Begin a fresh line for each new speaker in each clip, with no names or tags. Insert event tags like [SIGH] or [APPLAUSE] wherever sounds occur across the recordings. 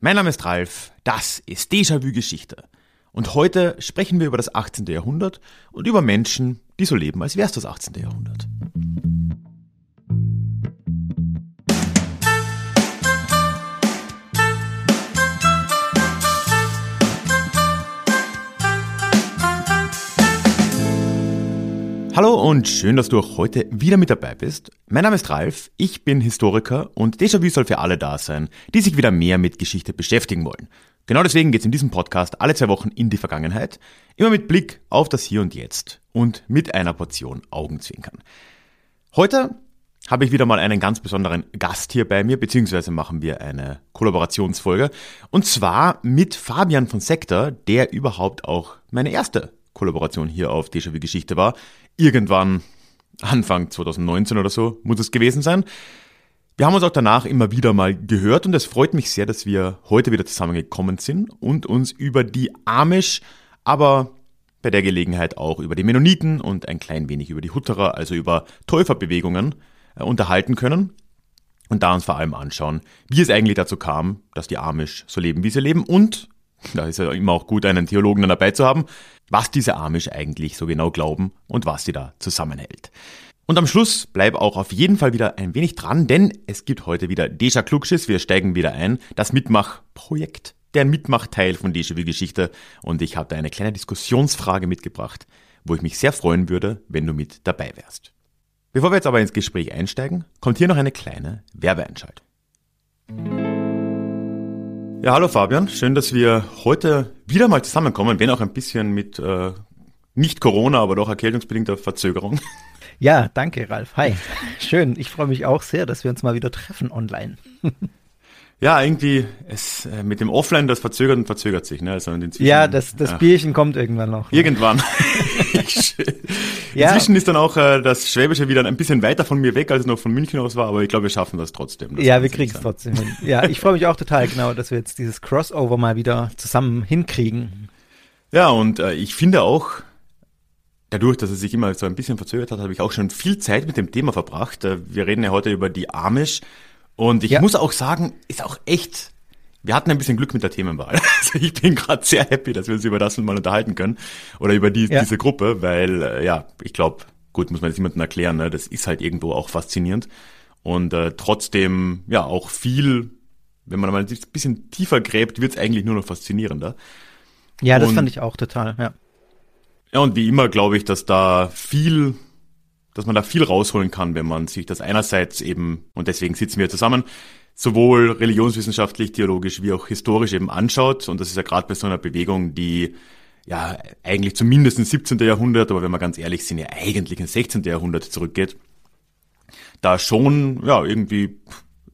Mein Name ist Ralf, das ist Déjà-vu Geschichte. Und heute sprechen wir über das 18. Jahrhundert und über Menschen, die so leben, als wäre es das 18. Jahrhundert. Hallo und schön, dass du auch heute wieder mit dabei bist. Mein Name ist Ralf, ich bin Historiker und Déjà-vu soll für alle da sein, die sich wieder mehr mit Geschichte beschäftigen wollen. Genau deswegen geht es in diesem Podcast alle zwei Wochen in die Vergangenheit, immer mit Blick auf das Hier und Jetzt und mit einer Portion Augenzwinkern. Heute habe ich wieder mal einen ganz besonderen Gast hier bei mir, beziehungsweise machen wir eine Kollaborationsfolge. Und zwar mit Fabian von Sektor, der überhaupt auch meine erste Kollaboration hier auf Déjà-vu Geschichte war irgendwann Anfang 2019 oder so muss es gewesen sein. Wir haben uns auch danach immer wieder mal gehört und es freut mich sehr, dass wir heute wieder zusammengekommen sind und uns über die Amish, aber bei der Gelegenheit auch über die Mennoniten und ein klein wenig über die Hutterer, also über Täuferbewegungen äh, unterhalten können und da uns vor allem anschauen, wie es eigentlich dazu kam, dass die Amish so leben, wie sie leben und, da ist ja immer auch gut, einen Theologen dann dabei zu haben, was diese Amish eigentlich so genau glauben und was sie da zusammenhält. Und am Schluss bleib auch auf jeden Fall wieder ein wenig dran, denn es gibt heute wieder Deja Klugschiss. Wir steigen wieder ein. Das Mitmachprojekt, der Mitmachteil von Deja wie Geschichte. Und ich habe da eine kleine Diskussionsfrage mitgebracht, wo ich mich sehr freuen würde, wenn du mit dabei wärst. Bevor wir jetzt aber ins Gespräch einsteigen, kommt hier noch eine kleine Werbeeinschaltung. Ja, hallo Fabian. Schön, dass wir heute wieder mal zusammenkommen, wenn auch ein bisschen mit äh, nicht Corona, aber doch erkältungsbedingter Verzögerung. [LAUGHS]
Ja, danke, Ralf. Hi. Schön. Ich freue mich auch sehr, dass wir uns mal wieder treffen online. [LAUGHS]
Ja, irgendwie, es, äh, mit dem Offline, das verzögert und verzögert sich, ne?
Also ja, das, das ja. Bierchen kommt irgendwann noch.
Ne? Irgendwann. [LAUGHS] [LAUGHS] ja. Inzwischen ist dann auch äh, das Schwäbische wieder ein bisschen weiter von mir weg, als es noch von München aus war, aber ich glaube, wir schaffen das trotzdem. Das
ja, wir kriegen es trotzdem hin. Ja, ich freue mich auch total genau, dass wir jetzt dieses Crossover mal wieder zusammen hinkriegen.
Ja, und äh, ich finde auch, dadurch, dass es sich immer so ein bisschen verzögert hat, habe ich auch schon viel Zeit mit dem Thema verbracht. Äh, wir reden ja heute über die Amish und ich ja. muss auch sagen, ist auch echt, wir hatten ein bisschen Glück mit der Themenwahl. [LAUGHS] Also ich bin gerade sehr happy, dass wir uns über das mal unterhalten können oder über die, ja. diese Gruppe, weil äh, ja, ich glaube, gut, muss man jetzt jemandem erklären, ne, das ist halt irgendwo auch faszinierend und äh, trotzdem ja auch viel, wenn man mal ein bisschen tiefer gräbt, wird es eigentlich nur noch faszinierender.
Ja, das und, fand ich auch total, ja.
Ja, und wie immer glaube ich, dass da viel dass man da viel rausholen kann, wenn man sich das einerseits eben, und deswegen sitzen wir zusammen, sowohl religionswissenschaftlich, theologisch wie auch historisch eben anschaut. Und das ist ja gerade bei so einer Bewegung, die ja eigentlich zumindest ins 17. Jahrhundert, aber wenn wir ganz ehrlich sind, ja eigentlich ins 16. Jahrhundert zurückgeht, da schon ja irgendwie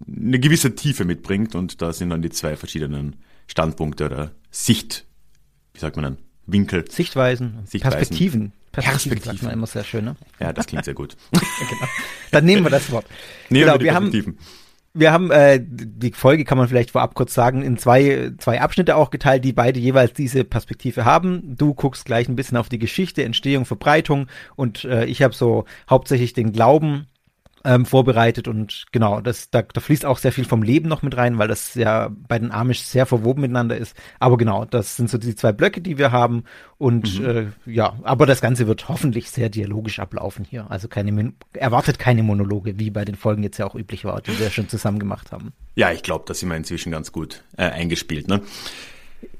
eine gewisse Tiefe mitbringt und da sind dann die zwei verschiedenen Standpunkte oder Sicht, wie sagt man dann, Winkel.
Sichtweisen, Sichtweisen. Perspektiven.
Perspektiven, Perspektiven. sagt
man immer sehr schön, ne?
Ja, das klingt sehr gut. [LAUGHS]
genau. Dann nehmen wir das Wort. Nehmen genau, wir, wir haben wir haben äh, die Folge kann man vielleicht vorab kurz sagen in zwei zwei Abschnitte auch geteilt, die beide jeweils diese Perspektive haben. Du guckst gleich ein bisschen auf die Geschichte, Entstehung, Verbreitung und äh, ich habe so hauptsächlich den Glauben ähm, vorbereitet und genau, das, da, da fließt auch sehr viel vom Leben noch mit rein, weil das ja bei den Amish sehr verwoben miteinander ist. Aber genau, das sind so die zwei Blöcke, die wir haben und mhm. äh, ja, aber das Ganze wird hoffentlich sehr dialogisch ablaufen hier. Also keine, erwartet keine Monologe, wie bei den Folgen jetzt ja auch üblich war, die wir schon zusammen gemacht haben.
Ja, ich glaube, da sind wir inzwischen ganz gut äh, eingespielt, ne?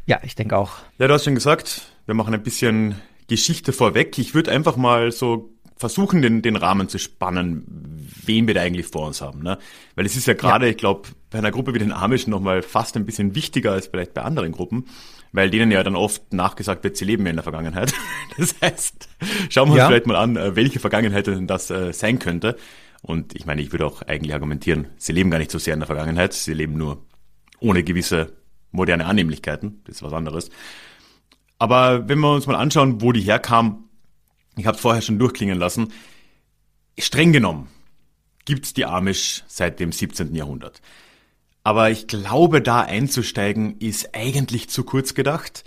Ja, ich denke auch.
Ja, du hast schon gesagt, wir machen ein bisschen Geschichte vorweg. Ich würde einfach mal so versuchen, den, den Rahmen zu spannen, wen wir da eigentlich vor uns haben. Ne? Weil es ist ja gerade, ja. ich glaube, bei einer Gruppe wie den Amischen nochmal fast ein bisschen wichtiger als vielleicht bei anderen Gruppen, weil denen ja dann oft nachgesagt wird, sie leben ja in der Vergangenheit. [LAUGHS] Das heißt, schauen wir uns ja. vielleicht mal an, äh, welche Vergangenheit denn das äh, sein könnte. Und ich meine, ich würde auch eigentlich argumentieren, sie leben gar nicht so sehr in der Vergangenheit, sie leben nur ohne gewisse moderne Annehmlichkeiten, das ist was anderes. Aber wenn wir uns mal anschauen, wo die herkam, ich habe es vorher schon durchklingen lassen, streng genommen gibt's die Amish seit dem 17. Jahrhundert. Aber ich glaube, da einzusteigen ist eigentlich zu kurz gedacht,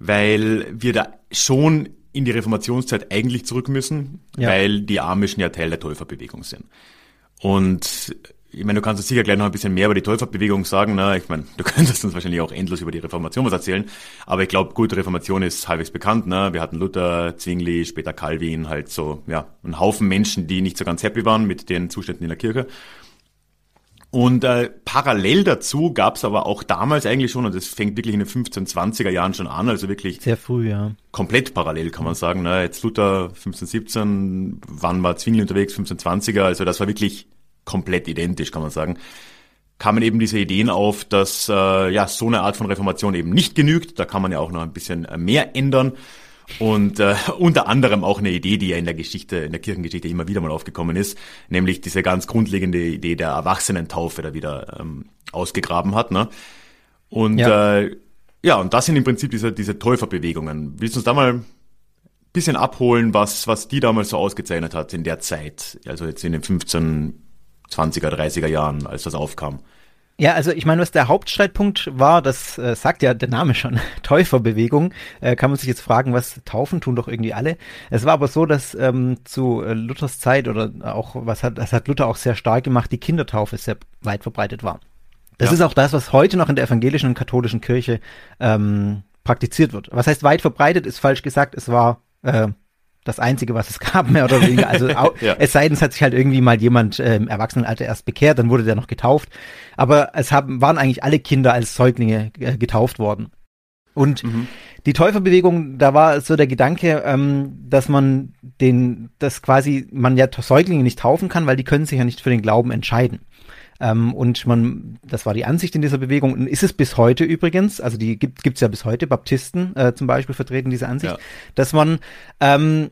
weil wir da schon in die Reformationszeit eigentlich zurück müssen, ja. weil die Amischen ja Teil der Täuferbewegung sind. Und ich meine, du kannst uns sicher gleich noch ein bisschen mehr über die Täuferbewegung sagen. Ne? Ich meine, du [LAUGHS] könntest uns wahrscheinlich auch endlos über die Reformation was erzählen. Aber ich glaube, gut, Reformation ist halbwegs bekannt. Ne? Wir hatten Luther, Zwingli, später Calvin, halt so, ja, ein Haufen Menschen, die nicht so ganz happy waren mit den Zuständen in der Kirche. Und äh, parallel dazu gab es aber auch damals eigentlich schon, und das fängt wirklich in den 1520er Jahren schon an, also wirklich
sehr früh, ja.
Komplett parallel kann man sagen. Ne? Jetzt Luther 1517, wann war Zwingli unterwegs, 1520er, also das war wirklich komplett identisch, kann man sagen. Kamen eben diese Ideen auf, dass äh, ja so eine Art von Reformation eben nicht genügt. Da kann man ja auch noch ein bisschen mehr ändern. Und äh, [LAUGHS] unter anderem auch eine Idee, die ja in der Geschichte, in der Kirchengeschichte immer wieder mal aufgekommen ist, nämlich diese ganz grundlegende Idee der Erwachsenentaufe da wieder ähm, ausgegraben hat. Ne? Und ja. Äh, ja, und das sind im Prinzip diese, diese Täuferbewegungen. Willst du uns da mal ein bisschen abholen, was, was die damals so ausgezeichnet hat in der Zeit, also jetzt in den 15, 20er, 30er Jahren, als das aufkam?
Ja, also ich meine, was der Hauptstreitpunkt war, das äh, sagt ja der Name schon, [LAUGHS] Täuferbewegung, äh, kann man sich jetzt fragen, was taufen tun doch irgendwie alle. Es war aber so, dass ähm, zu äh, Luthers Zeit oder auch, was hat, das hat Luther auch sehr stark gemacht, die Kindertaufe sehr weit verbreitet war. Das ja. ist auch das, was heute noch in der evangelischen und katholischen Kirche ähm, praktiziert wird. Was heißt weit verbreitet, ist falsch gesagt, es war äh, das Einzige, was es [LAUGHS] gab, mehr oder weniger. Also ja. es sei denn, es hat sich halt irgendwie mal jemand äh, im Erwachsenenalter erst bekehrt, dann wurde der noch getauft. Aber es haben, waren eigentlich alle Kinder als Säuglinge äh, getauft worden. Und mhm. die Täuferbewegung, da war so der Gedanke, ähm, dass man den, dass quasi man ja Säuglinge nicht taufen kann, weil die können sich ja nicht für den Glauben entscheiden. Ähm, und man, das war die Ansicht in dieser Bewegung und ist es bis heute übrigens, also die gibt es ja bis heute, Baptisten äh, zum Beispiel vertreten diese Ansicht, ja. dass man ähm,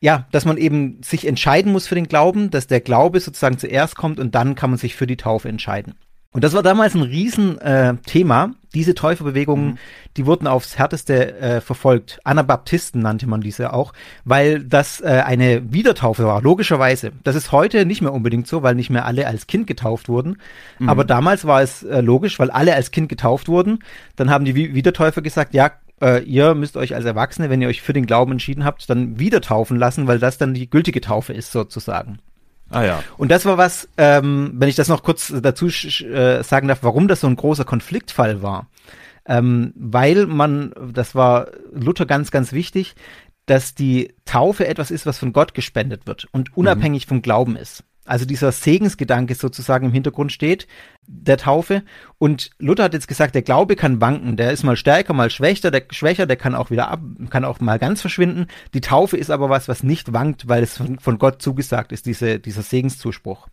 ja, dass man eben sich entscheiden muss für den Glauben, dass der Glaube sozusagen zuerst kommt und dann kann man sich für die Taufe entscheiden. Und das war damals ein Riesenthema. Äh, Diese Täuferbewegungen, mhm. die wurden aufs härteste äh, verfolgt. Anabaptisten nannte man diese auch, weil das äh, eine Wiedertaufe war, logischerweise. Das ist heute nicht mehr unbedingt so, weil nicht mehr alle als Kind getauft wurden. Mhm. Aber damals war es äh, logisch, weil alle als Kind getauft wurden. Dann haben die Wiedertäufer gesagt, ja, äh, ihr müsst euch als Erwachsene, wenn ihr euch für den Glauben entschieden habt, dann wieder taufen lassen, weil das dann die gültige Taufe ist, sozusagen. Ah ja. Und das war was, ähm, wenn ich das noch kurz dazu äh, sagen darf, warum das so ein großer Konfliktfall war. Ähm, weil man, das war Luther ganz, ganz wichtig, dass die Taufe etwas ist, was von Gott gespendet wird und unabhängig mhm. vom Glauben ist. Also dieser Segensgedanke sozusagen im Hintergrund steht, der Taufe. Und Luther hat jetzt gesagt, der Glaube kann wanken. Der ist mal stärker, mal schwächer, der schwächer, der kann auch wieder ab, kann auch mal ganz verschwinden. Die Taufe ist aber was, was nicht wankt, weil es von, von Gott zugesagt ist, diese, dieser Segenszuspruch.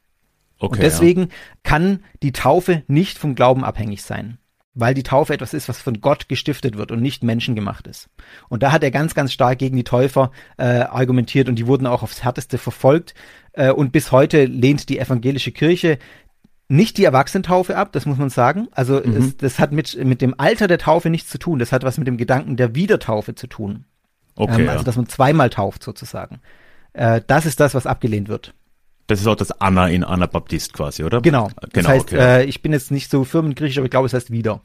Okay, und deswegen ja. kann die Taufe nicht vom Glauben abhängig sein weil die Taufe etwas ist, was von Gott gestiftet wird und nicht menschengemacht ist. Und da hat er ganz, ganz stark gegen die Täufer äh, argumentiert und die wurden auch aufs härteste verfolgt. Äh, und bis heute lehnt die evangelische Kirche nicht die Erwachsenentaufe ab, das muss man sagen. Also mhm. es, das hat mit, mit dem Alter der Taufe nichts zu tun. Das hat was mit dem Gedanken der Wiedertaufe zu tun. Okay, ähm, also dass man zweimal tauft sozusagen. Äh, das ist das, was abgelehnt wird.
Das ist auch das Anna in Anabaptist quasi, oder?
Genau. Das genau, heißt, okay. äh, ich bin jetzt nicht so firmengriechisch, aber ich glaube, es heißt wieder.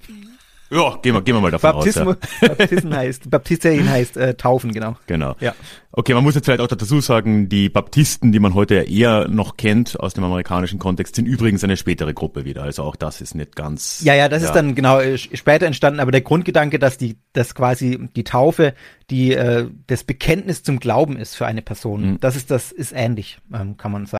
Ja, gehen wir, gehen wir mal davon Baptismus, aus.
Ja. [LAUGHS] Baptisten heißt, Baptisterin heißt äh, taufen, genau.
Genau. Ja. Okay, man muss jetzt vielleicht auch dazu sagen, die Baptisten, die man heute eher noch kennt aus dem amerikanischen Kontext, sind übrigens eine spätere Gruppe wieder. Also auch das ist nicht ganz.
Ja, ja, das ja. ist dann genau äh, später entstanden, aber der Grundgedanke, dass die, dass quasi die Taufe, die äh, das Bekenntnis zum Glauben ist für eine Person, mhm. das ist das ist ähnlich, ähm, kann man sagen.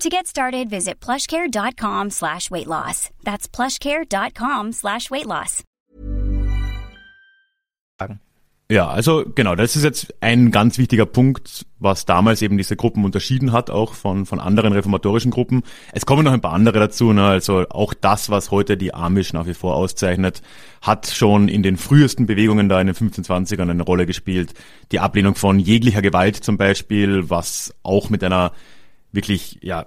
To get started, visit plushcare.com slash weight loss. That's plushcare.com slash weight loss.
Ja, also genau, das ist jetzt ein ganz wichtiger Punkt, was damals eben diese Gruppen unterschieden hat, auch von, von anderen reformatorischen Gruppen. Es kommen noch ein paar andere dazu, ne? also auch das, was heute die Amish nach wie vor auszeichnet, hat schon in den frühesten Bewegungen da in den 1520ern eine Rolle gespielt. Die Ablehnung von jeglicher Gewalt zum Beispiel, was auch mit einer wirklich ja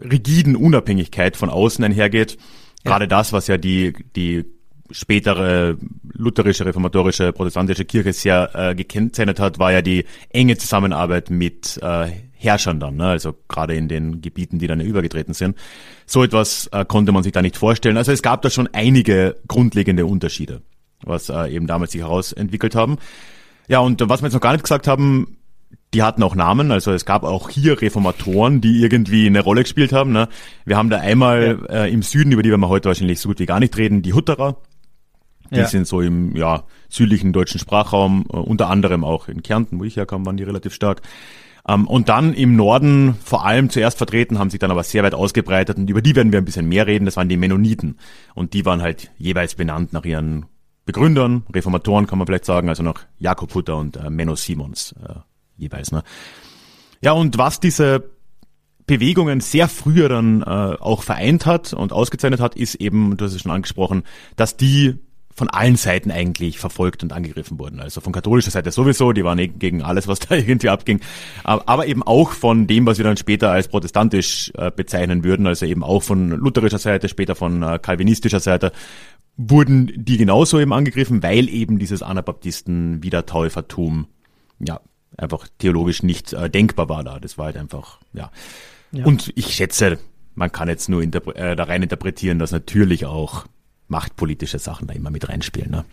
rigiden Unabhängigkeit von außen einhergeht. Ja. Gerade das, was ja die die spätere lutherische, reformatorische, protestantische Kirche sehr äh, gekennzeichnet hat, war ja die enge Zusammenarbeit mit äh, Herrschern dann, ne? also gerade in den Gebieten, die dann übergetreten sind. So etwas äh, konnte man sich da nicht vorstellen. Also es gab da schon einige grundlegende Unterschiede, was äh, eben damals sich herausentwickelt haben. Ja, und was wir jetzt noch gar nicht gesagt haben, die hatten auch Namen, also es gab auch hier Reformatoren, die irgendwie eine Rolle gespielt haben. Ne? Wir haben da einmal ja. äh, im Süden, über die werden wir heute wahrscheinlich so gut wie gar nicht reden, die Hutterer. Die ja. sind so im ja, südlichen deutschen Sprachraum, äh, unter anderem auch in Kärnten, wo ich herkomme, waren die relativ stark. Ähm, und dann im Norden vor allem zuerst vertreten, haben sich dann aber sehr weit ausgebreitet und über die werden wir ein bisschen mehr reden, das waren die Mennoniten. Und die waren halt jeweils benannt nach ihren Begründern, Reformatoren kann man vielleicht sagen, also nach Jakob Hutter und äh, Menno Simons äh, jeweils. Ne? Ja, und was diese Bewegungen sehr früher dann äh, auch vereint hat und ausgezeichnet hat, ist eben, du hast es schon angesprochen, dass die von allen Seiten eigentlich verfolgt und angegriffen wurden. Also von katholischer Seite sowieso, die waren eh gegen alles, was [LAUGHS] da irgendwie abging, aber eben auch von dem, was wir dann später als protestantisch äh, bezeichnen würden, also eben auch von lutherischer Seite, später von äh, kalvinistischer Seite, wurden die genauso eben angegriffen, weil eben dieses Anabaptisten-Wiedertäufertum ja einfach theologisch nicht äh, denkbar war da. Das war halt einfach, ja. ja. Und ich schätze, man kann jetzt nur äh, da rein interpretieren, dass natürlich auch machtpolitische Sachen da immer mit reinspielen. Ne?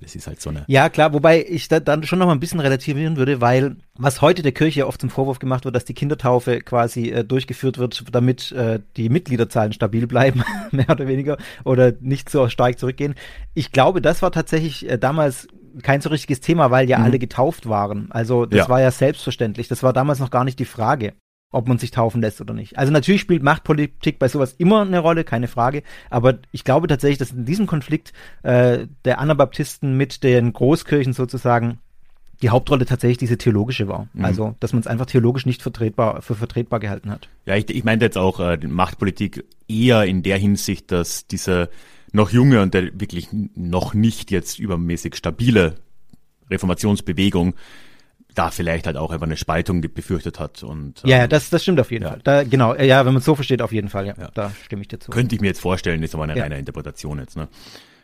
Das ist halt so eine.
Ja, klar, wobei ich da dann schon noch mal ein bisschen relativieren würde, weil was heute der Kirche oft zum Vorwurf gemacht wird, dass die Kindertaufe quasi äh, durchgeführt wird, damit äh, die Mitgliederzahlen stabil bleiben, [LAUGHS] mehr oder weniger, oder nicht so stark zurückgehen. Ich glaube, das war tatsächlich äh, damals kein so richtiges Thema, weil ja mhm. alle getauft waren. Also das ja. war ja selbstverständlich. Das war damals noch gar nicht die Frage, ob man sich taufen lässt oder nicht. Also natürlich spielt Machtpolitik bei sowas immer eine Rolle, keine Frage. Aber ich glaube tatsächlich, dass in diesem Konflikt äh, der Anabaptisten mit den Großkirchen sozusagen die Hauptrolle tatsächlich diese theologische war. Mhm. Also, dass man es einfach theologisch nicht vertretbar, für vertretbar gehalten hat.
Ja, ich, ich meinte jetzt auch äh, Machtpolitik eher in der Hinsicht, dass diese noch junge und der wirklich noch nicht jetzt übermäßig stabile Reformationsbewegung da vielleicht halt auch einfach eine Spaltung befürchtet hat. Und,
ähm, ja, ja, das, das stimmt auf jeden ja. Fall. Da, genau, ja, wenn man es so versteht, auf jeden Fall, ja, ja. Da stimme ich dir zu.
Könnte ich mir jetzt vorstellen, ist aber eine ja. reine Interpretation jetzt. Ne?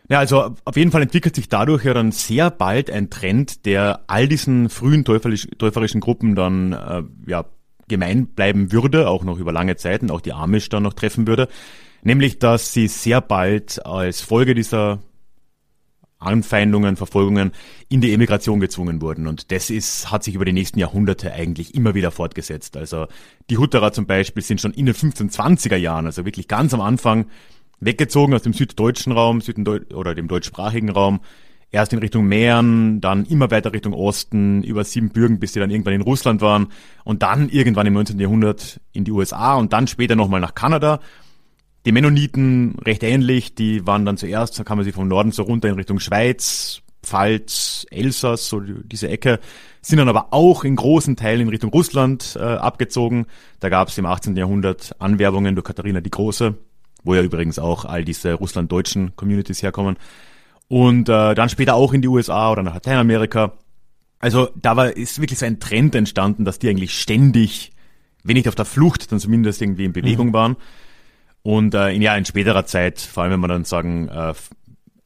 Ja, also auf jeden Fall entwickelt sich dadurch ja dann sehr bald ein Trend, der all diesen frühen täuferisch, täuferischen Gruppen dann äh, ja gemein bleiben würde, auch noch über lange Zeiten, auch die Amish dann noch treffen würde. Nämlich, dass sie sehr bald als Folge dieser Anfeindungen, Verfolgungen in die Emigration gezwungen wurden. Und das ist, hat sich über die nächsten Jahrhunderte eigentlich immer wieder fortgesetzt. Also die Hutterer zum Beispiel sind schon in den 1520er Jahren, also wirklich ganz am Anfang, weggezogen aus dem süddeutschen Raum, Südendeu oder dem deutschsprachigen Raum, erst in Richtung Mähren, dann immer weiter Richtung Osten, über Siebenbürgen, bis sie dann irgendwann in Russland waren und dann irgendwann im 19. Jahrhundert in die USA und dann später nochmal nach Kanada die Mennoniten recht ähnlich, die waren dann zuerst, da kann man sie vom Norden so runter in Richtung Schweiz, Pfalz, Elsass, so diese Ecke, sind dann aber auch in großen Teilen in Richtung Russland äh, abgezogen. Da gab es im 18. Jahrhundert Anwerbungen durch Katharina die Große, wo ja übrigens auch all diese russlanddeutschen Communities herkommen. Und äh, dann später auch in die USA oder nach Lateinamerika. Also da war ist wirklich so ein Trend entstanden, dass die eigentlich ständig, wenn nicht auf der Flucht, dann zumindest irgendwie in Bewegung mhm. waren. Und äh, in, ja, in späterer Zeit, vor allem wenn man dann sagen, äh,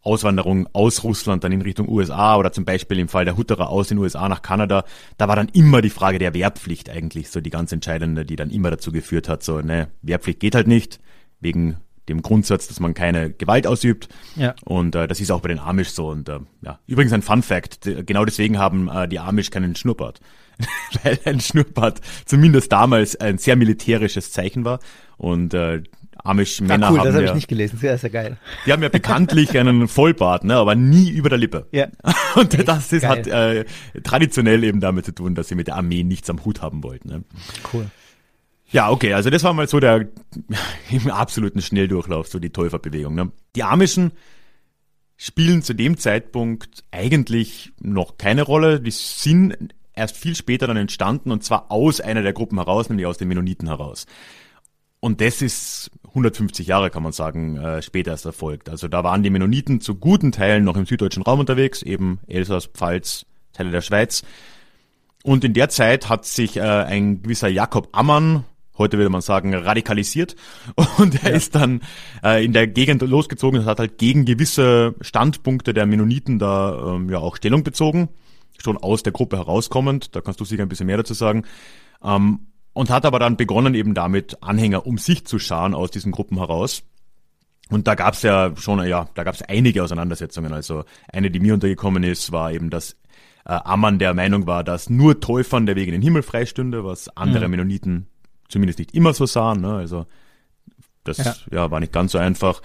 Auswanderung aus Russland dann in Richtung USA oder zum Beispiel im Fall der Hutterer aus den USA nach Kanada, da war dann immer die Frage der Wehrpflicht eigentlich so die ganz entscheidende, die dann immer dazu geführt hat, so, ne, Wehrpflicht geht halt nicht, wegen dem Grundsatz, dass man keine Gewalt ausübt. Ja. Und äh, das ist auch bei den Amish so. Und äh, ja, übrigens ein Fun Fact: Genau deswegen haben äh, die Amish keinen Schnurrbart, [LAUGHS] weil ein Schnurrbart zumindest damals ein sehr militärisches Zeichen war. Und äh, Amish-Männer
ah, cool,
haben.
Das habe
ja,
ich nicht gelesen, das ist ja geil.
Die haben ja bekanntlich einen Vollbart, ne, aber nie über der Lippe. Ja. [LAUGHS] Und Echt? das ist, hat äh, traditionell eben damit zu tun, dass sie mit der Armee nichts am Hut haben wollten. Ne?
Cool.
Ja, okay, also das war mal so der im absoluten Schnelldurchlauf, so die Täuferbewegung. Ne? Die Amischen spielen zu dem Zeitpunkt eigentlich noch keine Rolle. Die sind erst viel später dann entstanden und zwar aus einer der Gruppen heraus, nämlich aus den Mennoniten heraus. Und das ist 150 Jahre, kann man sagen, äh, später erst erfolgt. Also da waren die Mennoniten zu guten Teilen noch im süddeutschen Raum unterwegs, eben Elsass, Pfalz, Teile der Schweiz. Und in der Zeit hat sich äh, ein gewisser Jakob Ammann heute würde man sagen, radikalisiert. [LAUGHS] Und er ja. ist dann äh, in der Gegend losgezogen und hat halt gegen gewisse Standpunkte der Mennoniten da ähm, ja auch Stellung bezogen, schon aus der Gruppe herauskommend. Da kannst du sicher ein bisschen mehr dazu sagen. Ähm, und hat aber dann begonnen, eben damit Anhänger um sich zu scharen aus diesen Gruppen heraus. Und da gab's ja schon, ja, da gab's einige Auseinandersetzungen. Also eine, die mir untergekommen ist, war eben, dass äh, Ammann der Meinung war, dass nur Täufern der Weg in den Himmel freistünde, was andere mhm. Mennoniten zumindest nicht immer so sahen. Ne? Also das ja. ja. war nicht ganz so einfach.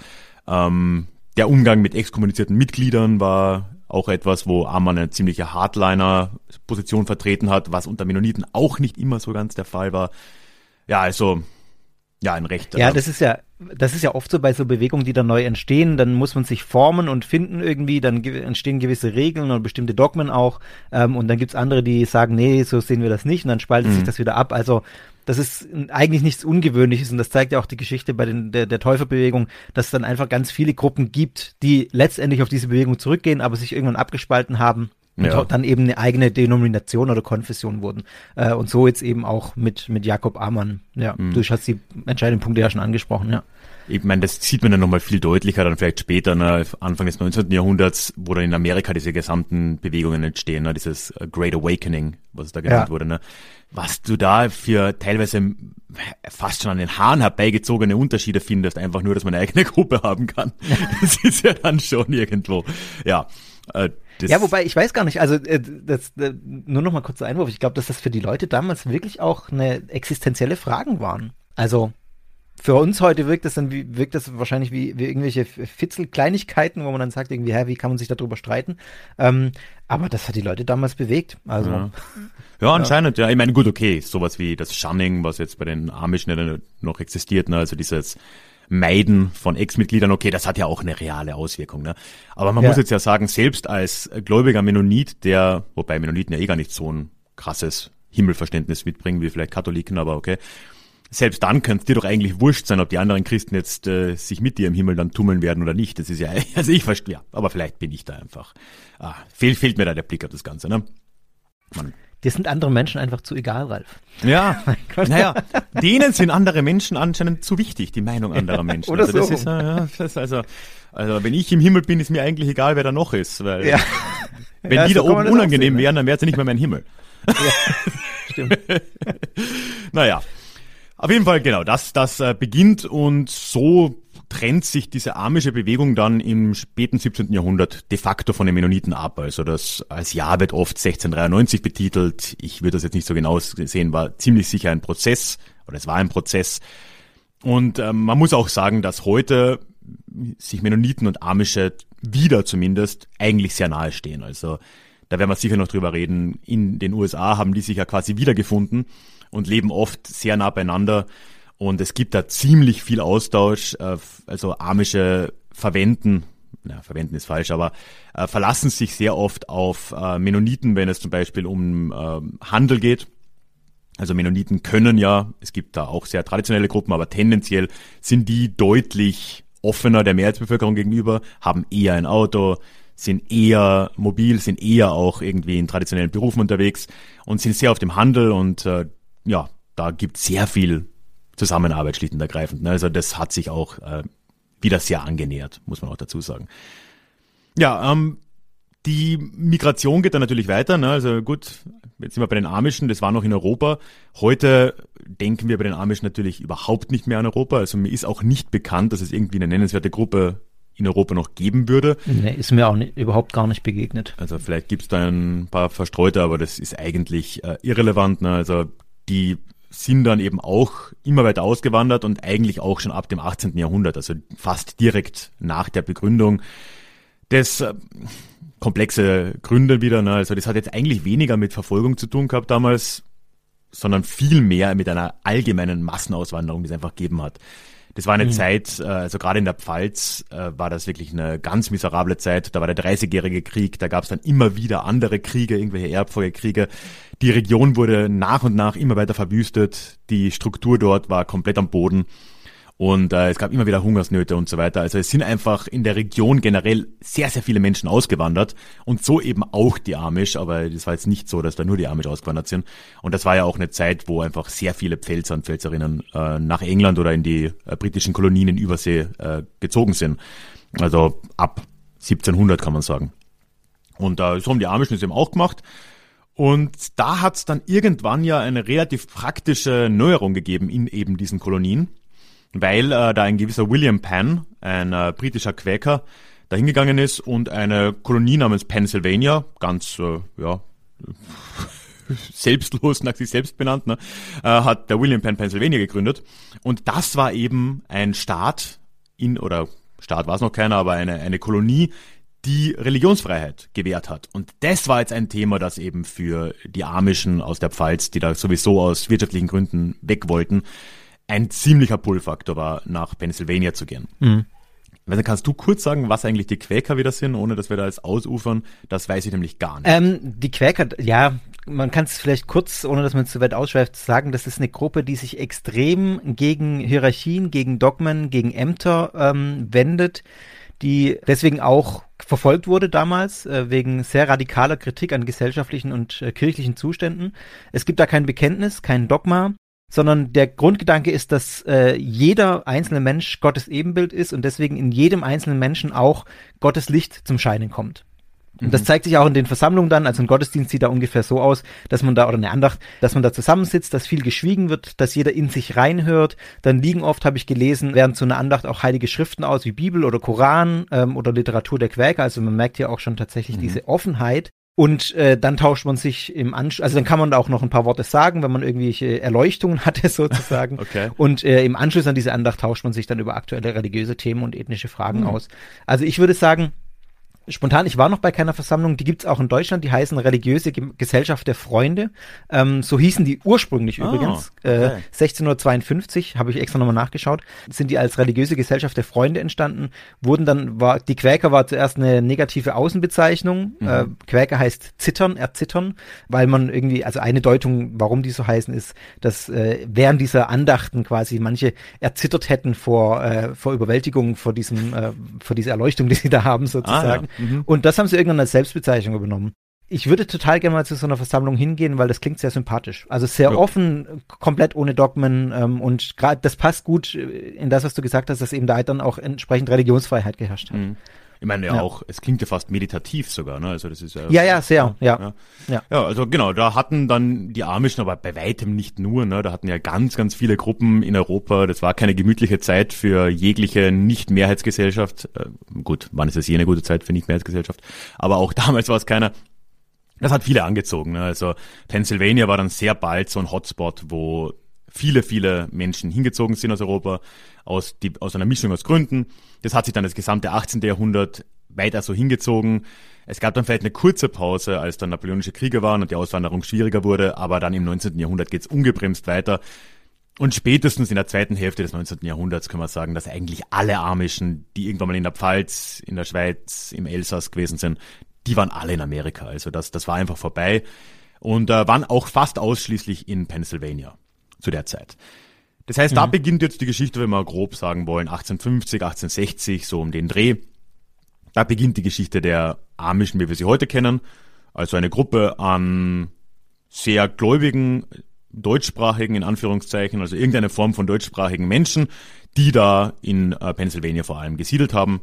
Ähm, der Umgang mit exkommunizierten Mitgliedern war auch etwas, wo Ammann eine ziemliche Hardliner-Position vertreten hat, was unter Mennoniten auch nicht immer so ganz der Fall war. Ja, also ja, ein Recht.
Ja, das ist ja, das ist ja oft so bei so Bewegungen, die dann neu entstehen, dann muss man sich formen und finden irgendwie, dann entstehen gewisse Regeln und bestimmte Dogmen auch, ähm, und dann gibt's andere, die sagen, nee, so sehen wir das nicht, und dann spaltet mhm. sich das wieder ab. Also das ist eigentlich nichts Ungewöhnliches und das zeigt ja auch die Geschichte bei den, der, der Täuferbewegung, dass es dann einfach ganz viele Gruppen gibt, die letztendlich auf diese Bewegung zurückgehen, aber sich irgendwann abgespalten haben und ja. dann eben eine eigene Denomination oder Konfession wurden. Äh, und so jetzt eben auch mit, mit Jakob Amann. Ja, mhm. du hast die entscheidenden Punkte ja schon angesprochen, ja.
Ich meine, das sieht man dann nochmal viel deutlicher, dann vielleicht später, ne, Anfang des 19. Jahrhunderts, wo dann in Amerika diese gesamten Bewegungen entstehen, ne, dieses Great Awakening, was da genannt ja. wurde. Ne. Was du da für teilweise fast schon an den Haaren herbeigezogene Unterschiede findest, einfach nur, dass man eine eigene [LAUGHS] Gruppe haben kann. [LAUGHS] das ist ja dann schon irgendwo, ja.
Äh, ja, wobei ich weiß gar nicht, also äh, das, äh, nur noch mal kurzer Einwurf. Ich glaube, dass das für die Leute damals wirklich auch eine existenzielle Fragen waren. Also für uns heute wirkt das dann wie, wirkt das wahrscheinlich wie, wie irgendwelche Fitzel-Kleinigkeiten, wo man dann sagt, irgendwie, hä, wie kann man sich darüber streiten? Ähm, aber das hat die Leute damals bewegt. Also.
Ja, [LAUGHS] ja anscheinend, ja. ja. Ich meine, gut, okay, sowas wie das Shunning, was jetzt bei den Amischen noch existiert, ne, also dieses Meiden von Ex-Mitgliedern, okay, das hat ja auch eine reale Auswirkung. Ne? Aber man ja. muss jetzt ja sagen, selbst als gläubiger Mennonit, der, wobei Mennoniten ja eh gar nicht so ein krasses Himmelverständnis mitbringen wie vielleicht Katholiken, aber okay. Selbst dann könnte es dir doch eigentlich wurscht sein, ob die anderen Christen jetzt äh, sich mit dir im Himmel dann tummeln werden oder nicht. Das ist ja, [LAUGHS] also ich verstehe, ja, aber vielleicht bin ich da einfach. Ah, fehlt, fehlt mir da der Blick auf das Ganze, ne?
Man, Dir sind andere Menschen einfach zu egal, Ralf.
Ja, [LAUGHS] naja, denen sind andere Menschen anscheinend zu wichtig, die Meinung anderer [LAUGHS] Menschen.
Oder also
das
so.
ist, ja, das ist also, also wenn ich im Himmel bin, ist mir eigentlich egal, wer da noch ist, weil ja. wenn ja, die da oben unangenehm ne? wären, dann wäre es ja nicht mehr mein Himmel. Ja, stimmt. naja, auf jeden Fall genau, das, das äh, beginnt und so trennt sich diese amische Bewegung dann im späten 17. Jahrhundert de facto von den Mennoniten ab. Also das als Jahr wird oft 1693 betitelt. Ich würde das jetzt nicht so genau sehen, war ziemlich sicher ein Prozess oder es war ein Prozess. Und ähm, man muss auch sagen, dass heute sich Mennoniten und Amische wieder zumindest eigentlich sehr nahe stehen. Also da werden wir sicher noch drüber reden. In den USA haben die sich ja quasi wiedergefunden und leben oft sehr nah beieinander. Und es gibt da ziemlich viel Austausch. Äh, also Amische verwenden, na, verwenden ist falsch, aber äh, verlassen sich sehr oft auf äh, Mennoniten, wenn es zum Beispiel um äh, Handel geht. Also Mennoniten können ja, es gibt da auch sehr traditionelle Gruppen, aber tendenziell sind die deutlich offener der Mehrheitsbevölkerung gegenüber, haben eher ein Auto, sind eher mobil, sind eher auch irgendwie in traditionellen Berufen unterwegs und sind sehr auf dem Handel und äh, ja, da gibt sehr viel Zusammenarbeit schlicht und ergreifend. Ne? Also das hat sich auch äh, wieder sehr angenähert, muss man auch dazu sagen. Ja, ähm, die Migration geht dann natürlich weiter. Ne? Also gut, jetzt sind wir bei den Amischen, das war noch in Europa. Heute denken wir bei den Amischen natürlich überhaupt nicht mehr an Europa. Also mir ist auch nicht bekannt, dass es irgendwie eine nennenswerte Gruppe in Europa noch geben würde.
Nee, ist mir auch nicht, überhaupt gar nicht begegnet.
Also vielleicht gibt es da ein paar Verstreute, aber das ist eigentlich äh, irrelevant. Ne? Also die sind dann eben auch immer weiter ausgewandert und eigentlich auch schon ab dem 18. Jahrhundert, also fast direkt nach der Begründung. Das äh, komplexe Gründe wieder, ne? also das hat jetzt eigentlich weniger mit Verfolgung zu tun gehabt damals, sondern viel mehr mit einer allgemeinen Massenauswanderung, die es einfach gegeben hat. Das war eine mhm. Zeit, äh, also gerade in der Pfalz äh, war das wirklich eine ganz miserable Zeit. Da war der Dreißigjährige Krieg, da gab es dann immer wieder andere Kriege, irgendwelche Erbfolgekriege. Die Region wurde nach und nach immer weiter verwüstet. Die Struktur dort war komplett am Boden. Und äh, es gab immer wieder Hungersnöte und so weiter. Also es sind einfach in der Region generell sehr, sehr viele Menschen ausgewandert und so eben auch die Amish, aber das war jetzt nicht so, dass da nur die Amish ausgewandert sind. Und das war ja auch eine Zeit, wo einfach sehr viele Pfälzer und Pfälzerinnen äh, nach England oder in die äh, britischen Kolonien in Übersee äh, gezogen sind. Also ab 1700 kann man sagen. Und äh, so haben die Amischen es eben auch gemacht. Und da hat es dann irgendwann ja eine relativ praktische Neuerung gegeben in eben diesen Kolonien, weil äh, da ein gewisser William Penn, ein äh, britischer Quäker, dahingegangen ist und eine Kolonie namens Pennsylvania, ganz, äh, ja, [LAUGHS] selbstlos nach sich selbst benannt, ne, äh, hat der William Penn Pennsylvania gegründet. Und das war eben ein Staat in, oder Staat war es noch keiner, aber eine, eine Kolonie, die Religionsfreiheit gewährt hat. Und das war jetzt ein Thema, das eben für die Amischen aus der Pfalz, die da sowieso aus wirtschaftlichen Gründen weg wollten, ein ziemlicher Pull-Faktor war, nach Pennsylvania zu gehen. Mhm. Also kannst du kurz sagen, was eigentlich die Quäker wieder sind, ohne dass wir da jetzt ausufern? Das weiß ich nämlich gar nicht.
Ähm, die Quäker, ja, man kann es vielleicht kurz, ohne dass man es zu weit ausschweift, sagen, das ist eine Gruppe, die sich extrem gegen Hierarchien, gegen Dogmen, gegen Ämter ähm, wendet, die deswegen auch verfolgt wurde damals äh, wegen sehr radikaler Kritik an gesellschaftlichen und äh, kirchlichen Zuständen. Es gibt da kein Bekenntnis, kein Dogma, sondern der Grundgedanke ist, dass äh, jeder einzelne Mensch Gottes Ebenbild ist und deswegen in jedem einzelnen Menschen auch Gottes Licht zum Scheinen kommt. Und das mhm. zeigt sich auch in den Versammlungen dann, also ein Gottesdienst sieht da ungefähr so aus, dass man da, oder eine Andacht, dass man da zusammensitzt, dass viel geschwiegen wird, dass jeder in sich reinhört. Dann liegen oft, habe ich gelesen, während so einer Andacht auch heilige Schriften aus, wie Bibel oder Koran ähm, oder Literatur der Quäker. Also man merkt ja auch schon tatsächlich mhm. diese Offenheit. Und äh, dann tauscht man sich im Anschluss, also dann kann man da auch noch ein paar Worte sagen, wenn man irgendwelche Erleuchtungen [LAUGHS] hatte sozusagen. [LAUGHS] okay. Und äh, im Anschluss an diese Andacht tauscht man sich dann über aktuelle religiöse Themen und ethnische Fragen mhm. aus. Also ich würde sagen, spontan, ich war noch bei keiner Versammlung, die gibt's auch in Deutschland, die heißen Religiöse Gesellschaft der Freunde. Ähm, so hießen die ursprünglich oh, übrigens. Äh, okay. Äh, 1652, habe ich extra nochmal nachgeschaut, sind die als religiöse Gesellschaft der Freunde entstanden, wurden dann, war, die Quäker war zuerst eine negative Außenbezeichnung. Mhm. Äh, Quäker heißt zittern, erzittern, weil man irgendwie, also eine Deutung, warum die so heißen, ist, dass äh, während dieser Andachten quasi manche erzittert hätten vor, äh, vor Überwältigung, vor diesem, äh, vor dieser Erleuchtung, die sie da haben sozusagen. Ah, ja. Mhm. Und das haben sie irgendwann als Selbstbezeichnung übernommen. Ich würde total gerne mal zu so einer Versammlung hingehen, weil das klingt sehr sympathisch. Also sehr ja. offen, komplett ohne Dogmen ähm, und gerade das passt gut in das, was du gesagt hast, dass eben da dann auch entsprechend Religionsfreiheit geherrscht hat. Mhm.
Ich meine ja, ja, auch, es klingt ja fast meditativ sogar, ne? Also das ist ja.
Ja, ja, sehr, ja.
Ja, ja. also genau, da hatten dann die Amischen, aber bei weitem nicht nur, ne? Da hatten ja ganz, ganz viele Gruppen in Europa. Das war keine gemütliche Zeit für jegliche Nicht-Mehrheitsgesellschaft. Äh, gut, wann ist es je eine gute Zeit für Nicht-Mehrheitsgesellschaft? Aber auch [LAUGHS] damals war es keiner. Das hat viele angezogen. Ne? Also Pennsylvania war dann sehr bald so ein Hotspot, wo viele, viele Menschen hingezogen sind aus Europa, aus, die, aus einer Mischung aus Gründen. Das hat sich dann das gesamte 18. Jahrhundert weiter so hingezogen. Es gab dann vielleicht eine kurze Pause, als dann Napoleonische Kriege waren und die Auswanderung schwieriger wurde, aber dann im 19. Jahrhundert geht's ungebremst weiter. Und spätestens in der zweiten Hälfte des 19. Jahrhunderts können wir sagen, dass eigentlich alle Amischen, die irgendwann mal in der Pfalz, in der Schweiz, im Elsass gewesen sind, die waren alle in Amerika. Also das, das war einfach vorbei und äh, waren auch fast ausschließlich in Pennsylvania zu der Zeit. Das heißt, mhm. da beginnt jetzt die Geschichte, wenn wir grob sagen wollen, 1850, 1860, so um den Dreh. Da beginnt die Geschichte der Amischen, wie wir sie heute kennen. Also eine Gruppe an sehr gläubigen, deutschsprachigen, in Anführungszeichen, also irgendeine Form von deutschsprachigen Menschen, die da in äh, Pennsylvania vor allem gesiedelt haben,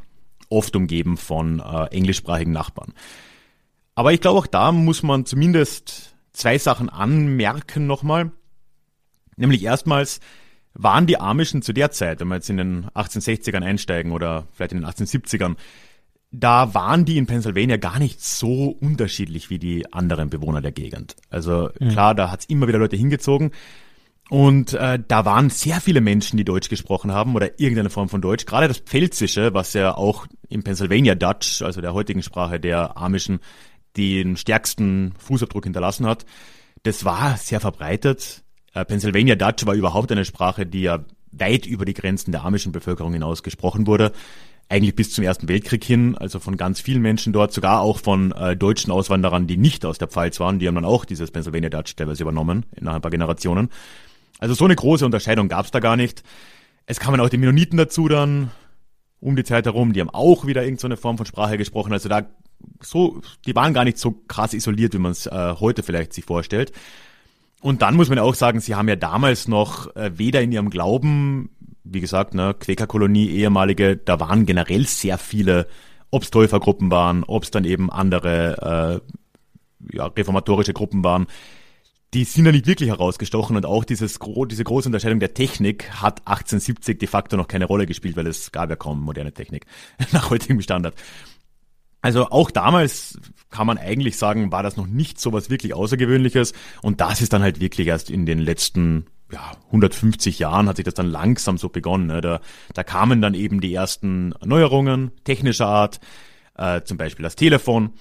oft umgeben von äh, englischsprachigen Nachbarn. Aber ich glaube, auch da muss man zumindest zwei Sachen anmerken nochmal. Nämlich erstmals waren die Amischen zu der Zeit, wenn wir jetzt in den 1860ern einsteigen oder vielleicht in den 1870ern, da waren die in Pennsylvania gar nicht so unterschiedlich wie die anderen Bewohner der Gegend. Also mhm. klar, da hat's immer wieder Leute hingezogen. Und äh, da waren sehr viele Menschen, die Deutsch gesprochen haben oder irgendeine Form von Deutsch. Gerade das Pfälzische, was ja auch im Pennsylvania Dutch, also der heutigen Sprache der Amischen, den stärksten Fußabdruck hinterlassen hat, das war sehr verbreitet. Äh, Pennsylvania Dutch war überhaupt eine Sprache, die ja weit über die Grenzen der amischen Bevölkerung hinaus gesprochen wurde. Eigentlich bis zum Ersten Weltkrieg hin, also von ganz vielen Menschen dort, sogar auch von äh, deutschen Auswanderern, die nicht aus der Pfalz waren, die haben dann auch dieses Pennsylvania Dutch teilweise übernommen, nach ein paar Generationen. Also so eine große Unterscheidung gab es da gar nicht. Es kamen auch die Mennoniten dazu dann um die Zeit herum, die haben auch wieder irgendeine so Form von Sprache gesprochen. Also da so, die waren gar nicht so krass isoliert, wie man es äh, heute vielleicht sich vorstellt. Und dann muss man auch sagen, sie haben ja damals noch äh, weder in ihrem Glauben, wie gesagt, ne, Quäkerkolonie, ehemalige, da waren generell sehr viele, ob es Täufergruppen waren, ob es dann eben andere äh, ja, reformatorische Gruppen waren, die sind ja nicht wirklich herausgestochen und auch dieses, diese große Unterscheidung der Technik hat 1870 de facto noch keine Rolle gespielt, weil es gab ja kaum moderne Technik [LAUGHS] nach heutigem Standard. Also auch damals kann man eigentlich sagen, war das noch nicht so was wirklich Außergewöhnliches und das ist dann halt wirklich erst in den letzten ja, 150 Jahren hat sich das dann langsam so begonnen. Ne? Da, da kamen dann eben die ersten Neuerungen technischer Art, äh, zum Beispiel das Telefon.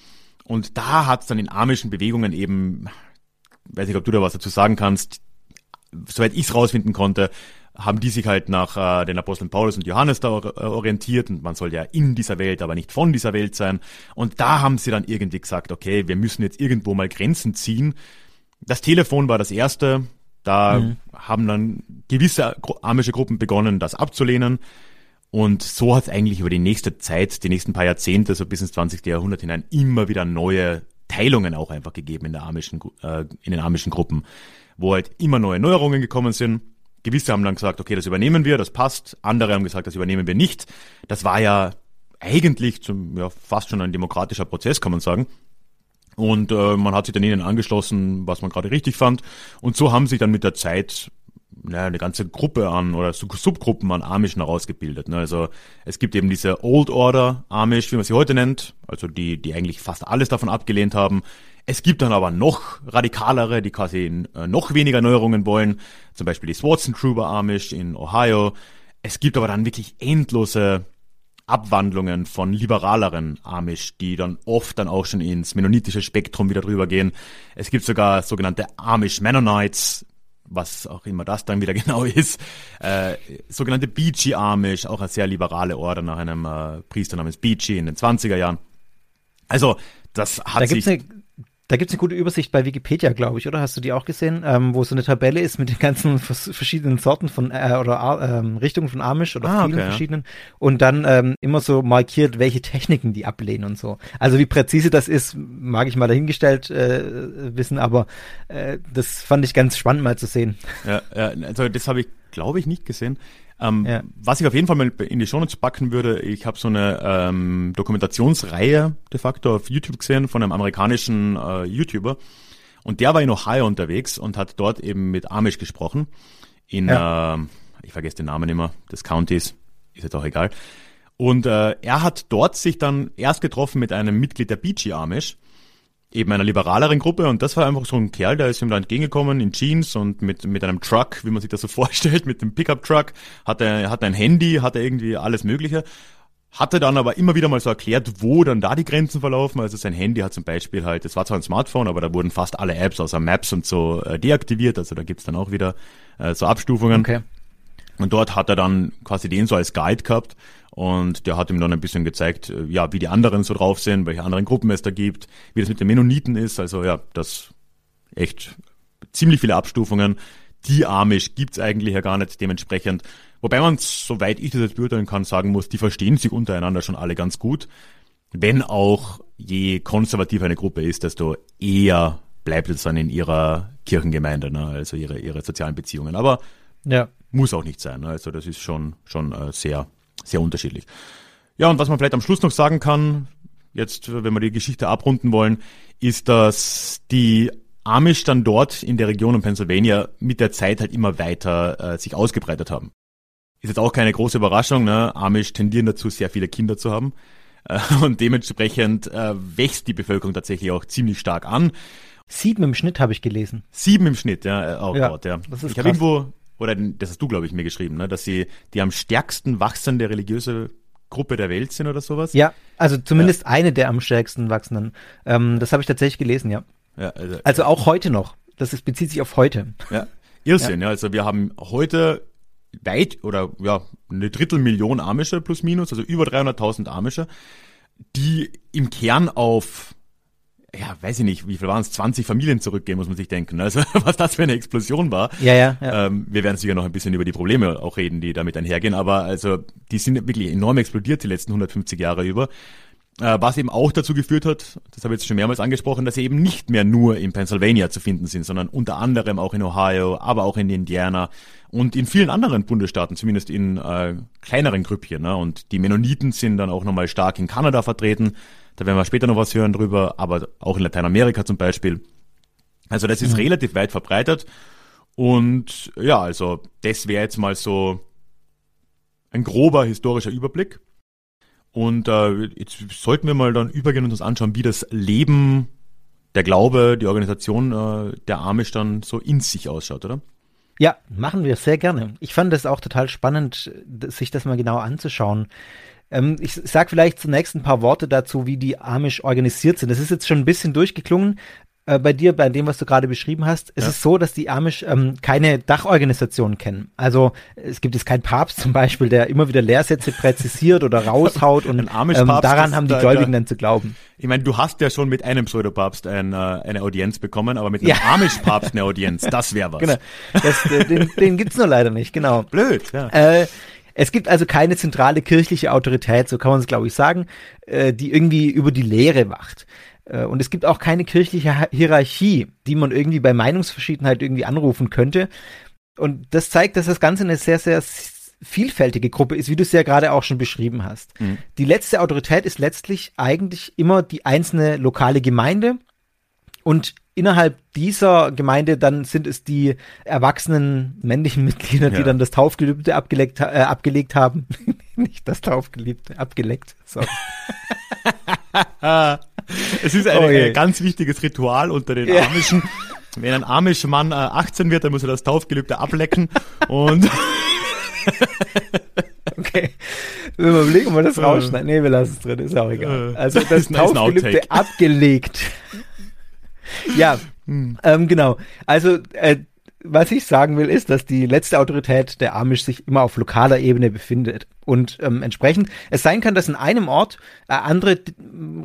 Und da hat es dann in amischen Bewegungen eben weiß nicht, ob du da was dazu sagen kannst, soweit ich es rausfinden konnte, haben die sich halt nach äh, den Aposteln Paulus und Johannes da äh, orientiert und man soll ja in dieser Welt, aber nicht von dieser Welt sein. Und da haben sie dann irgendwie gesagt, okay, wir müssen jetzt irgendwo mal Grenzen ziehen. Das Telefon war das erste. Da mhm. haben dann gewisse amische Gruppen begonnen, das abzulehnen. Und so hat es eigentlich über die nächste Zeit, die nächsten paar Jahrzehnte, so bis ins 20. Jahrhundert hinein, immer wieder neue Teilungen auch einfach gegeben in, der amischen, äh, in den amischen Gruppen, wo halt immer neue Neuerungen gekommen sind. Gewisse haben dann gesagt, okay, das übernehmen wir, das passt. Andere haben gesagt, das übernehmen wir nicht. Das war ja eigentlich zum, ja, fast schon ein demokratischer Prozess, kann man sagen. Und äh, man hat sich dann ihnen angeschlossen, was man gerade richtig fand. Und so haben sich dann mit der Zeit naja, eine ganze Gruppe an oder Subgruppen an Amischen herausgebildet. Ne? Also es gibt eben diese Old Order Amish, wie man sie heute nennt, also die, die eigentlich fast alles davon abgelehnt haben. Es gibt dann aber noch radikalere, die quasi äh, noch weniger Neuerungen wollen, zum Beispiel die Swartzen Trooper Amish in Ohio. Es gibt aber dann wirklich endlose Abwandlungen von liberaleren Amish, die dann oft dann auch schon ins mennonitische Spektrum wieder drüber gehen. Es gibt sogar sogenannte Amish Mennonites, was auch immer das dann wieder [LAUGHS] genau ist, äh, sogenannte Beachy Amish, auch eine sehr liberale Order nach einem äh, Priester namens Beachy in den 20er Jahren. Also, das hat
da
sich...
Eine, da gibt's eine gute Übersicht bei Wikipedia, glaube ich, oder? Hast du die auch gesehen? Ähm, wo so eine Tabelle ist mit den ganzen [LAUGHS] verschiedenen Sorten von äh, oder ähm, Richtungen von Amish oder ah, vielen okay, verschiedenen. Ja. Und dann ähm, immer so markiert, welche Techniken die ablehnen und so. Also wie präzise das ist, mag ich mal dahingestellt äh, wissen, aber äh, das fand ich ganz spannend mal zu sehen.
Ja, ja also das habe ich, glaube ich, nicht gesehen. Ähm, ja. Was ich auf jeden Fall mal in die Shownotes packen würde, ich habe so eine ähm, Dokumentationsreihe de facto auf YouTube gesehen von einem amerikanischen äh, YouTuber und der war in Ohio unterwegs und hat dort eben mit Amish gesprochen in, ja. äh, ich vergesse den Namen immer, des Countys, ist jetzt auch egal. Und äh, er hat dort sich dann erst getroffen mit einem Mitglied der Beachy Amish eben einer liberaleren Gruppe und das war einfach so ein Kerl, der ist ihm da entgegengekommen in Jeans und mit, mit einem Truck, wie man sich das so [LAUGHS] vorstellt, mit dem Pickup-Truck, hat er, hat ein Handy, hat er irgendwie alles Mögliche, hatte dann aber immer wieder mal so erklärt, wo dann da die Grenzen verlaufen. Also sein Handy hat zum Beispiel halt, das war zwar ein Smartphone, aber da wurden fast alle Apps außer Maps und so äh, deaktiviert, also da gibt's dann auch wieder äh, so Abstufungen. Okay. Und dort hat er dann quasi den so als Guide gehabt und der hat ihm dann ein bisschen gezeigt, äh, ja, wie die anderen so drauf sind, welche anderen Gruppen es da gibt, wie das mit den Mennoniten ist. Also ja, das echt ziemlich viele Abstufungen. Die Amish gibt's eigentlich ja gar nicht dementsprechend. Wobei man, soweit ich das jetzt beurteilen kann, sagen muss, die verstehen sich untereinander schon alle ganz gut. Wenn auch je konservativer eine Gruppe ist, desto eher bleibt es dann in ihrer Kirchengemeinde, ne? also ihre, ihre sozialen Beziehungen. Aber ja. muss auch nicht sein. Ne? Also das ist schon, schon äh, sehr sehr unterschiedlich. Ja, und was man vielleicht am Schluss noch sagen kann, jetzt, wenn wir die Geschichte abrunden wollen, ist, dass die Amish dann dort in der Region um Pennsylvania mit der Zeit halt immer weiter äh, sich ausgebreitet haben. Ist jetzt auch keine große Überraschung, ne? Amish tendieren dazu, sehr viele Kinder zu haben. Äh, und dementsprechend äh, wächst die Bevölkerung tatsächlich auch ziemlich stark an.
Sieben im Schnitt habe ich gelesen.
Sieben im Schnitt, ja. Oh ja, Gott, ja. Das ist ich habe irgendwo oder das hast du, glaube ich, mir geschrieben, ne? dass sie die am stärksten wachsende religiöse Gruppe der Welt sind oder sowas.
Ja, also zumindest ja. eine der am stärksten wachsenden. Ähm, das habe ich tatsächlich gelesen, ja. ja also, also, auch heute noch. Das ist, bezieht sich auf heute.
Ja, Irrsinn, ja. ja. Also wir haben heute weit oder ja eine Drittelmillion Amische plus minus, also über 300.000 Amische, die im Kern auf ja, weiß ich nicht, wie viel waren es, 20 Familien zurückgehen, muss man sich denken. Also [LAUGHS] was das für eine Explosion war.
Ja, ja. ja.
Ähm, wir werden sicher noch ein bisschen über die Probleme auch reden, die damit einhergehen, aber also die sind wirklich enorm explodiert die letzten 150 Jahre über. Äh, was eben auch dazu geführt hat, das habe ich jetzt schon mehrmals angesprochen, dass sie eben nicht mehr nur in Pennsylvania zu finden sind, sondern unter anderem auch in Ohio, aber auch in Indiana und in vielen anderen Bundesstaaten, zumindest in äh, kleineren Grüppchen. Ne? Und die Mennoniten sind dann auch nochmal stark in Kanada vertreten. Da werden wir später noch was hören drüber, aber auch in Lateinamerika zum Beispiel. Also das ist mhm. relativ weit verbreitet. Und ja, also das wäre jetzt mal so ein grober historischer Überblick. Und äh, jetzt sollten wir mal dann übergehen und uns anschauen, wie das Leben, der Glaube, die Organisation äh, der Amish dann so in sich ausschaut, oder?
Ja, machen wir sehr gerne. Ich fand es auch total spannend, sich das mal genau anzuschauen. Ähm, ich sage vielleicht zunächst ein paar Worte dazu, wie die Amish organisiert sind. Das ist jetzt schon ein bisschen durchgeklungen, äh, bei dir, bei dem, was du gerade beschrieben hast, es ja. ist so, dass die Amish ähm, keine Dachorganisation kennen. Also es gibt jetzt keinen Papst zum Beispiel, der immer wieder Lehrsätze präzisiert oder raushaut und ähm, daran haben die Gläubigen dann zu glauben.
Ich meine, du hast ja schon mit einem Pseudopapst ein, äh, eine Audienz bekommen, aber mit einem ja. Amish-Papst eine Audienz, das wäre [LAUGHS] was.
Genau, das, äh, den, den gibt's nur leider nicht, genau.
Blöd, ja.
Es gibt also keine zentrale kirchliche Autorität, so kann man es glaube ich sagen, äh, die irgendwie über die Lehre wacht. Äh, und es gibt auch keine kirchliche Hierarchie, die man irgendwie bei Meinungsverschiedenheit irgendwie anrufen könnte. Und das zeigt, dass das Ganze eine sehr, sehr vielfältige Gruppe ist, wie du es ja gerade auch schon beschrieben hast. Mhm. Die letzte Autorität ist letztlich eigentlich immer die einzelne lokale Gemeinde. Und innerhalb dieser Gemeinde dann sind es die erwachsenen männlichen Mitglieder, ja. die dann das Taufgelübde abgelegt, äh, abgelegt haben. [LAUGHS] Nicht das Taufgelübde, abgeleckt. Sorry. [LAUGHS]
Es ist ein, okay. ein ganz wichtiges Ritual unter den ja. Amischen. Wenn ein amischer Mann äh, 18 wird, dann muss er das Taufgelübde ablecken und [LAUGHS]
Okay. Wir überlegen, ob wir das rausschneiden. Nee, wir lassen es drin, ist ja auch egal. Äh, also das Taufgelübde abgelegt. Ja, hm. ähm, genau. Also äh, was ich sagen will, ist, dass die letzte Autorität der Amish sich immer auf lokaler Ebene befindet. Und ähm, entsprechend es sein kann, dass in einem Ort äh, andere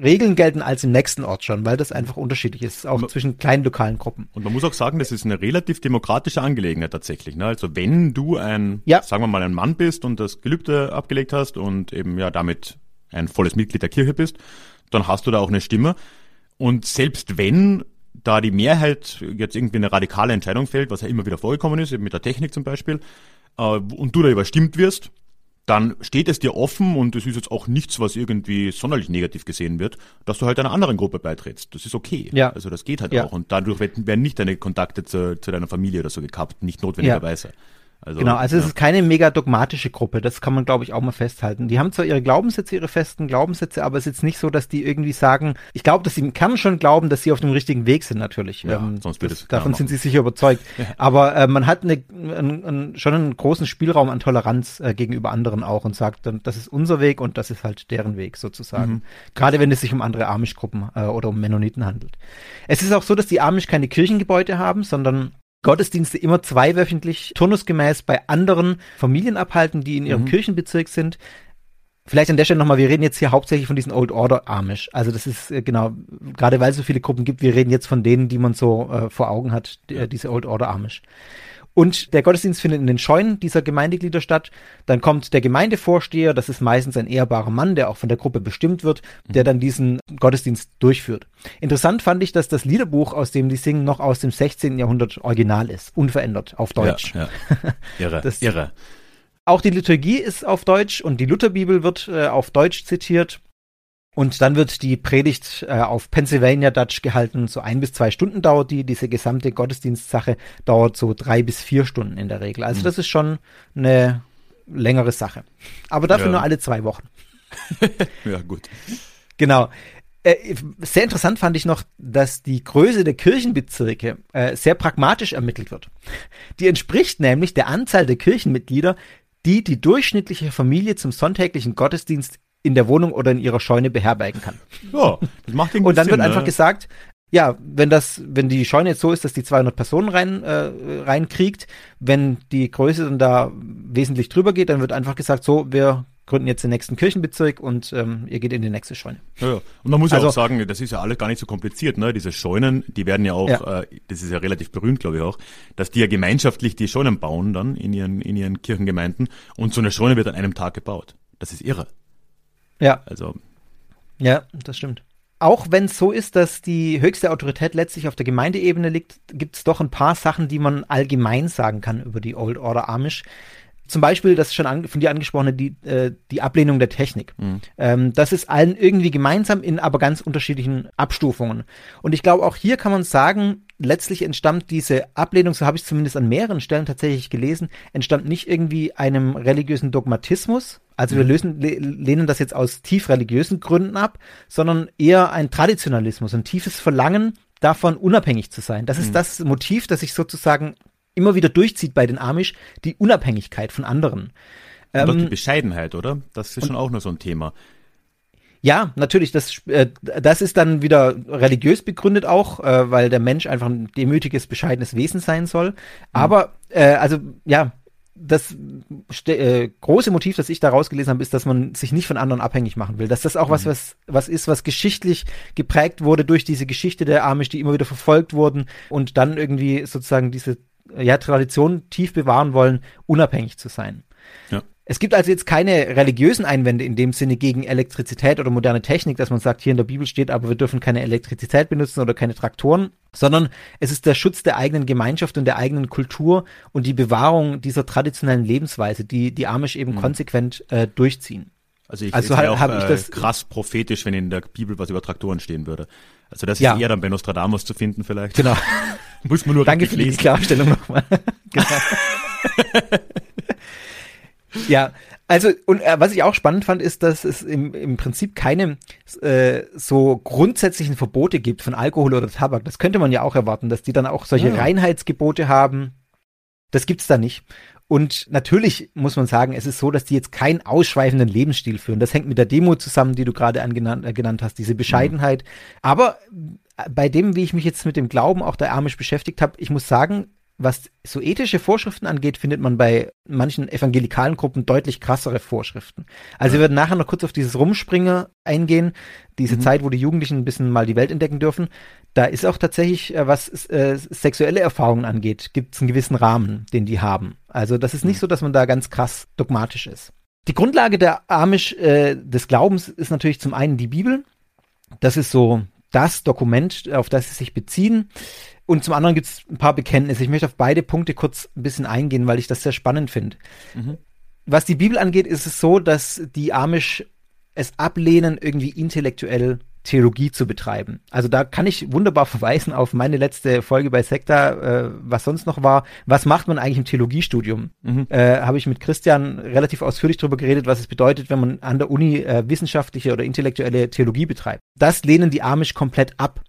Regeln gelten als im nächsten Ort schon, weil das einfach unterschiedlich ist, auch man, zwischen kleinen lokalen Gruppen.
Und man muss auch sagen, das ist eine relativ demokratische Angelegenheit tatsächlich. Ne? Also wenn du ein, ja. sagen wir mal, ein Mann bist und das Gelübde abgelegt hast und eben ja damit ein volles Mitglied der Kirche bist, dann hast du da auch eine Stimme. Und selbst wenn da die Mehrheit jetzt irgendwie eine radikale Entscheidung fällt, was ja immer wieder vorgekommen ist, eben mit der Technik zum Beispiel, äh, und du da überstimmt wirst, dann steht es dir offen und es ist jetzt auch nichts, was irgendwie sonderlich negativ gesehen wird, dass du halt einer anderen Gruppe beitrittst. Das ist okay. Ja. Also das geht halt ja. auch. Und dadurch werden nicht deine Kontakte zu, zu deiner Familie oder so gekappt, nicht notwendigerweise. Ja.
Also, genau, also ja. es ist keine mega dogmatische Gruppe, das kann man, glaube ich, auch mal festhalten. Die haben zwar ihre Glaubenssätze, ihre festen Glaubenssätze, aber es ist jetzt nicht so, dass die irgendwie sagen, ich glaube, dass sie im Kern schon glauben, dass sie auf dem richtigen Weg sind, natürlich. Ja, ähm, sonst das, davon sind sie sicher überzeugt. [LAUGHS] Ja. Aber äh, man hat eine, ein, ein, schon einen großen Spielraum an Toleranz äh, gegenüber anderen auch und sagt dann, das ist unser Weg und das ist halt deren Weg sozusagen. Mhm. Gerade wenn es sich um andere Amish-Gruppen äh, oder um Mennoniten handelt. Es ist auch so, dass die Amish keine Kirchengebäude haben, sondern Gottesdienste immer zweiwöchentlich turnusgemäß bei anderen Familien abhalten, die in ihrem mhm. Kirchenbezirk sind. Vielleicht an der Stelle nochmal, wir reden jetzt hier hauptsächlich von diesen Old Order Amish. Also das ist äh, genau, gerade weil es so viele Gruppen gibt, wir reden jetzt von denen, die man so äh, vor Augen hat, die, äh, diese Old Order Amish. Und der Gottesdienst findet in den Scheunen dieser Gemeindeglieder statt. Dann kommt der Gemeindevorsteher, das ist meistens ein ehrbarer Mann, der auch von der Gruppe bestimmt wird, der dann diesen Gottesdienst durchführt. Interessant fand ich, dass das Liederbuch, aus dem die singen, noch aus dem 16. Jahrhundert original ist, unverändert auf Deutsch. Ja,
ja. [LAUGHS] Irre, das, irre.
Auch die Liturgie ist auf Deutsch und die Lutherbibel wird äh, auf Deutsch zitiert. Und dann wird die Predigt äh, auf Pennsylvania Dutch gehalten. So ein bis zwei Stunden dauert die. Diese gesamte Gottesdienstsache dauert so drei bis vier Stunden in der Regel. Also mhm. das ist schon eine längere Sache. Aber dafür ja. nur alle zwei Wochen. [LAUGHS]
ja, gut.
Genau. Äh, sehr interessant fand ich noch, dass die Größe der Kirchenbezirke äh, sehr pragmatisch ermittelt wird. Die entspricht nämlich der Anzahl der Kirchenmitglieder, die die durchschnittliche Familie zum sonntäglichen Gottesdienst in der Wohnung oder in ihrer Scheune beherbergen kann.
Ja, das macht
den Und dann Sinn, wird einfach ne? gesagt, ja, wenn das, wenn die Scheune jetzt so ist, dass die 200 Personen rein äh, reinkriegt, wenn die Größe dann da wesentlich drüber geht, dann wird einfach gesagt, so, wir gründen jetzt den nächsten Kirchenbezirk und ähm, ihr geht in die nächste Scheune.
Ja, ja. Und man muss also, ja auch sagen, das ist ja alles gar nicht so kompliziert, ne? Diese Scheunen, die werden ja auch, ja. Äh, das ist ja relativ berühmt, glaube ich auch, dass die ja gemeinschaftlich die Scheunen bauen dann in ihren, in ihren Kirchengemeinden und so eine Scheune wird an einem Tag gebaut. Das ist irre.
Ja. Also. Ja, das stimmt auch wenn es so ist, dass die höchste Autorität letztlich auf der Gemeindeebene liegt, gibt es doch ein paar Sachen, die man allgemein sagen kann über die Old Order Amish. Zum Beispiel das schon von dir angesprochene, die, äh, die Ablehnung der Technik. Mhm. Ähm, das ist allen irgendwie gemeinsam in aber ganz unterschiedlichen Abstufungen. Und ich glaube, auch hier kann man sagen, letztlich entstammt diese Ablehnung, so habe ich es zumindest an mehreren Stellen tatsächlich gelesen, entstammt nicht irgendwie einem religiösen Dogmatismus. Also wir mhm. lösen, lehnen das jetzt aus tief religiösen Gründen ab, sondern eher ein Traditionalismus, ein tiefes Verlangen davon, unabhängig zu sein. Das ist mhm. das Motiv, das sich sozusagen immer wieder durchzieht bei den Amish, die Unabhängigkeit von anderen.
Und ähm, die Bescheidenheit, oder? Das ist schon auch noch so ein Thema.
Ja, natürlich, das, äh, das ist dann wieder religiös begründet auch, äh, weil der Mensch einfach ein demütiges, bescheidenes Wesen sein soll. Mhm. Aber, äh, also, ja, das äh, große Motiv, das ich da rausgelesen habe, ist, dass man sich nicht von anderen abhängig machen will. Dass das auch mhm. was, was, was ist, was geschichtlich geprägt wurde durch diese Geschichte der Amish, die immer wieder verfolgt wurden und dann irgendwie sozusagen diese ja, Tradition tief bewahren wollen, unabhängig zu sein. Ja. Es gibt also jetzt keine religiösen Einwände in dem Sinne gegen Elektrizität oder moderne Technik, dass man sagt, hier in der Bibel steht, aber wir dürfen keine Elektrizität benutzen oder keine Traktoren, sondern es ist der Schutz der eigenen Gemeinschaft und der eigenen Kultur und die Bewahrung dieser traditionellen Lebensweise, die die Amish eben mhm. konsequent äh, durchziehen.
Also ich, also halt, habe ich das krass prophetisch, wenn in der Bibel was über Traktoren stehen würde. Also das ist ja. eher dann bei Nostradamus zu finden vielleicht.
Genau. [LAUGHS]
Muss man nur
Danke für die Klarstellung nochmal. [LAUGHS] genau. [LAUGHS] Ja, also und äh, was ich auch spannend fand, ist, dass es im, im Prinzip keine äh, so grundsätzlichen Verbote gibt von Alkohol oder Tabak. Das könnte man ja auch erwarten, dass die dann auch solche ja. Reinheitsgebote haben. Das gibt's da nicht. Und natürlich muss man sagen, es ist so, dass die jetzt keinen ausschweifenden Lebensstil führen. Das hängt mit der Demo zusammen, die du gerade angenannt äh, genannt hast, diese Bescheidenheit. Mhm. Aber äh, bei dem, wie ich mich jetzt mit dem Glauben auch der Amish beschäftigt habe, ich muss sagen, was so ethische Vorschriften angeht, findet man bei manchen evangelikalen Gruppen deutlich krassere Vorschriften. Also wir werden nachher noch kurz auf dieses Rumspringer eingehen, diese mhm. Zeit, wo die Jugendlichen ein bisschen mal die Welt entdecken dürfen. Da ist auch tatsächlich, äh, was äh, sexuelle Erfahrungen angeht, gibt es einen gewissen Rahmen, den die haben. Also das ist nicht mhm. so, dass man da ganz krass dogmatisch ist. Die Grundlage der Amish äh, des Glaubens ist natürlich zum einen die Bibel. Das ist so das Dokument, auf das sie sich beziehen. Und zum anderen gibt es ein paar Bekenntnisse. Ich möchte auf beide Punkte kurz ein bisschen eingehen, weil ich das sehr spannend finde. Mhm. Was die Bibel angeht, ist es so, dass die Amish es ablehnen, irgendwie intellektuell Theologie zu betreiben. Also da kann ich wunderbar [LAUGHS] verweisen auf meine letzte Folge bei Sekta, äh, was sonst noch war. Was macht man eigentlich im Theologiestudium? Mhm. Äh, Habe ich mit Christian relativ ausführlich darüber geredet, was es bedeutet, wenn man an der Uni äh, wissenschaftliche oder intellektuelle Theologie betreibt. Das lehnen die Amish komplett ab.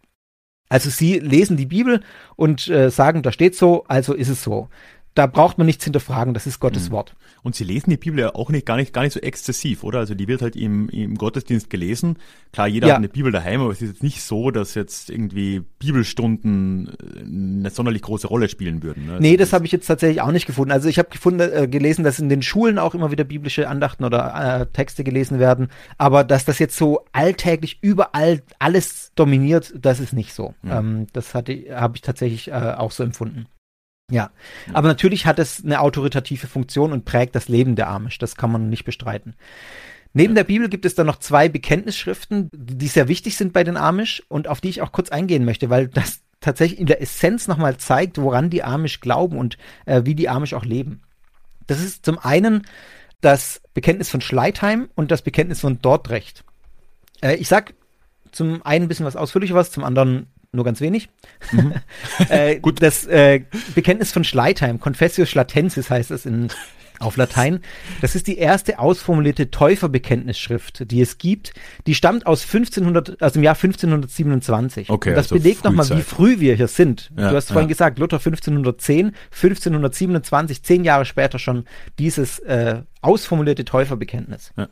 Also sie lesen die Bibel und äh, sagen, da steht so, also ist es so. Da braucht man nichts hinterfragen, das ist Gottes mhm. Wort.
Und sie lesen die Bibel ja auch nicht gar nicht gar nicht so exzessiv, oder? Also die wird halt im, im Gottesdienst gelesen. Klar, jeder ja. hat eine Bibel daheim, aber es ist jetzt nicht so, dass jetzt irgendwie Bibelstunden äh, eine sonderlich große Rolle spielen würden.
Ne? Nee, das, das habe ich jetzt tatsächlich auch nicht gefunden. Also ich habe gefunden, äh, gelesen, dass in den Schulen auch immer wieder biblische Andachten oder äh, Texte gelesen werden, aber dass das jetzt so alltäglich überall alles dominiert, das ist nicht so. Mhm. Ähm, das habe ich tatsächlich äh, auch so empfunden. Ja, aber natürlich hat es eine autoritative Funktion und prägt das Leben der Amish. Das kann man nicht bestreiten. Neben der Bibel gibt es dann noch zwei Bekenntnisschriften, die sehr wichtig sind bei den Amish und auf die ich auch kurz eingehen möchte, weil das tatsächlich in der Essenz nochmal zeigt, woran die Amish glauben und äh, wie die Amish auch leben. Das ist zum einen das Bekenntnis von Schleitheim und das Bekenntnis von Dordrecht. Äh, ich sag zum einen ein bisschen was ausführlicher was, zum anderen nur ganz wenig. Mhm. [LAUGHS] äh, [LAUGHS] Gut. Das äh, Bekenntnis von Schleitheim, Confessio Schlatensis heißt es in, auf Latein. Das ist die erste ausformulierte Täuferbekenntnisschrift, die es gibt. Die stammt aus 1500, aus dem Jahr 1527. Okay, Und das also belegt nochmal, wie früh wir hier sind. Ja, du hast vorhin ja. gesagt, Luther 1510, 1527, zehn Jahre später schon dieses äh, ausformulierte Täuferbekenntnis. Ja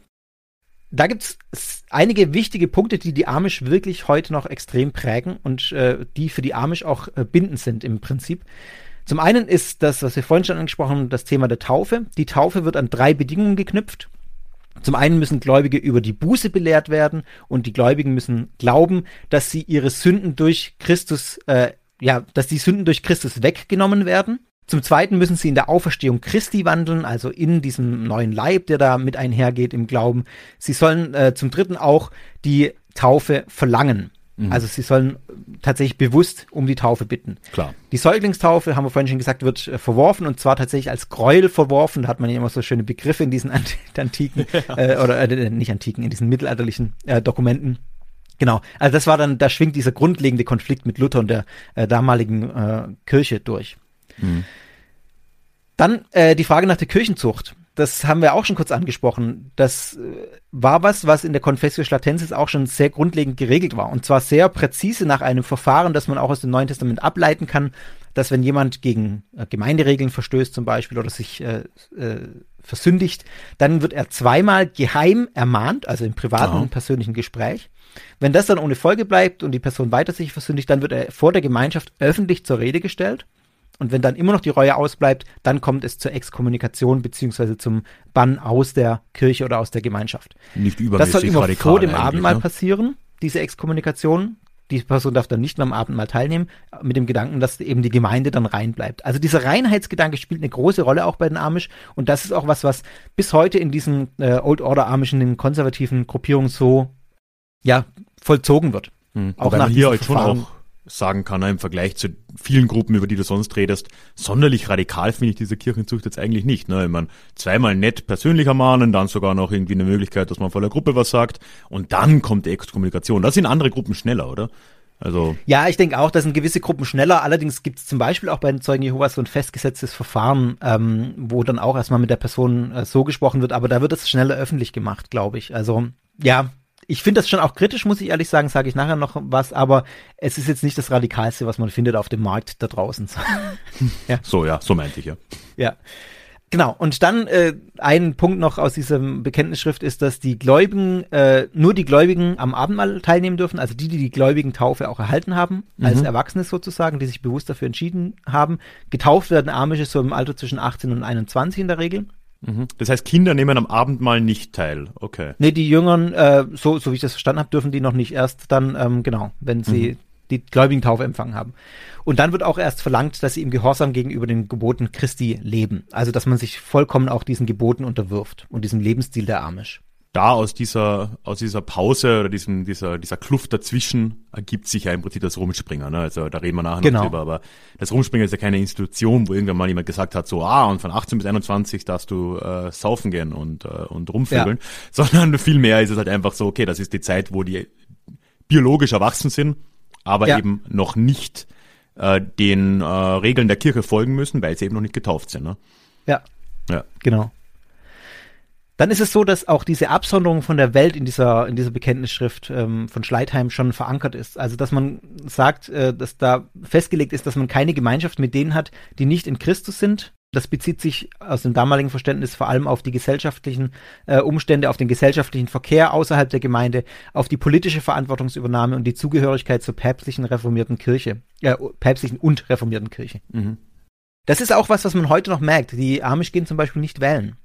da gibt es einige wichtige Punkte, die die Amish wirklich heute noch extrem prägen und äh, die für die Amish auch äh, bindend sind im Prinzip. Zum einen ist das, was wir vorhin schon angesprochen haben, das Thema der Taufe. Die Taufe wird an drei Bedingungen geknüpft. Zum einen müssen Gläubige über die Buße belehrt werden und die Gläubigen müssen glauben, dass sie ihre Sünden durch Christus, äh, ja, dass die Sünden durch Christus weggenommen werden. Zum Zweiten müssen sie in der Auferstehung Christi wandeln, also in diesem neuen Leib, der da mit einhergeht im Glauben. Sie sollen äh, zum Dritten auch die Taufe verlangen. Mhm. Also sie sollen tatsächlich bewusst um die Taufe bitten.
Klar.
Die Säuglingstaufe, haben wir vorhin schon gesagt, wird äh, verworfen und zwar tatsächlich als Gräuel verworfen. Da hat man ja immer so schöne Begriffe in diesen [LAUGHS] antiken, [LAUGHS] äh, oder äh, nicht antiken, in diesen mittelalterlichen äh, Dokumenten. Genau, also das war dann, da schwingt dieser grundlegende Konflikt mit Luther und der äh, damaligen Kirche durch. Mhm. Dann äh, die Frage nach der Kirchenzucht das haben wir auch schon kurz angesprochen. Das äh, war was, was in der Confessio Schlatensis auch schon sehr grundlegend geregelt war. Und zwar sehr präzise nach einem Verfahren, das man auch aus dem Neuen Testament ableiten kann, dass wenn jemand gegen äh, Gemeinderegeln verstößt zum Beispiel oder sich äh, äh, versündigt, dann wird er zweimal geheim ermahnt, also im privaten und persönlichen Gespräch. Wenn das dann ohne Folge bleibt und die Person weiter sich versündigt, dann wird er vor der Gemeinschaft öffentlich zur Rede gestellt. Und wenn dann immer noch die Reue ausbleibt, dann kommt es zur Exkommunikation beziehungsweise zum Bann aus der Kirche oder aus der Gemeinschaft.
Nicht übermäßig
Das soll immer vor dem Abendmahl ne? passieren, diese Exkommunikation. Die Person darf dann nicht mehr am Abendmahl teilnehmen, mit dem Gedanken, dass eben die Gemeinde dann rein bleibt. Also dieser Reinheitsgedanke spielt eine große Rolle auch bei den Amish. Und das ist auch was, was bis heute in diesen äh, Old Order Amischen, den konservativen Gruppierungen so, ja, vollzogen wird.
Mhm. Auch nach hier halt schon auch sagen kann, im Vergleich zu vielen Gruppen, über die du sonst redest, sonderlich radikal finde ich diese Kirchenzucht jetzt eigentlich nicht. Ne? Ich meine, zweimal nett persönlich ermahnen, dann sogar noch irgendwie eine Möglichkeit, dass man vor der Gruppe was sagt und dann kommt die Exkommunikation. Das sind andere Gruppen schneller, oder? Also
ja, ich denke auch, das sind gewisse Gruppen schneller. Allerdings gibt es zum Beispiel auch bei den Zeugen Jehovas so ein festgesetztes Verfahren, ähm, wo dann auch erstmal mit der Person äh, so gesprochen wird, aber da wird es schneller öffentlich gemacht, glaube ich. Also ja, ich finde das schon auch kritisch, muss ich ehrlich sagen, sage ich nachher noch was, aber es ist jetzt nicht das Radikalste, was man findet auf dem Markt da draußen. [LAUGHS]
ja. So, ja, so meinte ich ja.
Ja. Genau, und dann äh, ein Punkt noch aus dieser Bekenntnisschrift ist, dass die Gläubigen, äh, nur die Gläubigen am Abendmahl teilnehmen dürfen, also die, die die Gläubigen Taufe auch erhalten haben, mhm. als Erwachsene sozusagen, die sich bewusst dafür entschieden haben. Getauft werden Amische so im Alter zwischen 18 und 21 in der Regel.
Mhm. Das heißt, Kinder nehmen am Abendmahl nicht teil. Okay.
Nee, die Jüngeren, äh, so, so wie ich das verstanden habe, dürfen die noch nicht erst dann, ähm, genau, wenn sie mhm. die gläubigen Taufe empfangen haben. Und dann wird auch erst verlangt, dass sie im Gehorsam gegenüber den Geboten Christi leben. Also, dass man sich vollkommen auch diesen Geboten unterwirft und diesem Lebensstil der Amish
da aus dieser, aus dieser Pause oder diesem, dieser, dieser Kluft dazwischen ergibt sich ja im Prinzip das Rumspringen. Ne? Also da reden wir nachher
genau.
noch drüber. Aber das Rumspringen ist ja keine Institution, wo irgendwann mal jemand gesagt hat, so, ah, und von 18 bis 21 darfst du äh, saufen gehen und, äh, und rumvögeln. Ja. [LAUGHS] Sondern vielmehr ist es halt einfach so, okay, das ist die Zeit, wo die biologisch erwachsen sind, aber ja. eben noch nicht äh, den äh, Regeln der Kirche folgen müssen, weil sie eben noch nicht getauft sind. Ne?
Ja. Ja. Genau. Dann ist es so, dass auch diese Absonderung von der Welt in dieser, in dieser Bekenntnisschrift ähm, von Schleitheim schon verankert ist. Also, dass man sagt, äh, dass da festgelegt ist, dass man keine Gemeinschaft mit denen hat, die nicht in Christus sind. Das bezieht sich aus dem damaligen Verständnis vor allem auf die gesellschaftlichen äh, Umstände, auf den gesellschaftlichen Verkehr außerhalb der Gemeinde, auf die politische Verantwortungsübernahme und die Zugehörigkeit zur päpstlichen reformierten Kirche, äh, päpstlichen und reformierten Kirche. Mhm. Das ist auch was, was man heute noch merkt. Die Amish gehen zum Beispiel nicht wählen.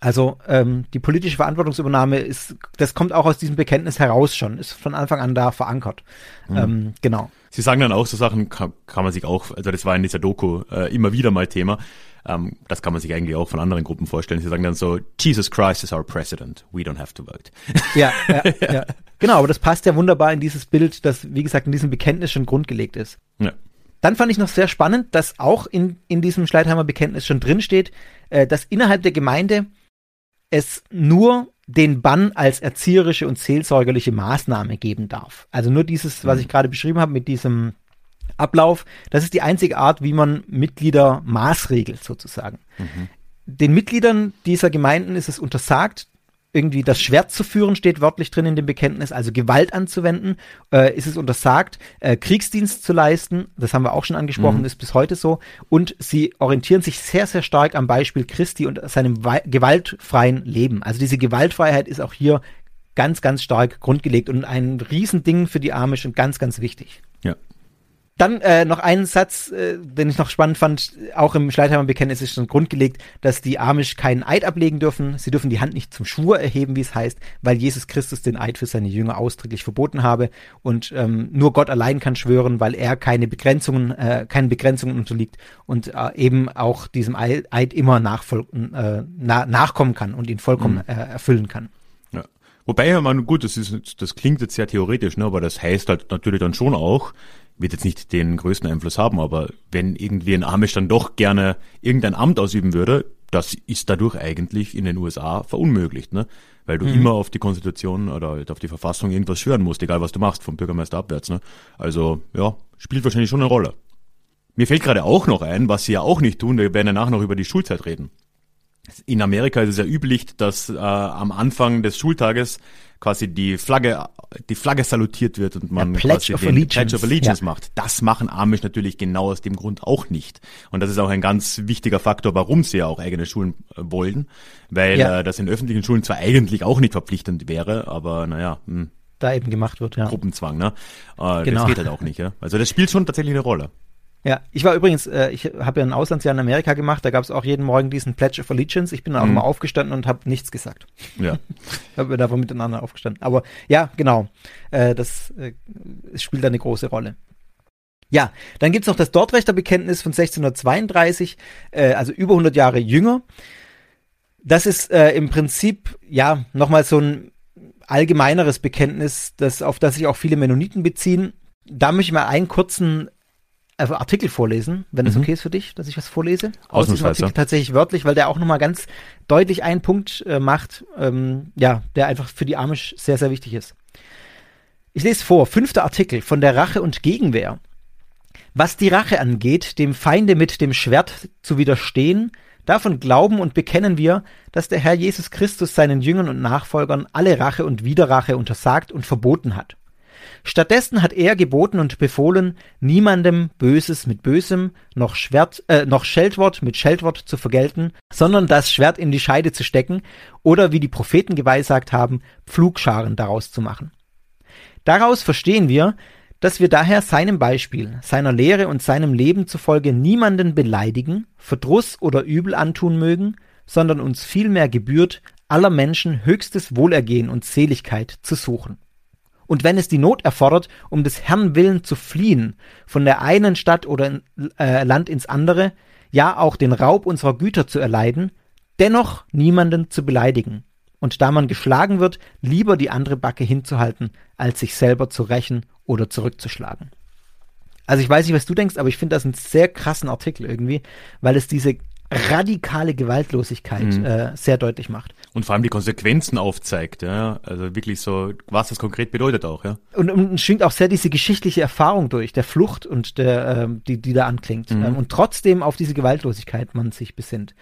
Also ähm, die politische Verantwortungsübernahme ist, das kommt auch aus diesem Bekenntnis heraus schon, ist von Anfang an da verankert. Mhm. Ähm, genau.
Sie sagen dann auch so Sachen, kann, kann, man sich auch, also das war in dieser Doku äh, immer wieder mal Thema. Ähm, das kann man sich eigentlich auch von anderen Gruppen vorstellen. Sie sagen dann so, Jesus Christ is our president, we don't have to vote.
Ja, ja, [LAUGHS] ja. Genau, aber das passt ja wunderbar in dieses Bild, das, wie gesagt, in diesem Bekenntnis schon grundgelegt ist. Ja. Dann fand ich noch sehr spannend, dass auch in, in diesem Schleitheimer Bekenntnis schon drinsteht, äh, dass innerhalb der Gemeinde es nur den Bann als erzieherische und seelsorgerliche Maßnahme geben darf. Also nur dieses, was mhm. ich gerade beschrieben habe mit diesem Ablauf, das ist die einzige Art, wie man Mitglieder maßregelt sozusagen. Mhm. Den Mitgliedern dieser Gemeinden ist es untersagt, irgendwie das Schwert zu führen, steht wörtlich drin in dem Bekenntnis, also Gewalt anzuwenden, äh, ist es untersagt, äh, Kriegsdienst zu leisten, das haben wir auch schon angesprochen, mhm. ist bis heute so, und sie orientieren sich sehr, sehr stark am Beispiel Christi und seinem gewaltfreien Leben. Also diese Gewaltfreiheit ist auch hier ganz, ganz stark grundgelegt und ein Riesending für die Amish und ganz, ganz wichtig.
Ja.
Dann äh, noch einen Satz, äh, den ich noch spannend fand, auch im Schleitheimer Bekenntnis ist schon grundgelegt, dass die Amish keinen Eid ablegen dürfen. Sie dürfen die Hand nicht zum Schwur erheben, wie es heißt, weil Jesus Christus den Eid für seine Jünger ausdrücklich verboten habe. Und ähm, nur Gott allein kann schwören, weil er keine Begrenzungen, äh, keine Begrenzungen unterliegt und äh, eben auch diesem Eid immer nachfolgen, äh, na, nachkommen kann und ihn vollkommen mhm. äh, erfüllen kann.
Ja. Wobei ja, man, gut, das ist, das klingt jetzt sehr theoretisch, ne, aber das heißt halt natürlich dann schon auch, wird jetzt nicht den größten Einfluss haben, aber wenn irgendwie ein Amish dann doch gerne irgendein Amt ausüben würde, das ist dadurch eigentlich in den USA verunmöglicht, ne? Weil du mhm. immer auf die Konstitution oder halt auf die Verfassung irgendwas schwören musst, egal was du machst, vom Bürgermeister abwärts, ne? Also, ja, spielt wahrscheinlich schon eine Rolle. Mir fällt gerade auch noch ein, was sie ja auch nicht tun, wir werden danach noch über die Schulzeit reden. In Amerika ist es ja üblich, dass äh, am Anfang des Schultages quasi die Flagge, die Flagge salutiert wird und man
quasi
den Allegiance. Pledge of Allegiance ja. macht. Das machen Amish natürlich genau aus dem Grund auch nicht. Und das ist auch ein ganz wichtiger Faktor, warum sie ja auch eigene Schulen äh, wollen, weil ja. äh, das in öffentlichen Schulen zwar eigentlich auch nicht verpflichtend wäre, aber naja, mh. Hm.
da eben gemacht wird, ja.
Gruppenzwang, ne? Äh, genau. Das geht halt auch nicht, ja. Also das spielt schon tatsächlich eine Rolle.
Ja, ich war übrigens, äh, ich habe ja ein Auslandsjahr in Amerika gemacht, da gab es auch jeden Morgen diesen Pledge of Allegiance. Ich bin dann auch mhm. immer aufgestanden und habe nichts gesagt.
Ja. [LAUGHS]
habe da miteinander aufgestanden. Aber ja, genau, äh, das äh, spielt da eine große Rolle. Ja, dann gibt's noch das Dortrechter-Bekenntnis von 1632, äh, also über 100 Jahre jünger. Das ist äh, im Prinzip, ja, nochmal so ein allgemeineres Bekenntnis, das, auf das sich auch viele Mennoniten beziehen. Da möchte ich mal einen kurzen Artikel vorlesen, wenn es mhm. okay ist für dich, dass ich was vorlese.
Aus diesem Artikel
tatsächlich wörtlich, weil der auch nochmal ganz deutlich einen Punkt äh, macht, ähm, ja, der einfach für die Amish sehr, sehr wichtig ist. Ich lese vor, fünfter Artikel von der Rache und Gegenwehr. Was die Rache angeht, dem Feinde mit dem Schwert zu widerstehen, davon glauben und bekennen wir, dass der Herr Jesus Christus seinen Jüngern und Nachfolgern alle Rache und Widerrache untersagt und verboten hat. Stattdessen hat er geboten und befohlen, niemandem Böses mit Bösem, noch Schwert, äh, noch Scheldwort mit Scheldwort zu vergelten, sondern das Schwert in die Scheide zu stecken oder wie die Propheten geweissagt haben, Pflugscharen daraus zu machen. Daraus verstehen wir, dass wir daher seinem Beispiel, seiner Lehre und seinem Leben zufolge niemanden beleidigen, Verdruss oder Übel antun mögen, sondern uns vielmehr gebührt, aller Menschen höchstes Wohlergehen und Seligkeit zu suchen und wenn es die Not erfordert, um des Herrn willen zu fliehen, von der einen Stadt oder in, äh, Land ins andere, ja auch den Raub unserer Güter zu erleiden, dennoch niemanden zu beleidigen. Und da man geschlagen wird, lieber die andere Backe hinzuhalten, als sich selber zu rächen oder zurückzuschlagen. Also ich weiß nicht, was du denkst, aber ich finde das einen sehr krassen Artikel irgendwie, weil es diese radikale Gewaltlosigkeit mhm. äh, sehr deutlich macht.
Und vor allem die Konsequenzen aufzeigt, ja. Also wirklich so, was das konkret bedeutet auch, ja.
Und, und schwingt auch sehr diese geschichtliche Erfahrung durch, der Flucht und der, ähm, die, die da anklingt. Mhm. Ähm, und trotzdem auf diese Gewaltlosigkeit man sich besinnt.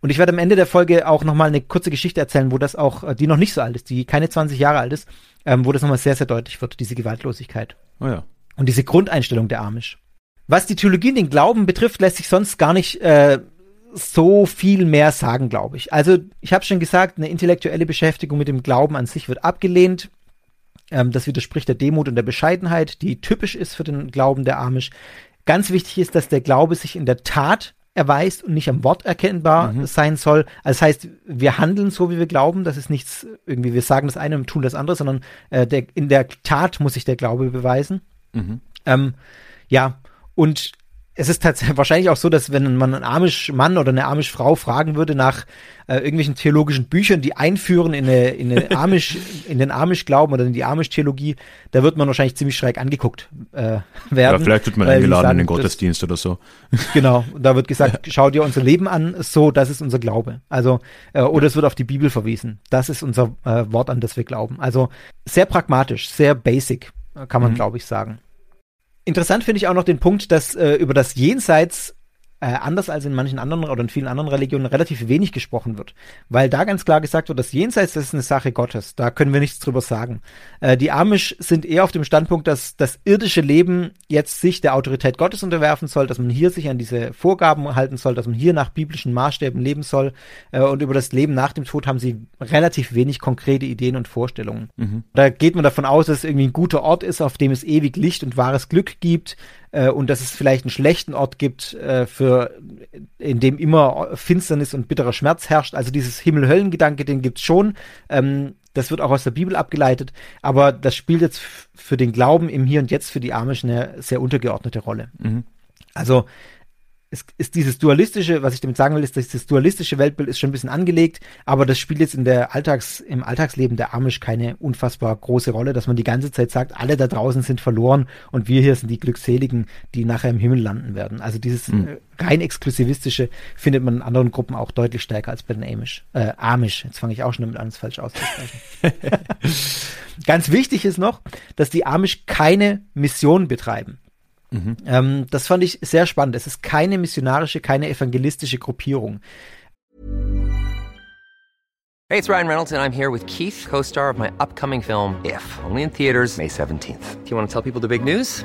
Und ich werde am Ende der Folge auch nochmal eine kurze Geschichte erzählen, wo das auch, äh, die noch nicht so alt ist, die keine 20 Jahre alt ist, ähm, wo das nochmal sehr, sehr deutlich wird, diese Gewaltlosigkeit.
Oh ja.
Und diese Grundeinstellung der Amish. Was die Theologie und den Glauben betrifft, lässt sich sonst gar nicht äh, so viel mehr sagen, glaube ich. Also ich habe schon gesagt, eine intellektuelle Beschäftigung mit dem Glauben an sich wird abgelehnt. Ähm, das widerspricht der Demut und der Bescheidenheit, die typisch ist für den Glauben der Amish. Ganz wichtig ist, dass der Glaube sich in der Tat erweist und nicht am Wort erkennbar mhm. sein soll. Also das heißt, wir handeln so, wie wir glauben. Das ist nichts irgendwie, wir sagen das eine und tun das andere, sondern äh, der, in der Tat muss sich der Glaube beweisen. Mhm. Ähm, ja, und es ist tatsächlich [LAUGHS] wahrscheinlich auch so, dass wenn man einen amisch Mann oder eine amisch Frau fragen würde nach äh, irgendwelchen theologischen Büchern, die einführen in, eine, in, eine [LAUGHS] Amish, in den Amish-Glauben oder in die Amish-Theologie, da wird man wahrscheinlich ziemlich schräg angeguckt äh, werden. Ja,
vielleicht wird man eingeladen sagen, in den Gottesdienst das, oder so. [LAUGHS]
Genau, da wird gesagt, schau dir unser Leben an, so, das ist unser Glaube. Also, äh, oder es wird auf die Bibel verwiesen. Das ist unser äh, Wort, an das wir glauben. Also sehr pragmatisch, sehr basic, kann man, mhm. glaube ich, sagen. Interessant finde ich auch noch den Punkt, dass äh, über das Jenseits äh, anders als in manchen anderen oder in vielen anderen Religionen relativ wenig gesprochen wird. Weil da ganz klar gesagt wird, das Jenseits das ist eine Sache Gottes. Da können wir nichts drüber sagen. Äh, die Amish sind eher auf dem Standpunkt, dass das irdische Leben jetzt sich der Autorität Gottes unterwerfen soll, dass man hier sich an diese Vorgaben halten soll, dass man hier nach biblischen Maßstäben leben soll. Äh, und über das Leben nach dem Tod haben sie relativ wenig konkrete Ideen und Vorstellungen. Mhm. Da geht man davon aus, dass es irgendwie ein guter Ort ist, auf dem es ewig Licht und wahres Glück gibt äh, und dass es vielleicht einen schlechten Ort gibt, äh, für, in dem immer Finsternis und bitterer Schmerz herrscht. Also dieses Himmel-Höllen-Gedanke, den gibt's schon. Ähm, das wird auch aus der Bibel abgeleitet, aber das spielt jetzt für den Glauben im Hier und Jetzt für die Amish eine sehr untergeordnete Rolle. Mhm. Also es ist dieses dualistische, was ich damit sagen will, ist, dass dieses dualistische Weltbild ist schon ein bisschen angelegt, aber das spielt jetzt in der Alltags, im Alltagsleben der Amish keine unfassbar große Rolle, dass man die ganze Zeit sagt, alle da draußen sind verloren und wir hier sind die Glückseligen, die nachher im Himmel landen werden. Also dieses mhm. rein exklusivistische findet man in anderen Gruppen auch deutlich stärker als bei den Amish. Äh, Amish, jetzt fange ich auch schon damit an, es falsch auszusprechen. [LAUGHS] Ganz wichtig ist noch, dass die Amish keine Mission betreiben. Mhm. Ähm, das fand ich sehr spannend. Es ist keine missionarische, keine evangelistische Gruppierung.
Hey, it's Ryan Reynolds and I'm here with Keith, co-star of my upcoming film If, only in theaters May 17th. Do you want to tell people the big news?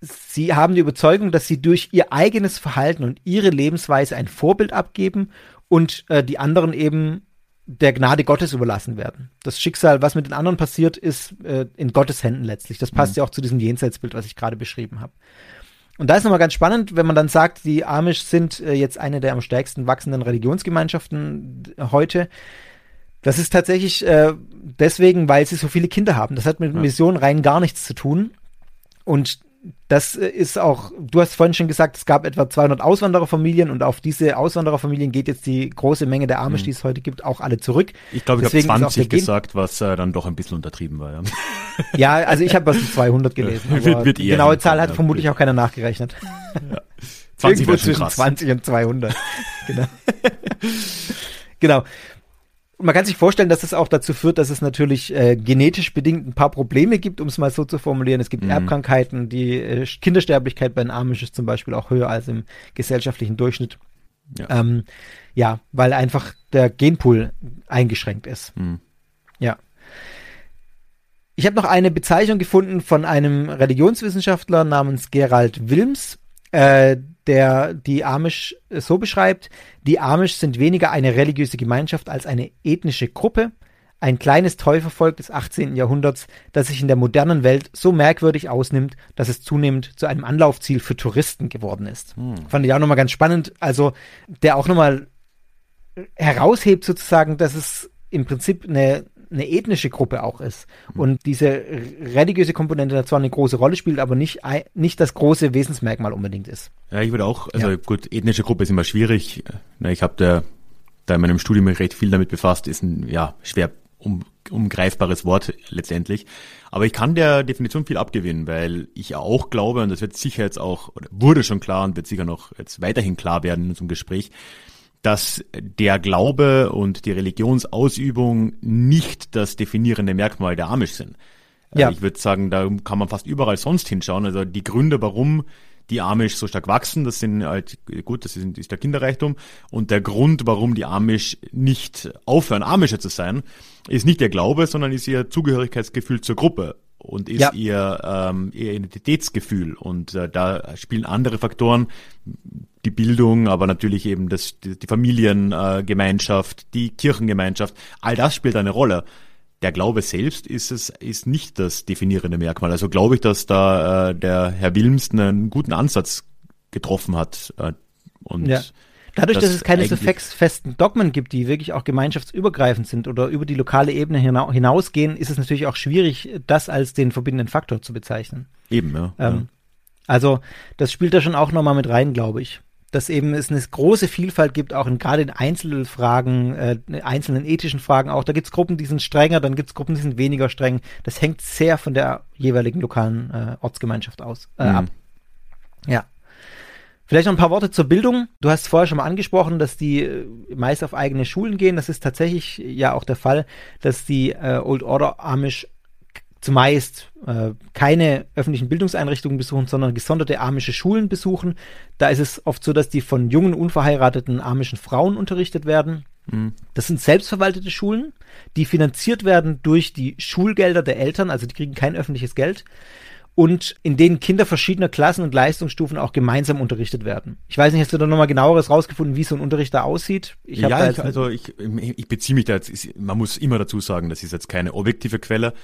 Sie haben die Überzeugung, dass sie durch ihr eigenes Verhalten und ihre Lebensweise ein Vorbild abgeben und äh, die anderen eben der Gnade Gottes überlassen werden. Das Schicksal, was mit den anderen passiert, ist äh, in Gottes Händen letztlich. Das passt mhm. ja auch zu diesem Jenseitsbild, was ich gerade beschrieben habe. Und da ist nochmal ganz spannend, wenn man dann sagt, die Amish sind äh, jetzt eine der am stärksten wachsenden Religionsgemeinschaften heute. Das ist tatsächlich äh, deswegen, weil sie so viele Kinder haben. Das hat mit ja. Mission rein gar nichts zu tun. Und das äh, ist auch, du hast vorhin schon gesagt, es gab etwa 200 Auswandererfamilien und auf diese Auswandererfamilien geht jetzt die große Menge der Amish, mhm. die es heute gibt, auch alle zurück.
Ich glaube, ich habe 20 gesagt, was äh, dann doch ein bisschen untertrieben war. Ja, [LAUGHS]
ja also ich habe was mit 200 gelesen. Aber wird, die genaue Zahl hat vermutlich auch keiner nachgerechnet. Ja. [LAUGHS] 20 Irgendwo zwischen krass. 20 und 200. [LAUGHS] genau. genau man kann sich vorstellen, dass es auch dazu führt, dass es natürlich äh, genetisch bedingt ein paar Probleme gibt, um es mal so zu formulieren. Es gibt mhm. Erbkrankheiten, die äh, Kindersterblichkeit bei den Amish ist zum Beispiel auch höher als im gesellschaftlichen Durchschnitt. Ja, ähm, ja weil einfach der Genpool eingeschränkt ist. Mhm. Ja. Ich habe noch eine Bezeichnung gefunden von einem Religionswissenschaftler namens Gerald Wilms. Äh, der die Amish so beschreibt, die Amish sind weniger eine religiöse Gemeinschaft als eine ethnische Gruppe, ein kleines Täufervolk des 18. Jahrhunderts, das sich in der modernen Welt so merkwürdig ausnimmt, dass es zunehmend zu einem Anlaufziel für Touristen geworden ist. Hm. Fand ich auch nochmal ganz spannend. Also, der auch nochmal heraushebt sozusagen, dass es im Prinzip eine eine ethnische Gruppe auch ist. Und diese religiöse Komponente da zwar eine große Rolle spielt, aber nicht, nicht das große Wesensmerkmal unbedingt ist.
Ja, ich würde auch, also ja. gut, ethnische Gruppe ist immer schwierig. Ich habe da, da in meinem Studium recht viel damit befasst, ist ein ja schwer um, umgreifbares Wort letztendlich. Aber ich kann der Definition viel abgewinnen, weil ich auch glaube, und das wird sicher jetzt auch, oder wurde schon klar und wird sicher noch jetzt weiterhin klar werden in unserem Gespräch, dass der Glaube und die Religionsausübung nicht das definierende Merkmal der Amish sind. Also ja. Ich würde sagen, da kann man fast überall sonst hinschauen. Also die Gründe, warum die Amish so stark wachsen, das sind halt, gut, das ist, ist der Kinderreichtum. Und der Grund, warum die Amish nicht aufhören, Amische zu sein, ist nicht der Glaube, sondern ist ihr Zugehörigkeitsgefühl zur Gruppe und ist ja. ihr, ähm, ihr Identitätsgefühl. Und äh, da spielen andere Faktoren, die Bildung, aber natürlich eben das, die, die Familiengemeinschaft, die Kirchengemeinschaft, all das spielt eine Rolle. Der Glaube selbst ist es ist nicht das definierende Merkmal. Also glaube ich, dass da äh, der Herr Wilms einen guten Ansatz getroffen hat. Äh, und
ja. Dadurch, dass es keine so festen Dogmen gibt, die wirklich auch gemeinschaftsübergreifend sind oder über die lokale Ebene hinausgehen, ist es natürlich auch schwierig, das als den verbindenden Faktor zu bezeichnen.
Eben, ja.
Ähm, ja. Also, das spielt da schon auch nochmal mit rein, glaube ich. Dass eben es eine große Vielfalt gibt, auch in gerade in Einzelfragen, äh, einzelnen ethischen Fragen auch. Da gibt es Gruppen, die sind strenger, dann gibt es Gruppen, die sind weniger streng. Das hängt sehr von der jeweiligen lokalen äh, Ortsgemeinschaft aus, äh, mhm. ab. Ja. Vielleicht noch ein paar Worte zur Bildung. Du hast vorher schon mal angesprochen, dass die äh, meist auf eigene Schulen gehen. Das ist tatsächlich ja auch der Fall, dass die äh, Old Order Amish zumeist äh, keine öffentlichen Bildungseinrichtungen besuchen, sondern gesonderte amische Schulen besuchen. Da ist es oft so, dass die von jungen, unverheirateten amischen Frauen unterrichtet werden. Mhm. Das sind selbstverwaltete Schulen, die finanziert werden durch die Schulgelder der Eltern, also die kriegen kein öffentliches Geld und in denen Kinder verschiedener Klassen und Leistungsstufen auch gemeinsam unterrichtet werden. Ich weiß nicht, hast du da nochmal genaueres rausgefunden, wie so ein Unterricht da aussieht?
Ich ja, ich, also ich, ich beziehe mich da jetzt, man muss immer dazu sagen, das ist jetzt keine objektive Quelle,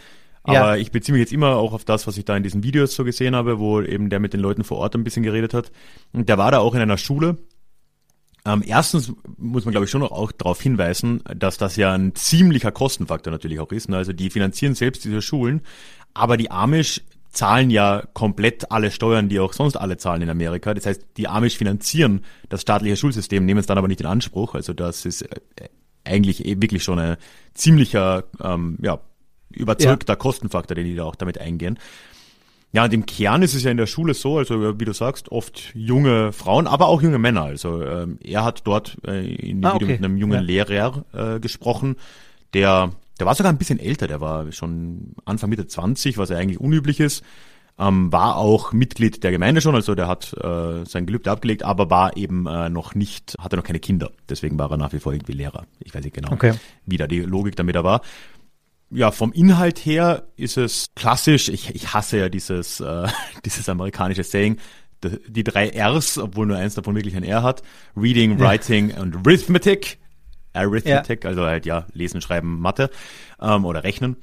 aber ich beziehe mich jetzt immer auch auf das, was ich da in diesen Videos so gesehen habe, wo eben der mit den Leuten vor Ort ein bisschen geredet hat. Und der war da auch in einer Schule. Ähm, erstens muss man, glaube ich, schon noch auch darauf hinweisen, dass das ja ein ziemlicher Kostenfaktor natürlich auch ist. Ne? Also die finanzieren selbst diese Schulen, aber die Amish zahlen ja komplett alle Steuern, die auch sonst alle zahlen in Amerika. Das heißt, die Amish finanzieren das staatliche Schulsystem, nehmen es dann aber nicht in Anspruch. Also das ist äh, eigentlich eh wirklich schon ein ziemlicher, ähm, ja, überzeugter ja. Kostenfaktor, den die da auch damit eingehen. Ja, und im Kern ist es ja in der Schule so, also wie du sagst, oft junge Frauen, aber auch junge Männer. Also ähm, er hat dort äh, in dem ah, Video okay. mit einem jungen ja. Lehrer äh, gesprochen, der der war sogar ein bisschen älter, der war schon Anfang Mitte 20, was ja eigentlich unüblich ist. Ähm, war auch Mitglied der Gemeinde schon, also der hat äh, sein Gelübde abgelegt, aber war eben äh, noch nicht, hatte noch keine Kinder. Deswegen war er nach wie vor irgendwie Lehrer. Ich weiß nicht genau, okay. wie da die Logik damit da war. Ja, vom Inhalt her ist es klassisch. Ich, ich hasse ja dieses, äh, [LAUGHS] dieses amerikanische Saying, die drei Rs, obwohl nur eins davon wirklich ein R hat. Reading, Writing ja. und Arithmetic. Arithmetic, ja. also halt ja, Lesen, Schreiben, Mathe ähm, oder Rechnen.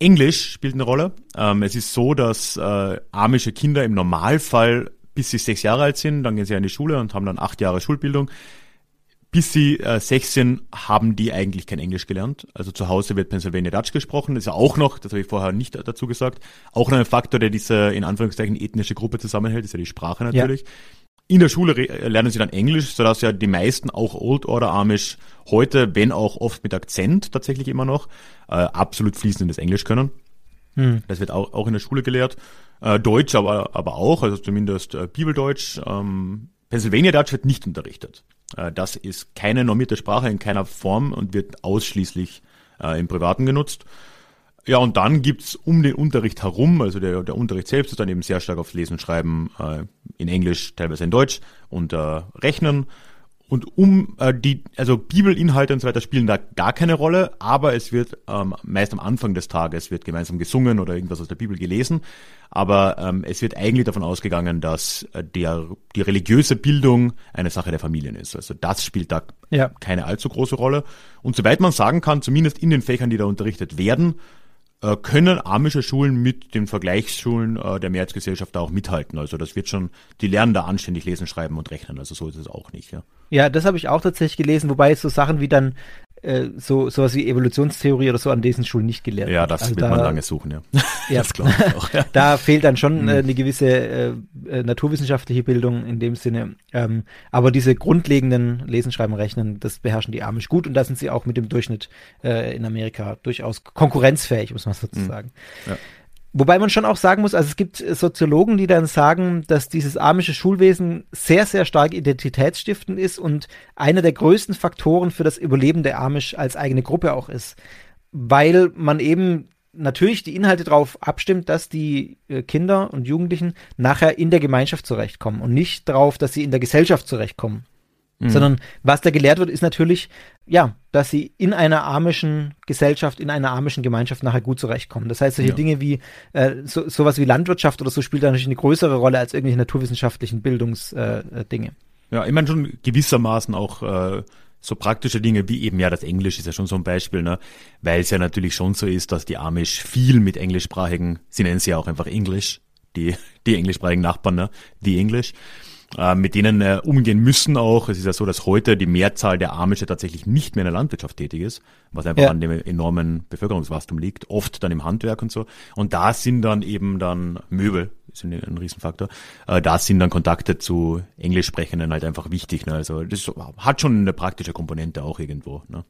Englisch spielt eine Rolle. Ähm, es ist so, dass äh, amische Kinder im Normalfall bis sie sechs Jahre alt sind, dann gehen sie in die Schule und haben dann acht Jahre Schulbildung. Bis sie äh, sechs sind, haben die eigentlich kein Englisch gelernt. Also zu Hause wird Pennsylvania Dutch gesprochen. Das ist ja auch noch, das habe ich vorher nicht dazu gesagt, auch noch ein Faktor, der diese in Anführungszeichen ethnische Gruppe zusammenhält, ist ja die Sprache natürlich. Ja. In der Schule lernen sie dann Englisch, sodass ja die meisten auch Old Order Amish heute, wenn auch oft mit Akzent tatsächlich immer noch, äh, absolut fließendes Englisch können. Hm. Das wird auch, auch in der Schule gelehrt. Äh, Deutsch aber, aber auch, also zumindest äh, Bibeldeutsch. Ähm, Pennsylvania Dutch wird nicht unterrichtet. Äh, das ist keine normierte Sprache in keiner Form und wird ausschließlich äh, im Privaten genutzt. Ja, und dann gibt's um den Unterricht herum, also der, der Unterricht selbst ist dann eben sehr stark aufs Lesen, Schreiben äh, in Englisch, teilweise in Deutsch und Rechnen. Und um äh, die, also Bibelinhalte und so weiter spielen da gar keine Rolle, aber es wird ähm, meist am Anfang des Tages wird gemeinsam gesungen oder irgendwas aus der Bibel gelesen. Aber ähm, es wird eigentlich davon ausgegangen, dass äh, der, die religiöse Bildung eine Sache der Familien ist. Also das spielt da ja. keine allzu große Rolle. Und soweit man sagen kann, zumindest in den Fächern, die da unterrichtet werden, können amische Schulen mit den Vergleichsschulen äh, der Mehrheitsgesellschaft da auch mithalten. Also das wird schon, die lernen da anständig lesen, schreiben und rechnen. Also so ist es auch nicht, ja.
Ja, das habe ich auch tatsächlich gelesen, wobei so Sachen wie dann äh, so sowas wie Evolutionstheorie oder so an diesen Schulen nicht gelehrt
Ja, das also wird da, man lange suchen, ja. [LAUGHS]
ja das glaube ich auch. Ja. da fehlt dann schon äh, hm. eine gewisse äh, äh, naturwissenschaftliche Bildung in dem Sinne. Ähm, aber diese grundlegenden Lesen, Schreiben, Rechnen, das beherrschen die Amish gut und da sind sie auch mit dem Durchschnitt äh, in Amerika durchaus konkurrenzfähig, muss man sozusagen. Hm. Ja. Wobei man schon auch sagen muss, also es gibt Soziologen, die dann sagen, dass dieses amische Schulwesen sehr, sehr stark identitätsstiftend ist und einer der größten Faktoren für das Überleben der Amish als eigene Gruppe auch ist. Weil man eben natürlich die Inhalte darauf abstimmt, dass die äh, Kinder und Jugendlichen nachher in der Gemeinschaft zurechtkommen und nicht darauf, dass sie in der Gesellschaft zurechtkommen. Mhm. Sondern was da gelehrt wird, ist natürlich, ja, dass sie in einer armischen Gesellschaft, in einer armischen Gemeinschaft nachher gut zurechtkommen. Das heißt, solche ja. Dinge wie äh, so, sowas wie Landwirtschaft oder so spielt da natürlich eine größere Rolle als irgendwelche naturwissenschaftlichen Bildungsdinge. Äh,
ja, ich meine schon gewissermaßen auch äh, so praktische Dinge wie eben ja das Englisch ist ja schon so ein Beispiel, ne? weil es ja natürlich schon so ist, dass die Amish viel mit englischsprachigen, sie nennen sie ja auch einfach Englisch, die, die englischsprachigen Nachbarn, ne? die Englisch äh, mit denen äh, umgehen müssen auch. Es ist ja so, dass heute die Mehrzahl der Amische tatsächlich nicht mehr in der Landwirtschaft tätig ist, was einfach ja. an dem enormen Bevölkerungswachstum liegt, oft dann im Handwerk und so. Und da sind dann eben dann Möbel, sind ein Riesenfaktor. Äh, da sind dann Kontakte zu Englischsprechenden halt einfach wichtig. Ne? Also das hat schon eine praktische Komponente auch irgendwo. Ne?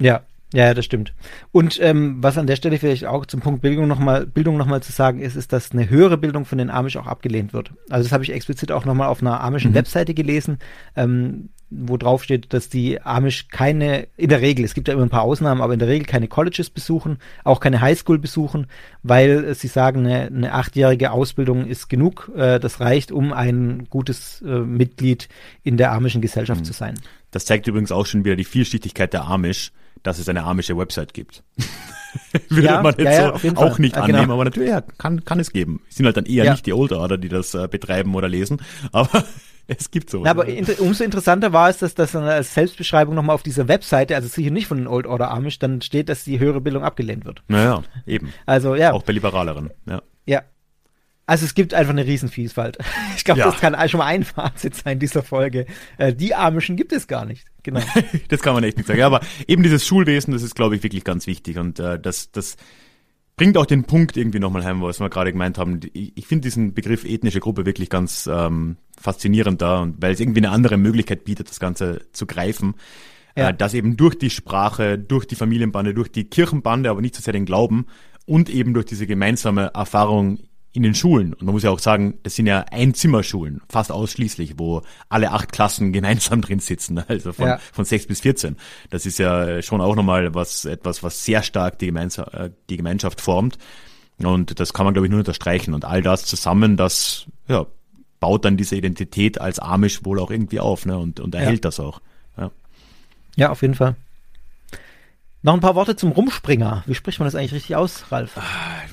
Ja, Ja, das stimmt. Und ähm, was an der Stelle vielleicht auch zum Punkt Bildung nochmal Bildung noch mal zu sagen ist, ist, dass eine höhere Bildung von den Amish auch abgelehnt wird. Also das habe ich explizit auch nochmal auf einer amischen mhm. Webseite gelesen. Ähm, wo drauf steht, dass die Amish keine, in der Regel, es gibt ja immer ein paar Ausnahmen, aber in der Regel keine Colleges besuchen, auch keine Highschool besuchen, weil äh, sie sagen, eine, eine achtjährige Ausbildung ist genug, äh, das reicht, um ein gutes äh, Mitglied in der amischen Gesellschaft mhm. zu sein.
Das zeigt übrigens auch schon wieder die Vielschichtigkeit der Amish, dass es eine amische Website gibt. [LAUGHS] Würde ja, man jetzt ja, so auch nicht ja, genau. annehmen, aber natürlich ja, kann, kann es geben. Es sind halt dann eher nicht die Old Order, die das äh, betreiben oder lesen, [LAUGHS] aber es gibt sowas.
Na, aber inter umso interessanter war es, dass das dann als Selbstbeschreibung nochmal auf dieser Webseite, also sicher nicht von den Old Order Amish, dann steht, dass die höhere Bildung abgelehnt wird.
Naja, eben.
Also ja.
Auch bei liberaleren, ja.
Ja. Also es gibt einfach eine Riesenvielfalt. [LAUGHS] Ich glaube, ja. das kann schon mal ein Fazit sein dieser Folge. Äh, die Amischen gibt es gar nicht. Genau. [LAUGHS]
das kann man echt nicht sagen. Ja, aber eben dieses Schulwesen, das ist, glaube ich, wirklich ganz wichtig. Und äh, das, das bringt auch den Punkt irgendwie nochmal heim, was wir gerade gemeint haben. Ich, ich finde diesen Begriff ethnische Gruppe wirklich ganz ähm, faszinierend da, und weil es irgendwie eine andere Möglichkeit bietet, das Ganze zu greifen. Ja. Äh, dass eben durch die Sprache, durch die Familienbande, durch die Kirchenbande, aber nicht so sehr den Glauben und eben durch diese gemeinsame Erfahrung in den Schulen. Und man muss ja auch sagen, das sind ja Einzimmerschulen, fast ausschließlich, wo alle acht Klassen [LAUGHS] gemeinsam drin sitzen, also von, ja. von sechs bis vierzehn. Das ist ja schon auch nochmal was, etwas, was sehr stark die, Gemeinschaft, äh, die Gemeinschaft formt. Und das kann man, glaube ich, nur unterstreichen. Und all das zusammen, das, ja, baut dann diese Identität als Amish wohl auch irgendwie auf, ne, und, und erhält ja. das auch. Ja.
ja, auf jeden Fall. Noch ein paar Worte zum Rumspringer. Wie spricht man das eigentlich richtig aus, Ralf? Ah,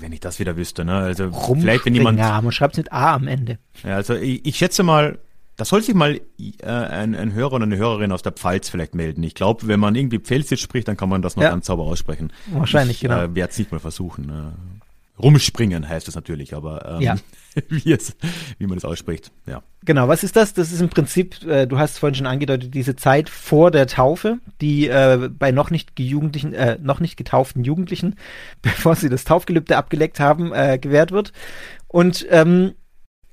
wenn ich das wieder wüsste, ne?
Also vielleicht wenn jemand. Ja, man schreibt es mit A am Ende.
Ja, also ich, ich schätze mal, da soll sich mal äh, ein, ein Hörer oder eine Hörerin aus der Pfalz vielleicht melden. Ich glaube, wenn man irgendwie Pfälzisch spricht, dann kann man das noch ja. ganz sauber aussprechen.
Wahrscheinlich, ich,
genau. Äh, werde es nicht mal versuchen. Äh. Rumspringen heißt es natürlich, aber ähm, ja. [LAUGHS] wie, es, wie man es ausspricht, ja.
Genau, was ist das? Das ist im Prinzip, äh, du hast vorhin schon angedeutet, diese Zeit vor der Taufe, die äh, bei noch nicht Jugendlichen, äh, noch nicht getauften Jugendlichen, [LAUGHS] bevor sie das Taufgelübde abgeleckt haben, äh, gewährt wird. Und ähm,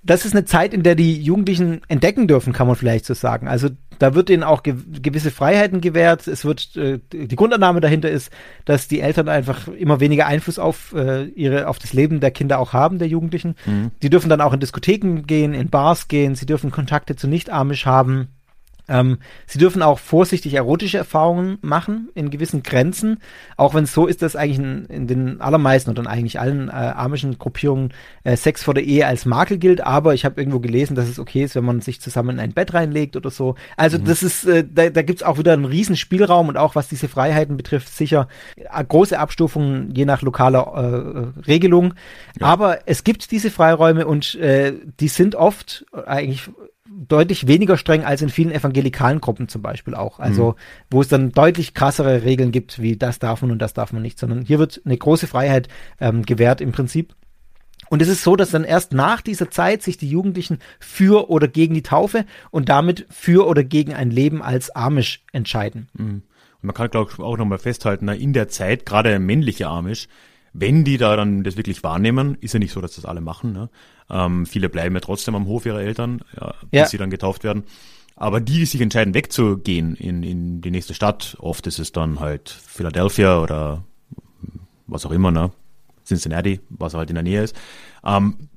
das ist eine Zeit, in der die Jugendlichen entdecken dürfen, kann man vielleicht so sagen. Also da wird ihnen auch ge gewisse Freiheiten gewährt. Es wird äh, die Grundannahme dahinter ist, dass die Eltern einfach immer weniger Einfluss auf äh, ihre auf das Leben der Kinder auch haben, der Jugendlichen. Mhm. Die dürfen dann auch in Diskotheken gehen, in Bars gehen, sie dürfen Kontakte zu Nicht-Amish haben. Ähm, sie dürfen auch vorsichtig erotische Erfahrungen machen in gewissen Grenzen, auch wenn es so ist, dass eigentlich in, in, den allermeisten oder in eigentlich allen äh, amischen Gruppierungen äh, Sex vor der Ehe als Makel gilt. Aber ich habe irgendwo gelesen, dass es okay ist, wenn man sich zusammen in ein Bett reinlegt oder so. Also mhm. das ist, äh, da, da gibt es auch wieder einen riesen Spielraum und auch was diese Freiheiten betrifft, sicher äh, große Abstufungen je nach lokaler äh, Regelung. Ja. Aber es gibt diese Freiräume und äh, die sind oft eigentlich deutlich weniger streng als in vielen evangelikalen Gruppen zum Beispiel auch. Also, mhm. wo es dann deutlich krassere Regeln gibt, wie das darf man und das darf man nicht, sondern hier wird eine große Freiheit ähm, gewährt im Prinzip. Und es ist so, dass dann erst nach dieser Zeit sich die Jugendlichen für oder gegen die Taufe und damit für oder gegen ein Leben als Amish entscheiden.
Mhm. Und man kann, glaube ich, auch nochmal festhalten, in der Zeit, gerade männliche Amish, wenn die da dann das wirklich wahrnehmen, ist ja nicht so, dass das alle machen. Ne? Ähm, viele bleiben ja trotzdem am Hof ihrer Eltern, ja, bis ja. sie dann getauft werden. Aber die, die sich entscheiden, wegzugehen in, in die nächste Stadt, oft ist es dann halt Philadelphia oder was auch immer, ne? Cincinnati, was halt in der Nähe ist. Ähm,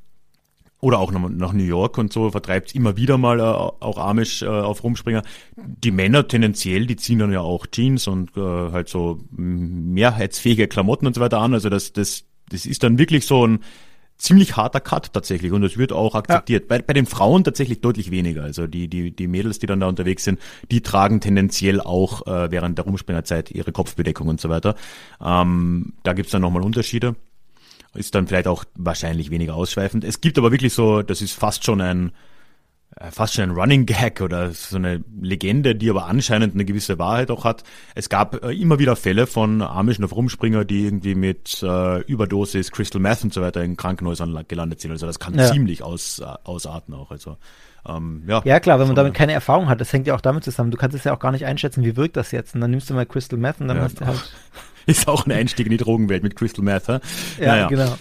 oder auch nach New York und so vertreibt immer wieder mal äh, auch Amish äh, auf Rumspringer. Die Männer tendenziell, die ziehen dann ja auch Jeans und äh, halt so mehrheitsfähige Klamotten und so weiter an. Also das, das, das ist dann wirklich so ein ziemlich harter Cut tatsächlich und das wird auch akzeptiert. Ja. Bei, bei den Frauen tatsächlich deutlich weniger. Also die, die, die Mädels, die dann da unterwegs sind, die tragen tendenziell auch äh, während der Rumspringerzeit ihre Kopfbedeckung und so weiter. Ähm, da gibt's dann nochmal Unterschiede ist dann vielleicht auch wahrscheinlich weniger ausschweifend. Es gibt aber wirklich so, das ist fast schon ein äh, fast schon ein Running Gag oder so eine Legende, die aber anscheinend eine gewisse Wahrheit auch hat. Es gab äh, immer wieder Fälle von amischen auf Rumspringer, die irgendwie mit äh, Überdosis, Crystal Meth und so weiter in Krankenhäusern gelandet sind. Also das kann ja. ziemlich aus, äh, ausarten auch. Also ähm, ja,
ja, klar, wenn man damit keine Erfahrung hat, das hängt ja auch damit zusammen. Du kannst es ja auch gar nicht einschätzen, wie wirkt das jetzt. Und dann nimmst du mal Crystal Meth und dann ja, hast du halt. [LAUGHS]
Ist auch ein Einstieg in die Drogenwelt mit Crystal Meth. Ja,
naja. genau.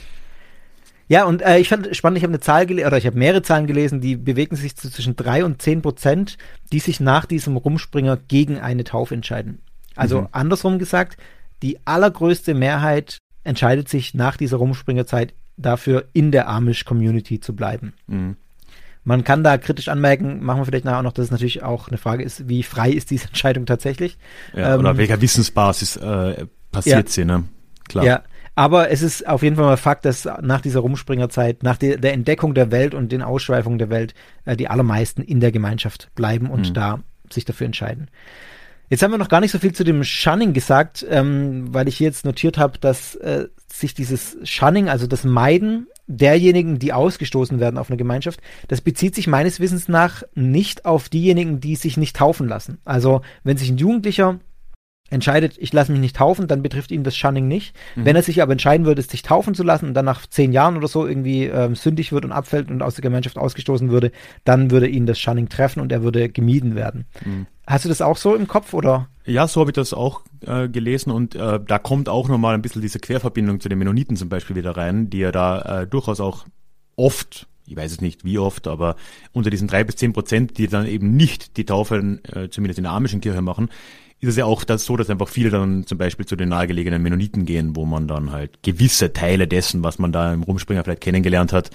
Ja, und äh, ich fand spannend, ich habe eine Zahl gelesen, oder ich habe mehrere Zahlen gelesen, die bewegen sich zu zwischen drei und zehn Prozent, die sich nach diesem Rumspringer gegen eine Taufe entscheiden. Also mhm. andersrum gesagt, die allergrößte Mehrheit entscheidet sich nach dieser Rumspringerzeit dafür, in der Amish-Community zu bleiben. Mhm. Man kann da kritisch anmerken, machen wir vielleicht nachher auch noch, dass es natürlich auch eine Frage ist, wie frei ist diese Entscheidung tatsächlich.
Ja, ähm, oder welcher Wissensbasis äh, passiert ja, sie, ne?
Klar. Ja, aber es ist auf jeden Fall mal Fakt, dass nach dieser Rumspringerzeit, nach der, der Entdeckung der Welt und den Ausschweifungen der Welt, äh, die allermeisten in der Gemeinschaft bleiben und mhm. da sich dafür entscheiden. Jetzt haben wir noch gar nicht so viel zu dem Shunning gesagt, ähm, weil ich jetzt notiert habe, dass äh, sich dieses Shunning, also das Meiden derjenigen, die ausgestoßen werden auf eine Gemeinschaft, das bezieht sich meines Wissens nach nicht auf diejenigen, die sich nicht taufen lassen. Also wenn sich ein Jugendlicher entscheidet, ich lasse mich nicht taufen, dann betrifft ihn das Shunning nicht. Mhm. Wenn er sich aber entscheiden würde, sich taufen zu lassen und dann nach zehn Jahren oder so irgendwie ähm, sündig wird und abfällt und aus der Gemeinschaft ausgestoßen würde, dann würde ihn das Shunning treffen und er würde gemieden werden. Mhm. Hast du das auch so im Kopf oder?
Ja, so habe ich das auch äh, gelesen und äh, da kommt auch nochmal ein bisschen diese Querverbindung zu den Mennoniten zum Beispiel wieder rein, die ja da äh, durchaus auch oft ich weiß es nicht wie oft, aber unter diesen drei bis zehn Prozent, die dann eben nicht die Taufe, äh, zumindest in der amischen Kirche machen, ist es ja auch das so, dass einfach viele dann zum Beispiel zu den nahegelegenen Mennoniten gehen, wo man dann halt gewisse Teile dessen, was man da im Rumspringer vielleicht kennengelernt hat,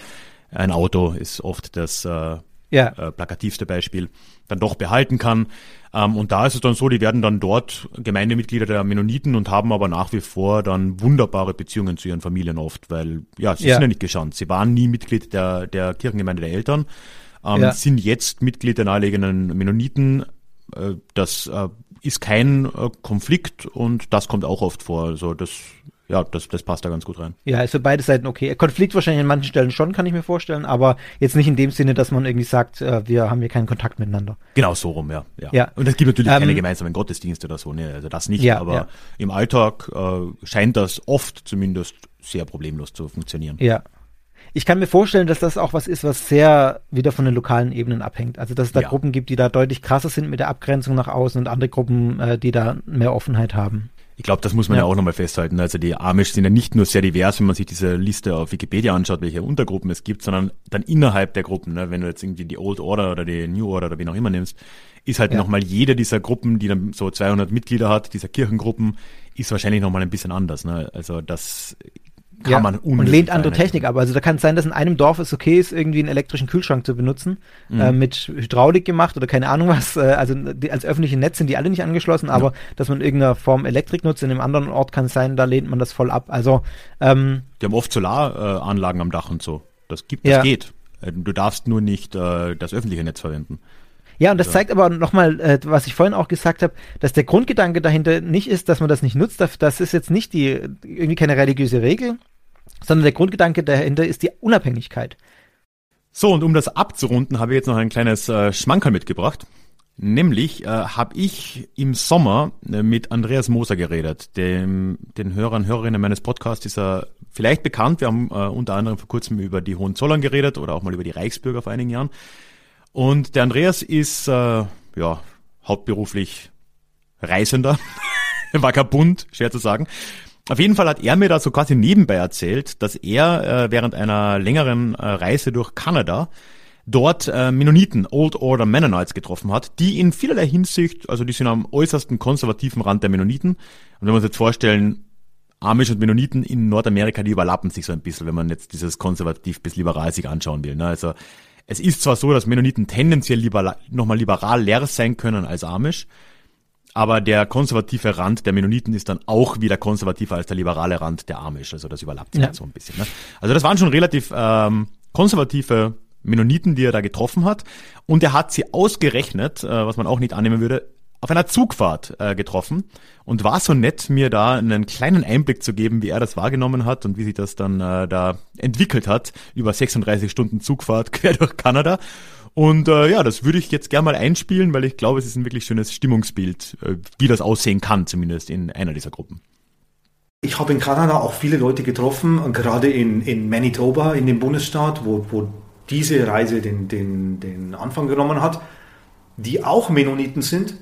ein Auto ist oft das äh, ja. äh, plakativste Beispiel, dann doch behalten kann. Ähm, und da ist es dann so, die werden dann dort Gemeindemitglieder der Mennoniten und haben aber nach wie vor dann wunderbare Beziehungen zu ihren Familien oft, weil ja, sie ja. sind ja nicht geschanzt. Sie waren nie Mitglied der, der Kirchengemeinde der Eltern, ähm, ja. sind jetzt Mitglied der nahegelegenen Mennoniten. Äh, das äh, ist kein äh, Konflikt und das kommt auch oft vor. Also das, ja, das, das passt da ganz gut rein.
Ja, ist für beide Seiten okay. Konflikt wahrscheinlich an manchen Stellen schon, kann ich mir vorstellen, aber jetzt nicht in dem Sinne, dass man irgendwie sagt, äh, wir haben hier keinen Kontakt miteinander.
Genau so rum, ja. ja. ja. Und es gibt natürlich ähm, keine gemeinsamen Gottesdienste oder so, ne? Also das nicht, ja, aber ja. im Alltag äh, scheint das oft zumindest sehr problemlos zu funktionieren.
Ja. Ich kann mir vorstellen, dass das auch was ist, was sehr wieder von den lokalen Ebenen abhängt. Also dass es da ja. Gruppen gibt, die da deutlich krasser sind mit der Abgrenzung nach außen und andere Gruppen, äh, die da mehr Offenheit haben.
Ich glaube, das muss man ja, ja auch nochmal festhalten. Also die Amish sind ja nicht nur sehr divers, wenn man sich diese Liste auf Wikipedia anschaut, welche Untergruppen es gibt, sondern dann innerhalb der Gruppen. Ne? Wenn du jetzt irgendwie die Old Order oder die New Order oder wie auch immer nimmst, ist halt ja. nochmal jede dieser Gruppen, die dann so 200 Mitglieder hat, dieser Kirchengruppen, ist wahrscheinlich nochmal ein bisschen anders. Ne? Also das kann ja, man
Und lehnt andere Technik ab. Also da kann es sein, dass in einem Dorf es okay ist, irgendwie einen elektrischen Kühlschrank zu benutzen, mhm. äh, mit Hydraulik gemacht oder keine Ahnung was. Äh, also die, als öffentliche Netz sind die alle nicht angeschlossen, aber ja. dass man irgendeiner Form Elektrik nutzt, in einem anderen Ort kann es sein, da lehnt man das voll ab. Also ähm,
Die haben oft Solaranlagen am Dach und so. Das gibt, das ja. geht. Äh, du darfst nur nicht äh, das öffentliche Netz verwenden.
Ja, und das zeigt aber nochmal, äh, was ich vorhin auch gesagt habe, dass der Grundgedanke dahinter nicht ist, dass man das nicht nutzt. Das ist jetzt nicht die irgendwie keine religiöse Regel, sondern der Grundgedanke dahinter ist die Unabhängigkeit.
So, und um das abzurunden, habe ich jetzt noch ein kleines äh, Schmankerl mitgebracht. Nämlich äh, habe ich im Sommer äh, mit Andreas Moser geredet, dem, den Hörern, Hörerinnen meines Podcasts ist er vielleicht bekannt. Wir haben äh, unter anderem vor kurzem über die Hohenzollern geredet oder auch mal über die Reichsbürger vor einigen Jahren. Und der Andreas ist äh, ja hauptberuflich Reisender, [LAUGHS] Vagabund, schwer zu sagen. Auf jeden Fall hat er mir da so quasi nebenbei erzählt, dass er äh, während einer längeren äh, Reise durch Kanada dort äh, Mennoniten, Old Order Mennonites getroffen hat, die in vielerlei Hinsicht, also die sind am äußersten konservativen Rand der Mennoniten. Und wenn wir uns jetzt vorstellen, Amish und Mennoniten in Nordamerika, die überlappen sich so ein bisschen, wenn man jetzt dieses konservativ bis liberal sich anschauen will. Ne? Also es ist zwar so, dass Mennoniten tendenziell lieber, nochmal liberal leer sein können als Amish, aber der konservative Rand der Mennoniten ist dann auch wieder konservativer als der liberale Rand der Amish. Also das überlappt sich ja. halt so ein bisschen. Ne? Also das waren schon relativ ähm, konservative Mennoniten, die er da getroffen hat. Und er hat sie ausgerechnet, äh, was man auch nicht annehmen würde, auf einer Zugfahrt äh, getroffen und war so nett, mir da einen kleinen Einblick zu geben, wie er das wahrgenommen hat und wie sich das dann äh, da entwickelt hat über 36 Stunden Zugfahrt [LAUGHS] quer durch Kanada. Und äh, ja, das würde ich jetzt gerne mal einspielen, weil ich glaube, es ist ein wirklich schönes Stimmungsbild, äh, wie das aussehen kann, zumindest in einer dieser Gruppen.
Ich habe in Kanada auch viele Leute getroffen, gerade in, in Manitoba, in dem Bundesstaat, wo, wo diese Reise den, den, den Anfang genommen hat, die auch Mennoniten sind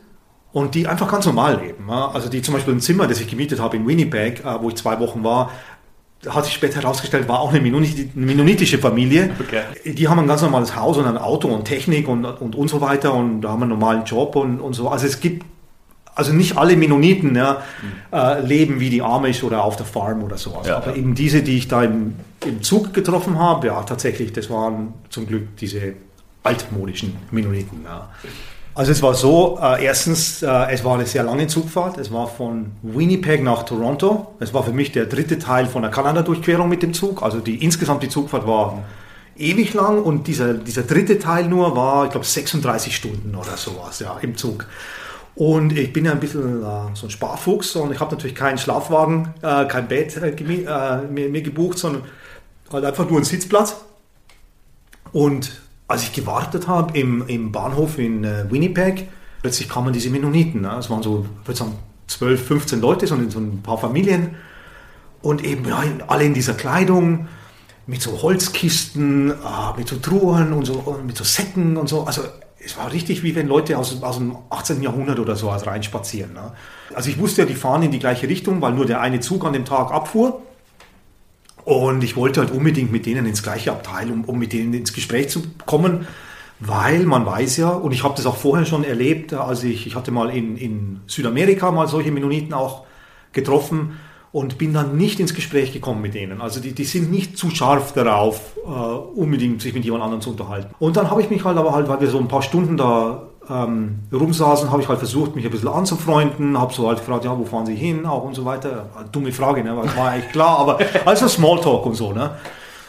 und die einfach ganz normal leben. Also die zum Beispiel ein Zimmer, das ich gemietet habe in Winnipeg, äh, wo ich zwei Wochen war, hat sich später herausgestellt, war auch eine mennonitische Familie. Okay. Die haben ein ganz normales Haus und ein Auto und Technik und, und, und so weiter und da haben einen normalen Job und, und so. Also es gibt also nicht alle Mennoniten ja, mhm. äh, leben wie die Amish oder auf der Farm oder sowas. Ja, Aber eben diese, die ich da im, im Zug getroffen habe, ja, tatsächlich, das waren zum Glück diese altmodischen Mennoniten. Ja. Also es war so, äh, erstens, äh, es war eine sehr lange Zugfahrt. Es war von Winnipeg nach Toronto. Es war für mich der dritte Teil von der Kanada-Durchquerung mit dem Zug. Also die insgesamt die Zugfahrt war ewig lang und dieser, dieser dritte Teil nur war, ich glaube, 36 Stunden oder sowas ja, im Zug. Und ich bin ja ein bisschen äh, so ein Sparfuchs und ich habe natürlich keinen Schlafwagen, äh, kein Bett äh, äh, mir, mir, gebucht, sondern halt einfach nur einen Sitzplatz. Und als ich gewartet habe im, im Bahnhof in äh, Winnipeg, plötzlich kamen diese Mennoniten. Ne? Es waren so, ich würde sagen, 12, 15 Leute, so, ein paar Familien. Und eben ja, alle in dieser Kleidung, mit so Holzkisten, äh, mit so Truhen und so, mit so Säcken und so. Also es war richtig wie wenn Leute aus, aus dem 18. Jahrhundert oder so reinspazieren. Ne? Also ich wusste ja, die fahren in die gleiche Richtung, weil nur der eine Zug an dem Tag abfuhr. Und ich wollte halt unbedingt mit denen ins gleiche Abteil, um, um mit denen ins Gespräch zu kommen, weil man weiß ja, und ich habe das auch vorher schon erlebt, also ich, ich hatte mal in, in Südamerika mal solche Mennoniten auch getroffen, und bin dann nicht ins Gespräch gekommen mit denen. Also die, die sind nicht zu scharf darauf, äh, unbedingt sich mit jemand anderem zu unterhalten. Und dann habe ich mich halt aber halt, weil wir so ein paar Stunden da ähm, rumsaßen, habe ich halt versucht, mich ein bisschen anzufreunden, habe so halt gefragt, ja, wo fahren Sie hin, auch und so weiter. Dumme Frage, ne, war eigentlich klar, aber [LAUGHS] also Smalltalk und so, ne.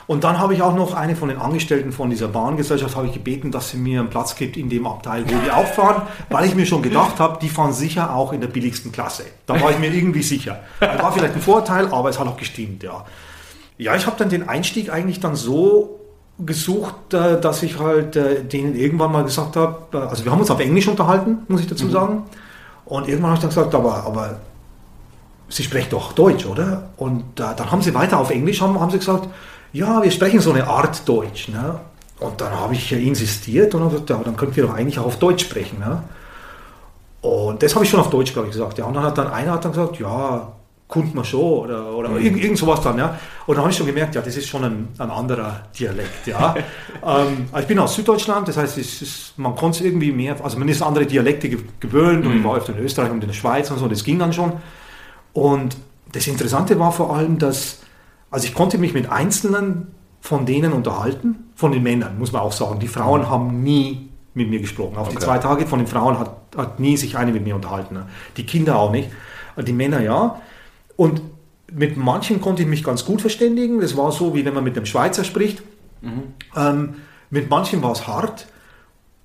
Und dann habe ich auch noch eine von den Angestellten von dieser Bahngesellschaft habe ich gebeten, dass sie mir einen Platz gibt in dem Abteil, wo die auch fahren, weil ich mir schon gedacht habe, die fahren sicher auch in der billigsten Klasse. Da war ich mir irgendwie sicher. Das war vielleicht ein Vorteil, aber es hat auch gestimmt, ja. Ja, ich habe dann den Einstieg eigentlich dann so gesucht, äh, dass ich halt äh, denen irgendwann mal gesagt habe, äh, also wir haben uns auf Englisch unterhalten, muss ich dazu mhm. sagen. Und irgendwann habe ich dann gesagt, aber, aber Sie sprechen doch Deutsch, oder? Und dann haben sie weiter auf Englisch, haben, haben sie gesagt, ja, wir sprechen so eine Art Deutsch. Ne? Und dann habe ich insistiert und habe gesagt, ja, dann könnten wir doch eigentlich auch auf Deutsch sprechen. Ne? Und das habe ich schon auf Deutsch, glaube ich, gesagt. Ja. Und dann hat dann einer hat dann gesagt, ja, kommt man schon oder, oder mhm. irgend, irgend sowas dann. Ja. Und dann habe ich schon gemerkt, ja, das ist schon ein, ein anderer Dialekt. Ja. [LAUGHS] ähm, also ich bin aus Süddeutschland, das heißt, ist, man konnte es irgendwie mehr, also man ist andere Dialekte gewöhnt mhm. und ich war öfter in Österreich und in der Schweiz und so, das ging dann schon. Und das Interessante war vor allem, dass also ich konnte mich mit Einzelnen von denen unterhalten, von den Männern, muss man auch sagen. Die Frauen mhm. haben nie mit mir gesprochen. Auf okay. die zwei Tage von den Frauen hat, hat nie sich eine mit mir unterhalten. Ne? Die Kinder auch nicht. Die Männer ja. Und mit manchen konnte ich mich ganz gut verständigen. Das war so, wie wenn man mit einem Schweizer spricht. Mhm. Ähm, mit manchen war es hart.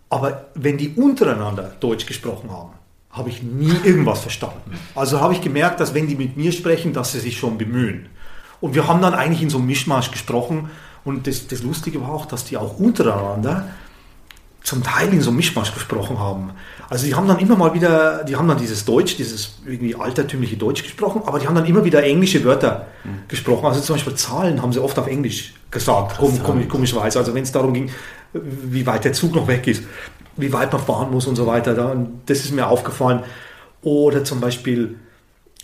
Aber wenn die untereinander Deutsch gesprochen haben, habe ich nie irgendwas verstanden. Also habe ich gemerkt, dass wenn die mit mir sprechen, dass sie sich schon bemühen. Und wir haben dann eigentlich in so einem Mischmasch gesprochen. Und das, das Lustige war auch, dass die auch untereinander zum Teil in so einem Mischmasch gesprochen haben. Also die haben dann immer mal wieder, die haben dann dieses Deutsch, dieses irgendwie altertümliche Deutsch gesprochen, aber die haben dann immer wieder englische Wörter mhm. gesprochen. Also zum Beispiel Zahlen haben sie oft auf Englisch gesagt, komisch, komischerweise. Also wenn es darum ging, wie weit der Zug noch weg ist, wie weit man fahren muss und so weiter. Das ist mir aufgefallen. Oder zum Beispiel,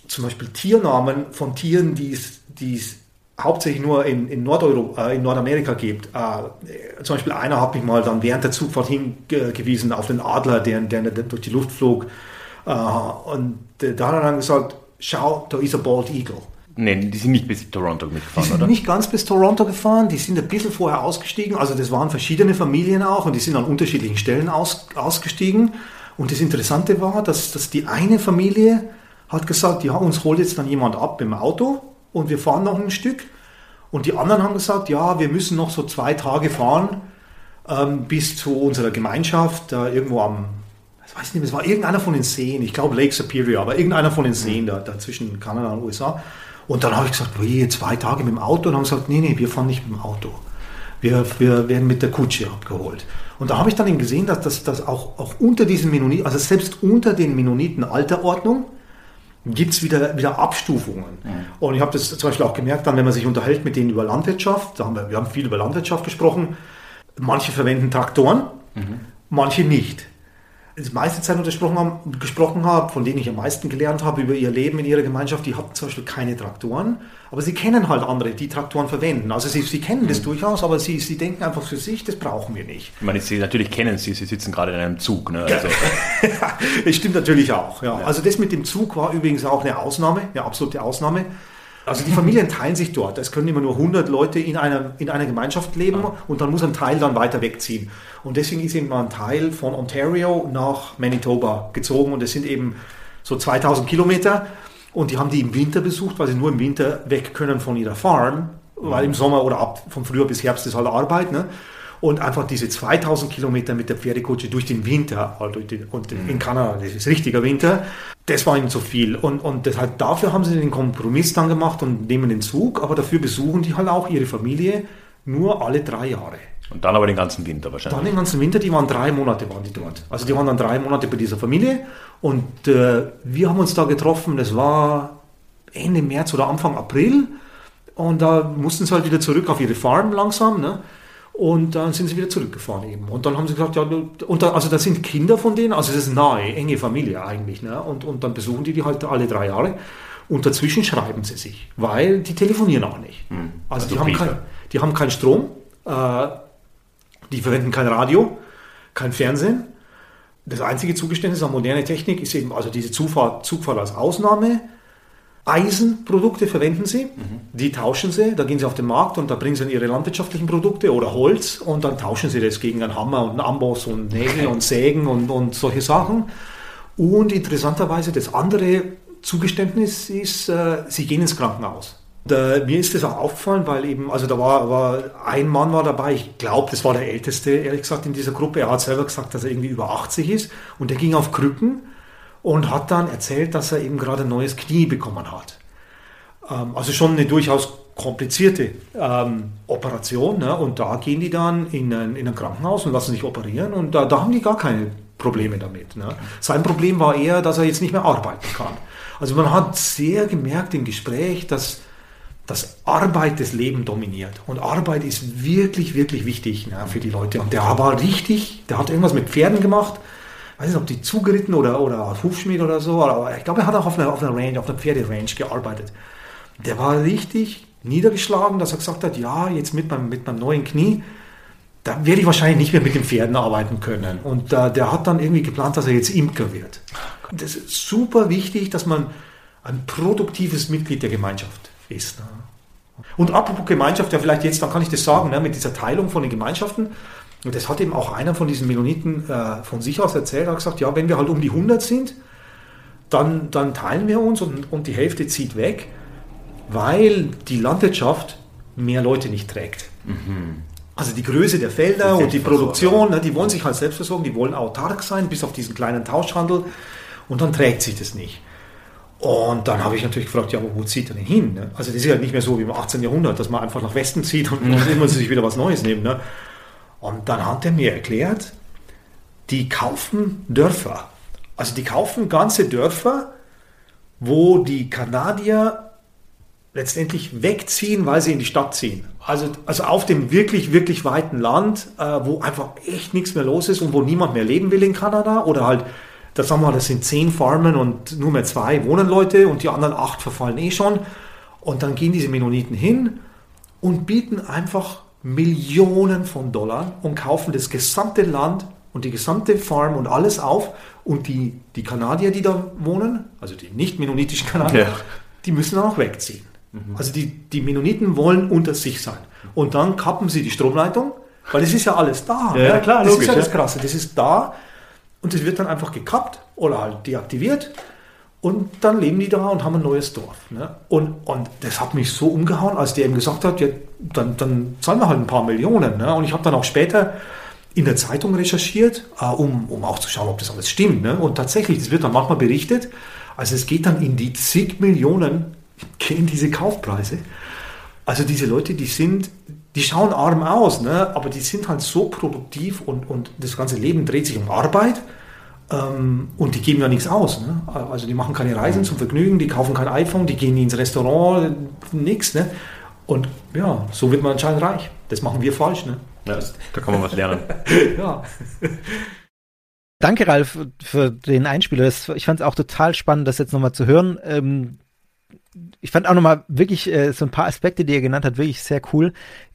zum Beispiel Tiernamen von Tieren, die es die es hauptsächlich nur in, in, Nordeuropa, äh, in Nordamerika gibt. Äh, zum Beispiel einer hat mich mal dann während der Zugfahrt hingewiesen auf den Adler, der, der, der durch die Luft flog. Äh, und da hat er dann gesagt, schau, da ist ein Bald Eagle.
Nein, die sind nicht bis Toronto mitgefahren,
Die sind oder? nicht ganz bis Toronto gefahren, die sind ein bisschen vorher ausgestiegen. Also das waren verschiedene Familien auch und die sind an unterschiedlichen Stellen aus, ausgestiegen. Und das Interessante war, dass, dass die eine Familie hat gesagt, ja, uns holt jetzt dann jemand ab im Auto und wir fahren noch ein Stück. Und die anderen haben gesagt, ja, wir müssen noch so zwei Tage fahren ähm, bis zu unserer Gemeinschaft, äh, irgendwo am, ich weiß nicht, es war irgendeiner von den Seen, ich glaube Lake Superior, aber irgendeiner von den Seen da, da zwischen Kanada und USA. Und dann habe ich gesagt, wie, zwei Tage mit dem Auto? Und haben gesagt, nee, nee, wir fahren nicht mit dem Auto. Wir, wir werden mit der Kutsche abgeholt. Und da habe ich dann eben gesehen, dass das auch, auch unter diesen Mennoniten, also selbst unter den Mennoniten Alterordnung, gibt es wieder, wieder Abstufungen. Mhm. Und ich habe das zum Beispiel auch gemerkt, dann, wenn man sich unterhält mit denen über Landwirtschaft, da haben wir, wir haben viel über Landwirtschaft gesprochen, manche verwenden Traktoren, mhm. manche nicht. Die meiste Zeit gesprochen habe, gesprochen habe, von denen ich am meisten gelernt habe über ihr Leben in ihrer Gemeinschaft, die hatten zum Beispiel keine Traktoren, aber sie kennen halt andere, die Traktoren verwenden. Also sie, sie kennen mhm. das durchaus, aber sie, sie denken einfach für sich, das brauchen wir nicht.
Ich meine, sie natürlich kennen sie, sie sitzen gerade in einem Zug. Ne? Also. [LAUGHS]
das stimmt natürlich auch. Ja. ja. Also das mit dem Zug war übrigens auch eine Ausnahme, eine absolute Ausnahme. Also die Familien teilen sich dort. Es können immer nur 100 Leute in einer, in einer Gemeinschaft leben ah. und dann muss ein Teil dann weiter wegziehen. Und deswegen ist eben ein Teil von Ontario nach Manitoba gezogen und es sind eben so 2000 Kilometer und die haben die im Winter besucht, weil sie nur im Winter weg können von ihrer Farm, weil im Sommer oder ab von Frühjahr bis Herbst ist halt Arbeit. Ne? Und einfach diese 2000 Kilometer mit der Pferdekutsche durch den Winter, also durch den, und in Kanada, das ist richtiger Winter, das war ihnen zu viel. Und, und deshalb, dafür haben sie den Kompromiss dann gemacht und nehmen den Zug, aber dafür besuchen die halt auch ihre Familie nur alle drei Jahre.
Und dann aber den ganzen Winter wahrscheinlich.
Dann den ganzen Winter, die waren drei Monate waren die dort. Also die waren dann drei Monate bei dieser Familie und äh, wir haben uns da getroffen, das war Ende März oder Anfang April und da mussten sie halt wieder zurück auf ihre Farm langsam. Ne? Und dann sind sie wieder zurückgefahren eben. Und dann haben sie gesagt, ja, und da, also das sind Kinder von denen, also das ist nahe, enge Familie eigentlich. Ne? Und, und dann besuchen die die halt alle drei Jahre. Und dazwischen schreiben sie sich, weil die telefonieren auch nicht. Hm. Also, also, die, haben kein, die haben keinen Strom, äh, die verwenden kein Radio, kein Fernsehen. Das einzige Zugeständnis an moderne Technik ist eben also diese Zugfahrt, Zugfahrt als Ausnahme Eisenprodukte verwenden sie, mhm. die tauschen sie, da gehen sie auf den Markt und da bringen sie dann ihre landwirtschaftlichen Produkte oder Holz und dann tauschen sie das gegen einen Hammer und einen Amboss und Nägel und Sägen und, und solche Sachen. Und interessanterweise das andere Zugeständnis ist, äh, sie gehen ins Krankenhaus. Da, mir ist das auch aufgefallen, weil eben, also da war, war ein Mann war dabei, ich glaube, das war der Älteste, ehrlich gesagt, in dieser Gruppe. Er hat selber gesagt, dass er irgendwie über 80 ist und der ging auf Krücken und hat dann erzählt, dass er eben gerade ein neues Knie bekommen hat. Ähm, also schon eine durchaus komplizierte ähm, Operation. Ne? Und da gehen die dann in ein, in ein Krankenhaus und lassen sich operieren und da, da haben die gar keine Probleme damit. Ne? Sein Problem war eher, dass er jetzt nicht mehr arbeiten kann. Also man hat sehr gemerkt im Gespräch, dass, dass Arbeit das Leben dominiert. Und Arbeit ist wirklich, wirklich wichtig ne, für die Leute. Und der war richtig, der hat irgendwas mit Pferden gemacht weiß nicht, ob die zugeritten oder, oder Hufschmied oder so, aber ich glaube, er hat auch auf einer, auf einer Range, auf einer Pferderange gearbeitet. Der war richtig niedergeschlagen, dass er gesagt hat, ja, jetzt mit meinem, mit meinem neuen Knie, da werde ich wahrscheinlich nicht mehr mit den Pferden arbeiten können. Und äh, der hat dann irgendwie geplant, dass er jetzt Imker wird. Das ist super wichtig, dass man ein produktives Mitglied der Gemeinschaft ist. Ne? Und apropos Gemeinschaft, ja vielleicht jetzt, dann kann ich das sagen, ne, mit dieser Teilung von den Gemeinschaften, und das hat eben auch einer von diesen Mennoniten äh, von sich aus erzählt, er hat gesagt, ja, wenn wir halt um die 100 sind, dann, dann teilen wir uns und, und die Hälfte zieht weg, weil die Landwirtschaft mehr Leute nicht trägt. Mhm. Also die Größe der Felder und die Produktion, ne, die wollen sich halt selbst versorgen, die wollen autark sein, bis auf diesen kleinen Tauschhandel und dann trägt sich das nicht. Und dann habe ich natürlich gefragt, ja, aber wo zieht er denn hin? Ne? Also das ist ja nicht mehr so wie im 18. Jahrhundert, dass man einfach nach Westen zieht und, und immer sich wieder was Neues nimmt. Ne? Und dann hat er mir erklärt, die kaufen Dörfer. Also die kaufen ganze Dörfer, wo die Kanadier letztendlich wegziehen, weil sie in die Stadt ziehen. Also, also auf dem wirklich, wirklich weiten Land, äh, wo einfach echt nichts mehr los ist und wo niemand mehr leben will in Kanada. Oder halt, da sagen wir, das sind zehn Farmen und nur mehr zwei wohnen Leute und die anderen acht verfallen eh schon. Und dann gehen diese Mennoniten hin und bieten einfach Millionen von Dollar und kaufen das gesamte Land und die gesamte Farm und alles auf. Und die, die Kanadier, die da wohnen, also die nicht mennonitischen Kanadier, ja. die müssen dann auch wegziehen. Mhm. Also die, die Mennoniten wollen unter sich sein. Und dann kappen sie die Stromleitung, weil es ist ja alles da.
Ja, ja klar,
das
logisch,
ist ja das Krasse. Das ist da und es wird dann einfach gekappt oder halt deaktiviert und dann leben die da und haben ein neues Dorf. Ne? Und, und das hat mich so umgehauen, als der eben gesagt hat, ja, dann, dann zahlen wir halt ein paar Millionen. Ne? Und ich habe dann auch später in der Zeitung recherchiert, äh, um, um auch zu schauen, ob das alles stimmt. Ne? Und tatsächlich, das wird dann manchmal berichtet, also es geht dann in die zig Millionen, gehen diese Kaufpreise. Also diese Leute, die sind, die schauen arm aus, ne? aber die sind halt so produktiv und, und das ganze Leben dreht sich um Arbeit und die geben ja nichts aus. Ne? Also die machen keine Reisen zum Vergnügen, die kaufen kein iPhone, die gehen nie ins Restaurant, nichts. Ne? Und ja, so wird man anscheinend reich. Das machen wir falsch. Ne?
Ja, da kann man was lernen. [LAUGHS] ja.
Danke, Ralf, für den Einspieler. Ich fand es auch total spannend, das jetzt nochmal zu hören. Ich fand auch nochmal wirklich äh, so ein paar Aspekte, die er genannt hat, wirklich sehr cool.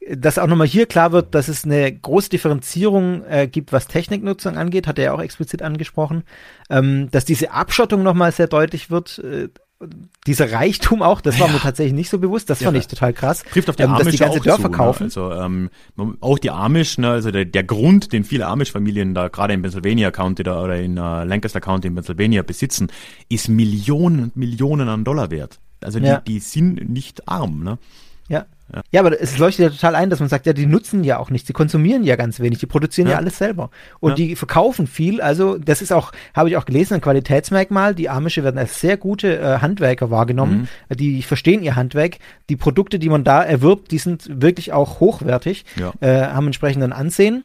Dass auch nochmal hier klar wird, dass es eine große Differenzierung äh, gibt, was Techniknutzung angeht, hat er ja auch explizit angesprochen. Ähm, dass diese Abschottung nochmal sehr deutlich wird. Äh, dieser Reichtum auch, das war ja. mir tatsächlich nicht so bewusst, das ja. fand ich total krass.
Trifft auf die ähm, Amish dass die ganze Dörfer zu, ne? kaufen. Ne? Also ähm, auch die Amish, ne, also der, der Grund, den viele Amish-Familien da gerade in Pennsylvania County da, oder in uh, Lancaster County in Pennsylvania besitzen, ist Millionen und Millionen an Dollar wert. Also die, ja. die sind nicht arm, ne?
Ja. Ja. ja, aber es leuchtet ja total ein, dass man sagt, ja, die nutzen ja auch nichts, die konsumieren ja ganz wenig, die produzieren ja, ja alles selber. Und ja. die verkaufen viel, also das ist auch, habe ich auch gelesen, ein Qualitätsmerkmal. Die Amische werden als sehr gute äh, Handwerker wahrgenommen, mhm. die verstehen ihr Handwerk. Die Produkte, die man da erwirbt, die sind wirklich auch hochwertig, äh, haben entsprechenden Ansehen.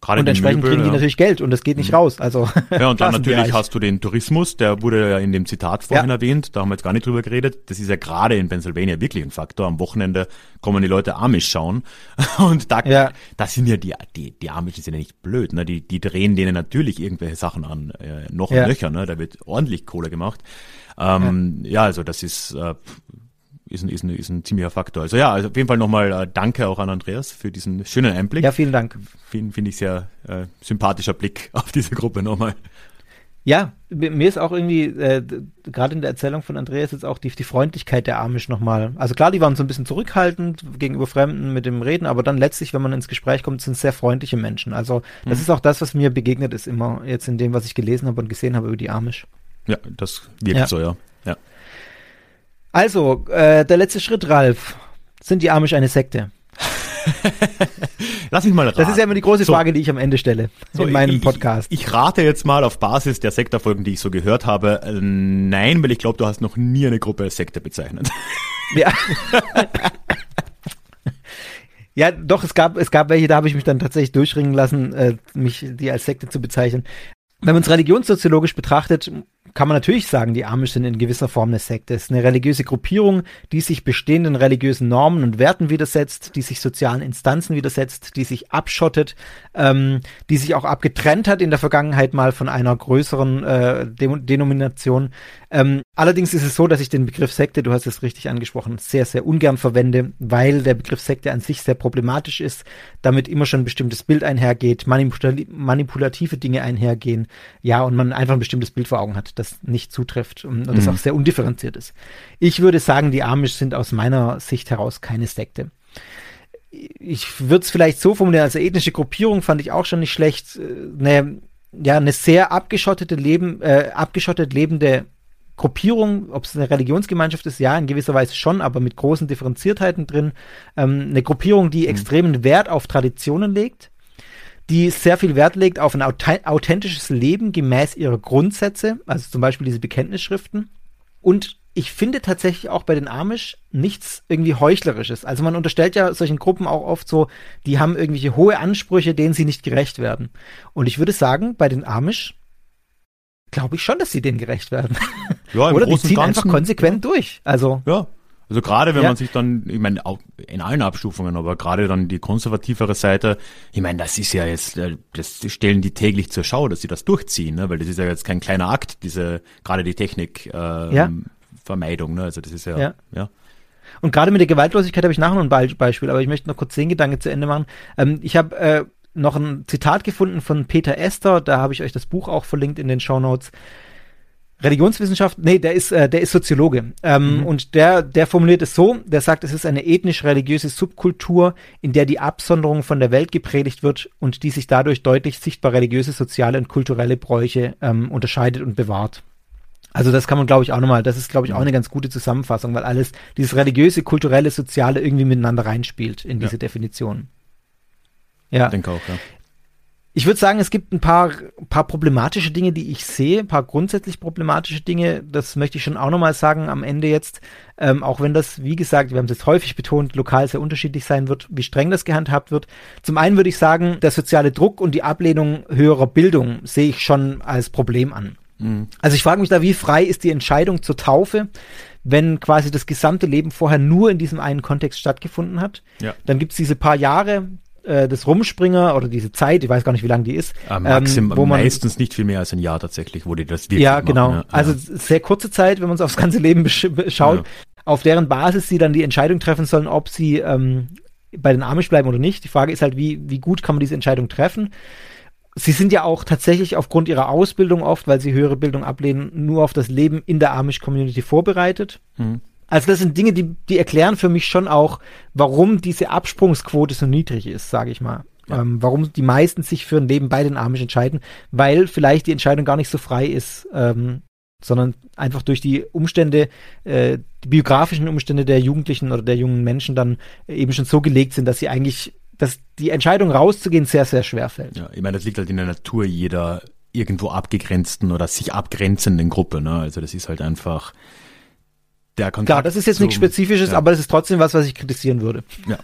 Gerade und entsprechend Möbel, kriegen die ja. natürlich Geld und das geht nicht mhm. raus. Also
ja, und [LAUGHS] dann natürlich hast du den Tourismus, der wurde ja in dem Zitat vorhin ja. erwähnt, da haben wir jetzt gar nicht drüber geredet. Das ist ja gerade in Pennsylvania wirklich ein Faktor. Am Wochenende kommen die Leute Amish schauen [LAUGHS] und da, ja. da sind ja die, die, die Amish sind ja nicht blöd, ne? Die, die drehen denen natürlich irgendwelche Sachen an, äh, noch ja. Löcher, ne? Da wird ordentlich Kohle gemacht. Ähm, ja. ja, also das ist äh, ist ein, ist, ein, ist ein ziemlicher Faktor. Also ja, also auf jeden Fall nochmal äh, danke auch an Andreas für diesen schönen Einblick.
Ja, vielen Dank.
Finde find ich sehr äh, sympathischer Blick [LAUGHS] auf diese Gruppe nochmal.
Ja, mir ist auch irgendwie, äh, gerade in der Erzählung von Andreas jetzt auch die, die Freundlichkeit der Amish nochmal. Also klar, die waren so ein bisschen zurückhaltend gegenüber Fremden mit dem Reden, aber dann letztlich, wenn man ins Gespräch kommt, sind sehr freundliche Menschen. Also das mhm. ist auch das, was mir begegnet ist immer jetzt in dem, was ich gelesen habe und gesehen habe über die Amish.
Ja, das wirkt ja. so, ja. ja.
Also, äh, der letzte Schritt, Ralf. Sind die Amish eine Sekte? [LAUGHS]
Lass mich mal raten.
Das ist ja immer die große Frage, so. die ich am Ende stelle so, in meinem
ich,
Podcast.
Ich, rate jetzt mal auf Basis der Sektorfolgen, die ich so gehört habe, äh, nein, weil ich glaube, du hast noch nie eine Gruppe als Sekte bezeichnet.
Ja. [LAUGHS] Ja, doch, es gab, es gab welche, da habe ich mich dann tatsächlich durchringen lassen, äh, mich die als Sekte zu bezeichnen. Wenn man es religionssoziologisch betrachtet, kann man natürlich sagen, die Amish sind in gewisser Form eine Sekte. Es ist eine religiöse Gruppierung, die sich bestehenden religiösen Normen und Werten widersetzt, die sich sozialen Instanzen widersetzt, die sich abschottet, ähm, die sich auch abgetrennt hat in der Vergangenheit mal von einer größeren äh, Denomination. Ähm, allerdings ist es so, dass ich den Begriff Sekte, du hast es richtig angesprochen, sehr, sehr ungern verwende, weil der Begriff Sekte an sich sehr problematisch ist, damit immer schon ein bestimmtes Bild einhergeht, manipulative Dinge einhergehen, ja, und man einfach ein bestimmtes Bild vor Augen hat, das nicht zutrifft und, und mhm. das auch sehr undifferenziert ist. Ich würde sagen, die Amish sind aus meiner Sicht heraus keine Sekte ich würde es vielleicht so formulieren, also ethnische Gruppierung fand ich auch schon nicht schlecht. Eine, äh, ja, eine sehr abgeschottete Leben, äh, abgeschottet lebende Gruppierung, ob es eine Religionsgemeinschaft ist, ja, in gewisser Weise schon, aber mit großen Differenziertheiten drin. Ähm, eine Gruppierung, die mhm. extremen Wert auf Traditionen legt, die sehr viel Wert legt auf ein authentisches Leben gemäß ihrer Grundsätze, also zum Beispiel diese Bekenntnisschriften. Und ich finde tatsächlich auch bei den Amish nichts irgendwie Heuchlerisches. Also man unterstellt ja solchen Gruppen auch oft so, die haben irgendwelche hohe Ansprüche, denen sie nicht gerecht werden. Und ich würde sagen, bei den Amish glaube ich schon, dass sie denen gerecht werden. Ja, im [LAUGHS] Oder die ziehen Ganzen, einfach konsequent ja. durch. Also
ja. Also gerade wenn ja. man sich dann, ich meine, auch in allen Abstufungen, aber gerade dann die konservativere Seite, ich meine, das ist ja jetzt, äh, das stellen die täglich zur Schau, dass sie das durchziehen, ne? weil das ist ja jetzt kein kleiner Akt, diese, gerade die Technik, äh, ja. Vermeidung, ne? Also das ist ja, ja. ja.
Und gerade mit der Gewaltlosigkeit habe ich nachher noch ein Beispiel, aber ich möchte noch kurz den Gedanke zu Ende machen. Ähm, ich habe äh, noch ein Zitat gefunden von Peter Esther, da habe ich euch das Buch auch verlinkt in den Show Notes. Religionswissenschaft, nee, der ist, äh, der ist Soziologe. Ähm, mhm. Und der, der formuliert es so, der sagt, es ist eine ethnisch-religiöse Subkultur, in der die Absonderung von der Welt gepredigt wird und die sich dadurch deutlich sichtbar religiöse, soziale und kulturelle Bräuche ähm, unterscheidet und bewahrt. Also das kann man, glaube ich, auch nochmal, das ist, glaube ich, auch eine ganz gute Zusammenfassung, weil alles, dieses religiöse, kulturelle, soziale irgendwie miteinander reinspielt in diese ja. Definition. Ja. Ich denke auch, ja. Ich würde sagen, es gibt ein paar, paar problematische Dinge, die ich sehe, ein paar grundsätzlich problematische Dinge. Das möchte ich schon auch nochmal sagen am Ende jetzt. Ähm, auch wenn das, wie gesagt, wir haben es jetzt häufig betont, lokal sehr unterschiedlich sein wird, wie streng das gehandhabt wird. Zum einen würde ich sagen, der soziale Druck und die Ablehnung höherer Bildung sehe ich schon als Problem an. Mhm. Also ich frage mich da, wie frei ist die Entscheidung zur Taufe? wenn quasi das gesamte Leben vorher nur in diesem einen Kontext stattgefunden hat. Ja. Dann gibt es diese paar Jahre, äh, das Rumspringer oder diese Zeit, ich weiß gar nicht, wie lang die ist.
Äh, maxim, ähm, wo man, meistens nicht viel mehr als ein Jahr tatsächlich, wo die das
wirklich Ja, genau. Machen. Also sehr kurze Zeit, wenn man es aufs ganze Leben schaut, ja. auf deren Basis sie dann die Entscheidung treffen sollen, ob sie ähm, bei den Amish bleiben oder nicht. Die Frage ist halt, wie, wie gut kann man diese Entscheidung treffen? Sie sind ja auch tatsächlich aufgrund ihrer Ausbildung oft, weil sie höhere Bildung ablehnen, nur auf das Leben in der Amish-Community vorbereitet. Mhm. Also das sind Dinge, die, die erklären für mich schon auch, warum diese Absprungsquote so niedrig ist, sage ich mal. Ja. Ähm, warum die meisten sich für ein Leben bei den Amish entscheiden, weil vielleicht die Entscheidung gar nicht so frei ist, ähm, sondern einfach durch die Umstände, äh, die biografischen Umstände der Jugendlichen oder der jungen Menschen dann eben schon so gelegt sind, dass sie eigentlich, dass die Entscheidung rauszugehen sehr, sehr schwer fällt.
Ja, ich meine, das liegt halt in der Natur jeder irgendwo abgegrenzten oder sich abgrenzenden Gruppe. Ne? Also das ist halt einfach
der Kontakt. Klar, das ist jetzt nichts Spezifisches, ja. aber das ist trotzdem was, was ich kritisieren würde.
Ja,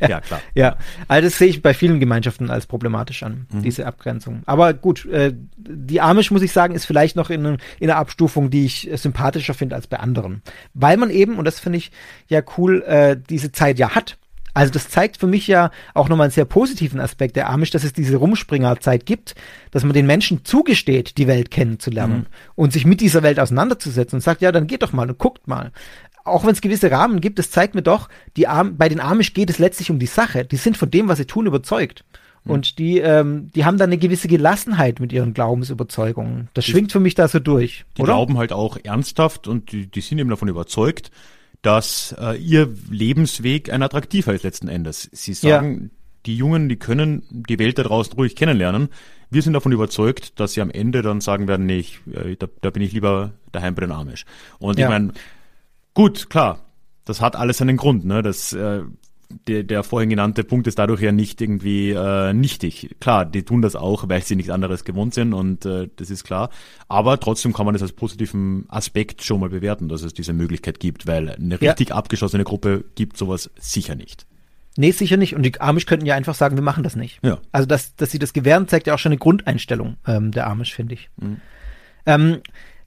[LAUGHS] ja klar.
ja, also das sehe ich bei vielen Gemeinschaften als problematisch an, mhm. diese Abgrenzung. Aber gut, äh, die Amish, muss ich sagen, ist vielleicht noch in, in einer Abstufung, die ich sympathischer finde als bei anderen. Weil man eben, und das finde ich ja cool, äh, diese Zeit ja hat. Also das zeigt für mich ja auch nochmal einen sehr positiven Aspekt der Amish, dass es diese Rumspringerzeit gibt, dass man den Menschen zugesteht, die Welt kennenzulernen mhm. und sich mit dieser Welt auseinanderzusetzen und sagt, ja, dann geht doch mal und guckt mal. Auch wenn es gewisse Rahmen gibt, das zeigt mir doch, die Am bei den Amish geht es letztlich um die Sache. Die sind von dem, was sie tun, überzeugt. Mhm. Und die, ähm, die haben da eine gewisse Gelassenheit mit ihren Glaubensüberzeugungen. Das die, schwingt für mich da so durch.
Die oder? glauben halt auch ernsthaft und die, die sind eben davon überzeugt, dass äh, ihr Lebensweg ein attraktiver ist letzten Endes. Sie sagen, ja. die Jungen, die können die Welt da draußen ruhig kennenlernen. Wir sind davon überzeugt, dass sie am Ende dann sagen werden, nee, ich, äh, da, da bin ich lieber daheim bei den Amish. Und ja. ich meine, gut, klar, das hat alles einen Grund. Ne? Das äh, der, der vorhin genannte Punkt ist dadurch ja nicht irgendwie äh, nichtig. Klar, die tun das auch, weil sie nichts anderes gewohnt sind und äh, das ist klar. Aber trotzdem kann man das als positiven Aspekt schon mal bewerten, dass es diese Möglichkeit gibt, weil eine richtig ja. abgeschlossene Gruppe gibt sowas sicher nicht.
Nee, sicher nicht. Und die Amish könnten ja einfach sagen, wir machen das nicht. Ja. Also, dass, dass sie das gewähren, zeigt ja auch schon eine Grundeinstellung ähm, der Amish, finde ich. Mhm. Ähm,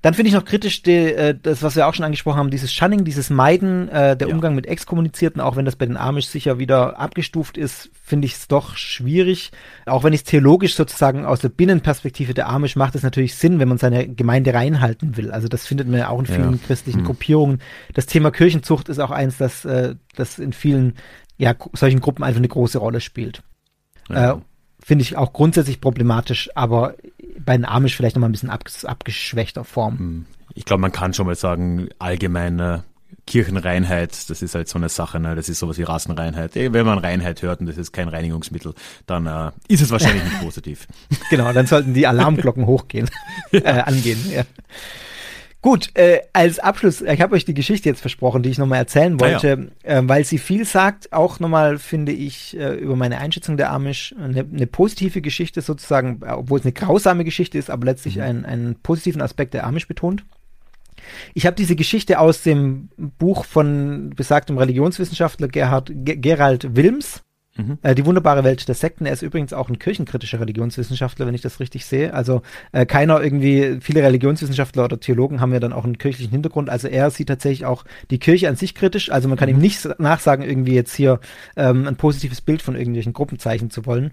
dann finde ich noch kritisch die, äh, das, was wir auch schon angesprochen haben, dieses Shunning, dieses Meiden, äh, der ja. Umgang mit Exkommunizierten, auch wenn das bei den Amish sicher wieder abgestuft ist, finde ich es doch schwierig. Auch wenn ich es theologisch sozusagen aus der Binnenperspektive der Amish macht es natürlich Sinn, wenn man seine Gemeinde reinhalten will. Also das findet man ja auch in vielen ja. christlichen hm. Gruppierungen. Das Thema Kirchenzucht ist auch eins, das, äh, das in vielen ja, solchen Gruppen einfach eine große Rolle spielt. Ja. Äh, finde ich auch grundsätzlich problematisch, aber bei den Amish vielleicht nochmal ein bisschen abges abgeschwächter Form. Hm.
Ich glaube, man kann schon mal sagen, allgemeine Kirchenreinheit, das ist halt so eine Sache, ne? das ist sowas wie Rassenreinheit. Wenn man Reinheit hört und das ist kein Reinigungsmittel, dann äh, ist es wahrscheinlich nicht [LAUGHS] positiv.
Genau, dann sollten die Alarmglocken [LAUGHS] hochgehen, ja. äh, angehen. Ja. Gut, äh, als Abschluss, ich habe euch die Geschichte jetzt versprochen, die ich nochmal erzählen wollte, ah, ja. äh, weil sie viel sagt, auch nochmal, finde ich, äh, über meine Einschätzung der Amish, eine, eine, positive Geschichte sozusagen, obwohl es eine grausame Geschichte ist, aber letztlich mhm. einen, einen positiven Aspekt der Amish betont. Ich habe diese Geschichte aus dem Buch von besagtem Religionswissenschaftler Gerhard, Gerald Wilms, Mhm. Äh, die wunderbare Welt der Sekten. Er ist übrigens auch ein kirchenkritischer Religionswissenschaftler, wenn ich das richtig sehe. Also äh, keiner irgendwie, viele Religionswissenschaftler oder Theologen haben ja dann auch einen kirchlichen Hintergrund. Also er sieht tatsächlich auch die Kirche an sich kritisch. Also man kann mhm. ihm nicht nachsagen, irgendwie jetzt hier ähm, ein positives Bild von irgendwelchen Gruppen zeichnen zu wollen.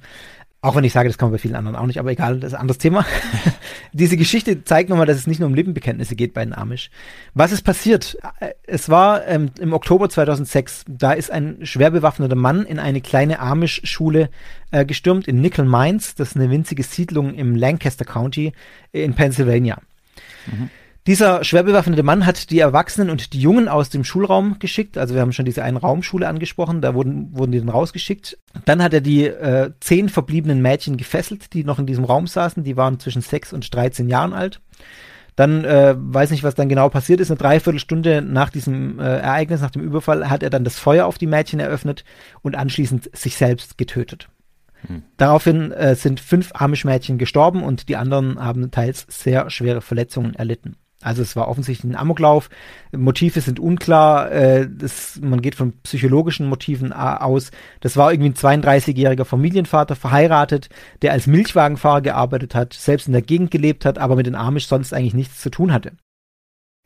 Auch wenn ich sage, das kann man bei vielen anderen auch nicht, aber egal, das ist ein anderes Thema. [LAUGHS] [LAUGHS] Diese Geschichte zeigt nochmal, dass es nicht nur um Lippenbekenntnisse geht bei den Amish. Was ist passiert? Es war ähm, im Oktober 2006, da ist ein schwer bewaffneter Mann in eine kleine Amish-Schule äh, gestürmt in Nickel Mines. Das ist eine winzige Siedlung im Lancaster County in Pennsylvania. Mhm. Dieser schwer bewaffnete Mann hat die Erwachsenen und die Jungen aus dem Schulraum geschickt. Also wir haben schon diese eine Raumschule angesprochen, da wurden, wurden die dann rausgeschickt. Dann hat er die äh, zehn verbliebenen Mädchen gefesselt, die noch in diesem Raum saßen. Die waren zwischen sechs und 13 Jahren alt. Dann äh, weiß nicht, was dann genau passiert ist. Eine Dreiviertelstunde nach diesem äh, Ereignis, nach dem Überfall, hat er dann das Feuer auf die Mädchen eröffnet und anschließend sich selbst getötet. Hm. Daraufhin äh, sind fünf Amish-Mädchen gestorben und die anderen haben teils sehr schwere Verletzungen erlitten. Also es war offensichtlich ein Amoklauf. Motive sind unklar. Äh, das, man geht von psychologischen Motiven aus. Das war irgendwie ein 32-jähriger Familienvater, verheiratet, der als Milchwagenfahrer gearbeitet hat, selbst in der Gegend gelebt hat, aber mit den Amish sonst eigentlich nichts zu tun hatte.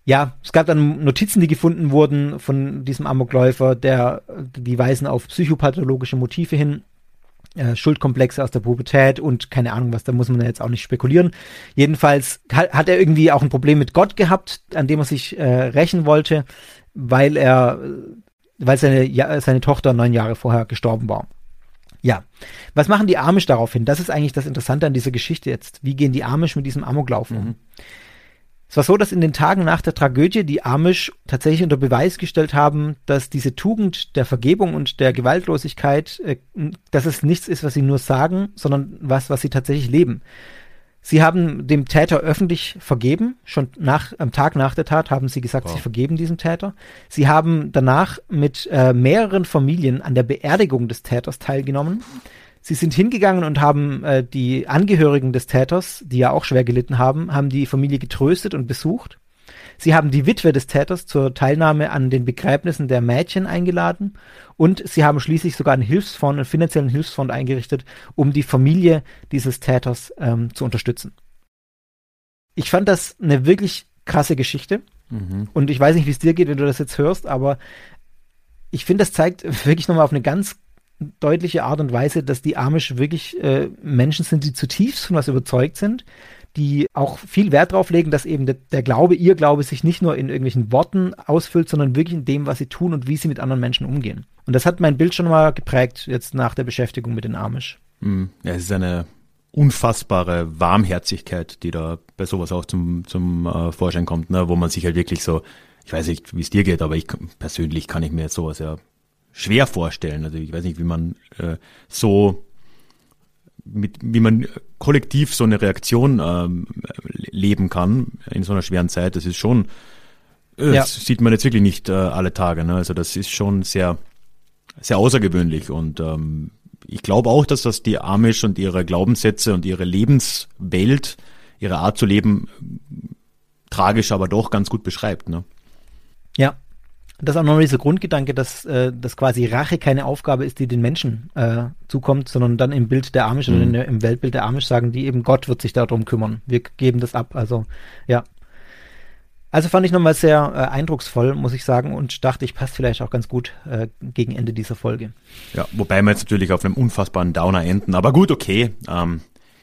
Ja, es gab dann Notizen, die gefunden wurden von diesem Amokläufer, der, die weisen auf psychopathologische Motive hin. Äh, Schuldkomplexe aus der Pubertät und keine Ahnung was, da muss man ja jetzt auch nicht spekulieren. Jedenfalls hat, er irgendwie auch ein Problem mit Gott gehabt, an dem er sich äh, rächen wollte, weil er, weil seine, ja, seine Tochter neun Jahre vorher gestorben war. Ja, was machen die Amish daraufhin? Das ist eigentlich das Interessante an dieser Geschichte jetzt. Wie gehen die Amish mit diesem Amoklauf um? Mhm. Es war so, dass in den Tagen nach der Tragödie die Amish tatsächlich unter Beweis gestellt haben, dass diese Tugend der Vergebung und der Gewaltlosigkeit, äh, dass es nichts ist, was sie nur sagen, sondern was, was sie tatsächlich leben. Sie haben dem Täter öffentlich vergeben. Schon nach, am Tag nach der Tat haben sie gesagt, wow. sie vergeben diesem Täter. Sie haben danach mit äh, mehreren Familien an der Beerdigung des Täters teilgenommen. Sie sind hingegangen und haben äh, die Angehörigen des Täters, die ja auch schwer gelitten haben, haben die Familie getröstet und besucht. Sie haben die Witwe des Täters zur Teilnahme an den Begräbnissen der Mädchen eingeladen und sie haben schließlich sogar einen Hilfsfonds, einen finanziellen Hilfsfonds eingerichtet, um die Familie dieses Täters ähm, zu unterstützen. Ich fand das eine wirklich krasse Geschichte mhm. und ich weiß nicht, wie es dir geht, wenn du das jetzt hörst, aber ich finde, das zeigt wirklich nochmal auf eine ganz deutliche Art und Weise, dass die Amish wirklich äh, Menschen sind, die zutiefst von was überzeugt sind, die auch viel Wert darauf legen, dass eben der, der, Glaube, ihr Glaube sich nicht nur in irgendwelchen Worten ausfüllt, sondern wirklich in dem, was sie tun und wie sie mit anderen Menschen umgehen. Und das hat mein Bild schon mal geprägt, jetzt nach der Beschäftigung mit den Amish.
Hm, ja, es ist eine unfassbare Warmherzigkeit, die da bei sowas auch zum, zum äh, Vorschein kommt, ne? wo man sich halt wirklich so, ich weiß nicht, wie es dir geht, aber ich persönlich kann ich mir sowas ja schwer vorstellen. Also ich weiß nicht, wie man äh, so mit, wie man kollektiv so eine Reaktion ähm, leben kann in so einer schweren Zeit. Das ist schon, äh, ja. das sieht man jetzt wirklich nicht äh, alle Tage. Ne? Also das ist schon sehr, sehr außergewöhnlich und ähm, ich glaube auch, dass das die Amish und ihre Glaubenssätze und ihre Lebenswelt, ihre Art zu leben, tragisch, aber doch ganz gut beschreibt. Ne?
Ja, das ist auch noch dieser Grundgedanke, dass, äh, dass quasi Rache keine Aufgabe ist, die den Menschen äh, zukommt, sondern dann im Bild der Amish mhm. oder im Weltbild der Amish sagen die eben, Gott wird sich darum kümmern. Wir geben das ab. Also, ja. Also fand ich nochmal sehr äh, eindrucksvoll, muss ich sagen, und dachte, ich passt vielleicht auch ganz gut äh, gegen Ende dieser Folge.
Ja, wobei wir jetzt natürlich auf einem unfassbaren Downer enden, aber gut, okay. Ähm,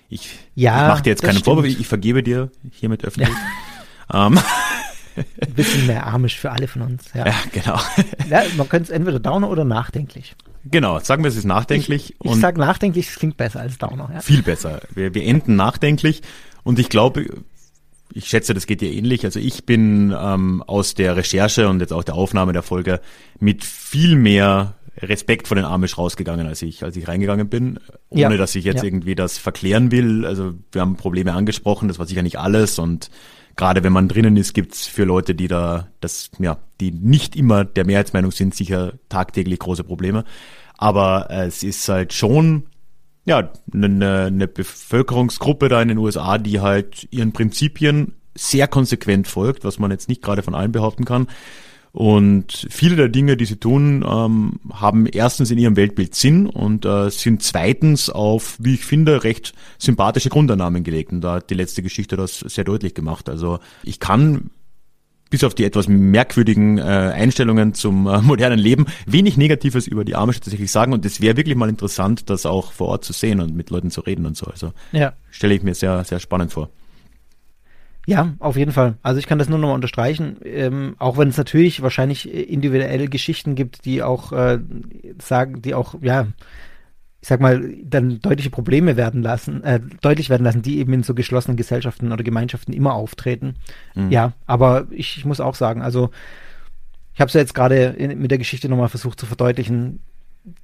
ich, ja, ich mache dir jetzt keinen Vorwurf, ich, ich, vergebe dir hiermit öffentlich. Ja. [LAUGHS] Ähm.
Ein bisschen mehr Amisch für alle von uns. Ja,
ja genau. [LAUGHS]
Ja, man könnte es entweder Downer oder nachdenklich.
Genau, sagen wir es ist nachdenklich.
Ich, ich sage nachdenklich, es klingt besser als Downer. Ja.
Viel besser. Wir, wir enden nachdenklich und ich glaube, ich schätze, das geht dir ähnlich. Also ich bin ähm, aus der Recherche und jetzt auch der Aufnahme der Folge mit viel mehr Respekt vor den Amish rausgegangen, als ich, als ich reingegangen bin, ohne ja. dass ich jetzt ja. irgendwie das verklären will. Also wir haben Probleme angesprochen, das war sicher nicht alles und gerade wenn man drinnen ist, gibt's für Leute, die da, das, ja, die nicht immer der Mehrheitsmeinung sind, sicher tagtäglich große Probleme. Aber äh, es ist halt schon, ja, eine, eine Bevölkerungsgruppe da in den USA, die halt ihren Prinzipien sehr konsequent folgt, was man jetzt nicht gerade von allen behaupten kann. Und viele der Dinge, die sie tun, ähm, haben erstens in ihrem Weltbild Sinn und äh, sind zweitens auf, wie ich finde, recht sympathische Grundannahmen gelegt. Und da hat die letzte Geschichte das sehr deutlich gemacht. Also ich kann bis auf die etwas merkwürdigen äh, Einstellungen zum äh, [LAUGHS] modernen Leben wenig Negatives über die Amish tatsächlich sagen. Und es wäre wirklich mal interessant, das auch vor Ort zu sehen und mit Leuten zu reden und so. Also ja. stelle ich mir sehr, sehr spannend vor.
Ja, auf jeden Fall. Also ich kann das nur nochmal unterstreichen, ähm, auch wenn es natürlich wahrscheinlich individuelle Geschichten gibt, die auch äh, sagen, die auch, ja, ich sag mal, dann deutliche Probleme werden lassen, äh, deutlich werden lassen, die eben in so geschlossenen Gesellschaften oder Gemeinschaften immer auftreten. Mhm. Ja, aber ich, ich muss auch sagen, also ich habe es ja jetzt gerade mit der Geschichte nochmal versucht zu verdeutlichen,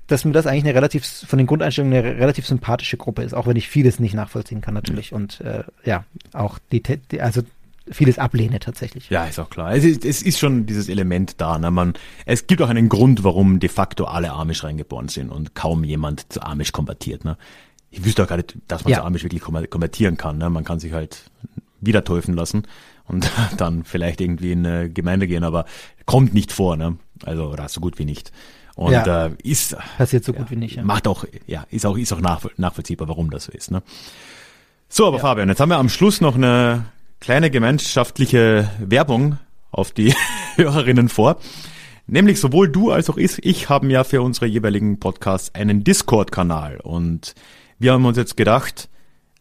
dass mir das eigentlich eine relativ, von den Grundeinstellungen eine relativ sympathische Gruppe ist, auch wenn ich vieles nicht nachvollziehen kann natürlich und äh, ja, auch die, die, also vieles ablehne tatsächlich.
Ja, ist auch klar. Es ist, es ist schon dieses Element da. Ne? Man, es gibt auch einen Grund, warum de facto alle Amish reingeboren sind und kaum jemand zu Amish konvertiert. Ne? Ich wüsste auch gar nicht, dass man ja. zu Amish wirklich konvertieren kann. Ne? Man kann sich halt wieder täufen lassen und [LAUGHS] dann vielleicht irgendwie in eine Gemeinde gehen, aber kommt nicht vor. Ne? Also, oder so gut wie nicht. Und ja, äh, ist
passiert so gut wie nicht.
Ja. Macht auch, ja, ist auch, ist auch nachvollziehbar, warum das so ist. Ne? So, aber ja. Fabian, jetzt haben wir am Schluss noch eine kleine gemeinschaftliche Werbung auf die [LAUGHS] Hörerinnen vor. Nämlich sowohl du als auch ich, ich haben ja für unsere jeweiligen Podcasts einen Discord-Kanal und wir haben uns jetzt gedacht,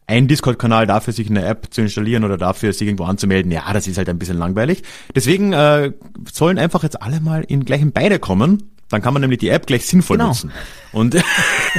ein Discord-Kanal dafür, sich eine App zu installieren oder dafür, sich irgendwo anzumelden, ja, das ist halt ein bisschen langweilig. Deswegen äh, sollen einfach jetzt alle mal in gleichen beide kommen. Dann kann man nämlich die App gleich sinnvoll genau. nutzen. Und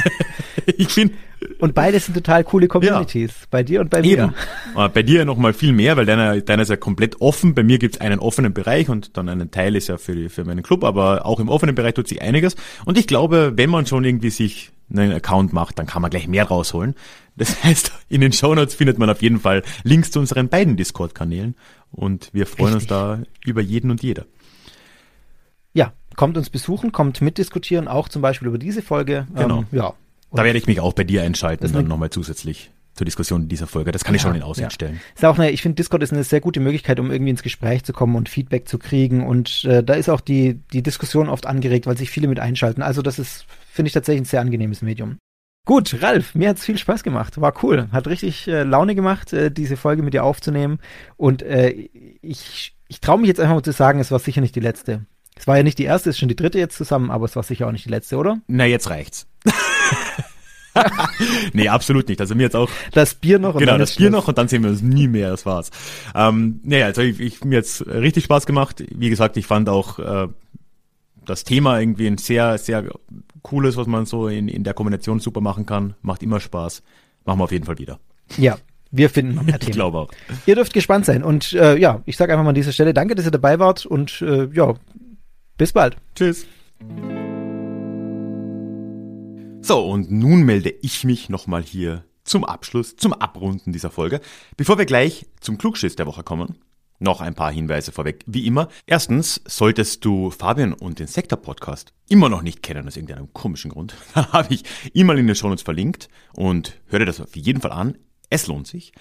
[LAUGHS]
ich bin und beide sind total coole Communities. Ja. Bei dir und bei mir.
Eben. Bei dir noch mal viel mehr, weil deiner, deiner ist ja komplett offen. Bei mir gibt's einen offenen Bereich und dann einen Teil ist ja für, die, für meinen Club, aber auch im offenen Bereich tut sich einiges. Und ich glaube, wenn man schon irgendwie sich einen Account macht, dann kann man gleich mehr rausholen. Das [LAUGHS] heißt, in den Shownotes findet man auf jeden Fall Links zu unseren beiden Discord-Kanälen und wir freuen Richtig. uns da über jeden und jeder.
Ja, kommt uns besuchen, kommt mitdiskutieren, auch zum Beispiel über diese Folge.
Genau. Ähm, ja, da werde ich mich auch bei dir einschalten, dann nochmal zusätzlich zur Diskussion dieser Folge. Das kann ich schon in Aussicht ja. stellen.
Ist auch eine, ich finde, Discord ist eine sehr gute Möglichkeit, um irgendwie ins Gespräch zu kommen und Feedback zu kriegen. Und äh, da ist auch die, die Diskussion oft angeregt, weil sich viele mit einschalten. Also das ist, finde ich, tatsächlich ein sehr angenehmes Medium. Gut, Ralf, mir hat es viel Spaß gemacht. War cool. Hat richtig äh, Laune gemacht, äh, diese Folge mit dir aufzunehmen. Und äh, ich, ich traue mich jetzt einfach mal zu sagen, es war sicher nicht die letzte. Es war ja nicht die erste, es ist schon die dritte jetzt zusammen, aber es war sicher auch nicht die letzte, oder?
Na, jetzt reicht's. [LAUGHS] nee, absolut nicht. Also mir jetzt auch.
Das Bier noch
und Genau, das Bier noch und dann sehen wir uns nie mehr, das war's. Ähm, naja, also ich, ich, mir jetzt richtig Spaß gemacht. Wie gesagt, ich fand auch äh, das Thema irgendwie ein sehr, sehr cooles, was man so in, in der Kombination super machen kann. Macht immer Spaß. Machen wir auf jeden Fall wieder.
Ja, wir finden noch mehr [LAUGHS]
Themen. Ich glaube auch.
Ihr dürft gespannt sein. Und äh, ja, ich sage einfach mal an dieser Stelle danke, dass ihr dabei wart und äh, ja, bis bald.
Tschüss. So, und nun melde ich mich nochmal hier zum Abschluss, zum Abrunden dieser Folge. Bevor wir gleich zum Klugschiss der Woche kommen, noch ein paar Hinweise vorweg. Wie immer, erstens, solltest du Fabian und den Sektor Podcast immer noch nicht kennen, aus irgendeinem komischen Grund, da [LAUGHS] habe ich E-Mail in den Show Notes verlinkt und hör dir das auf jeden Fall an. Es lohnt sich.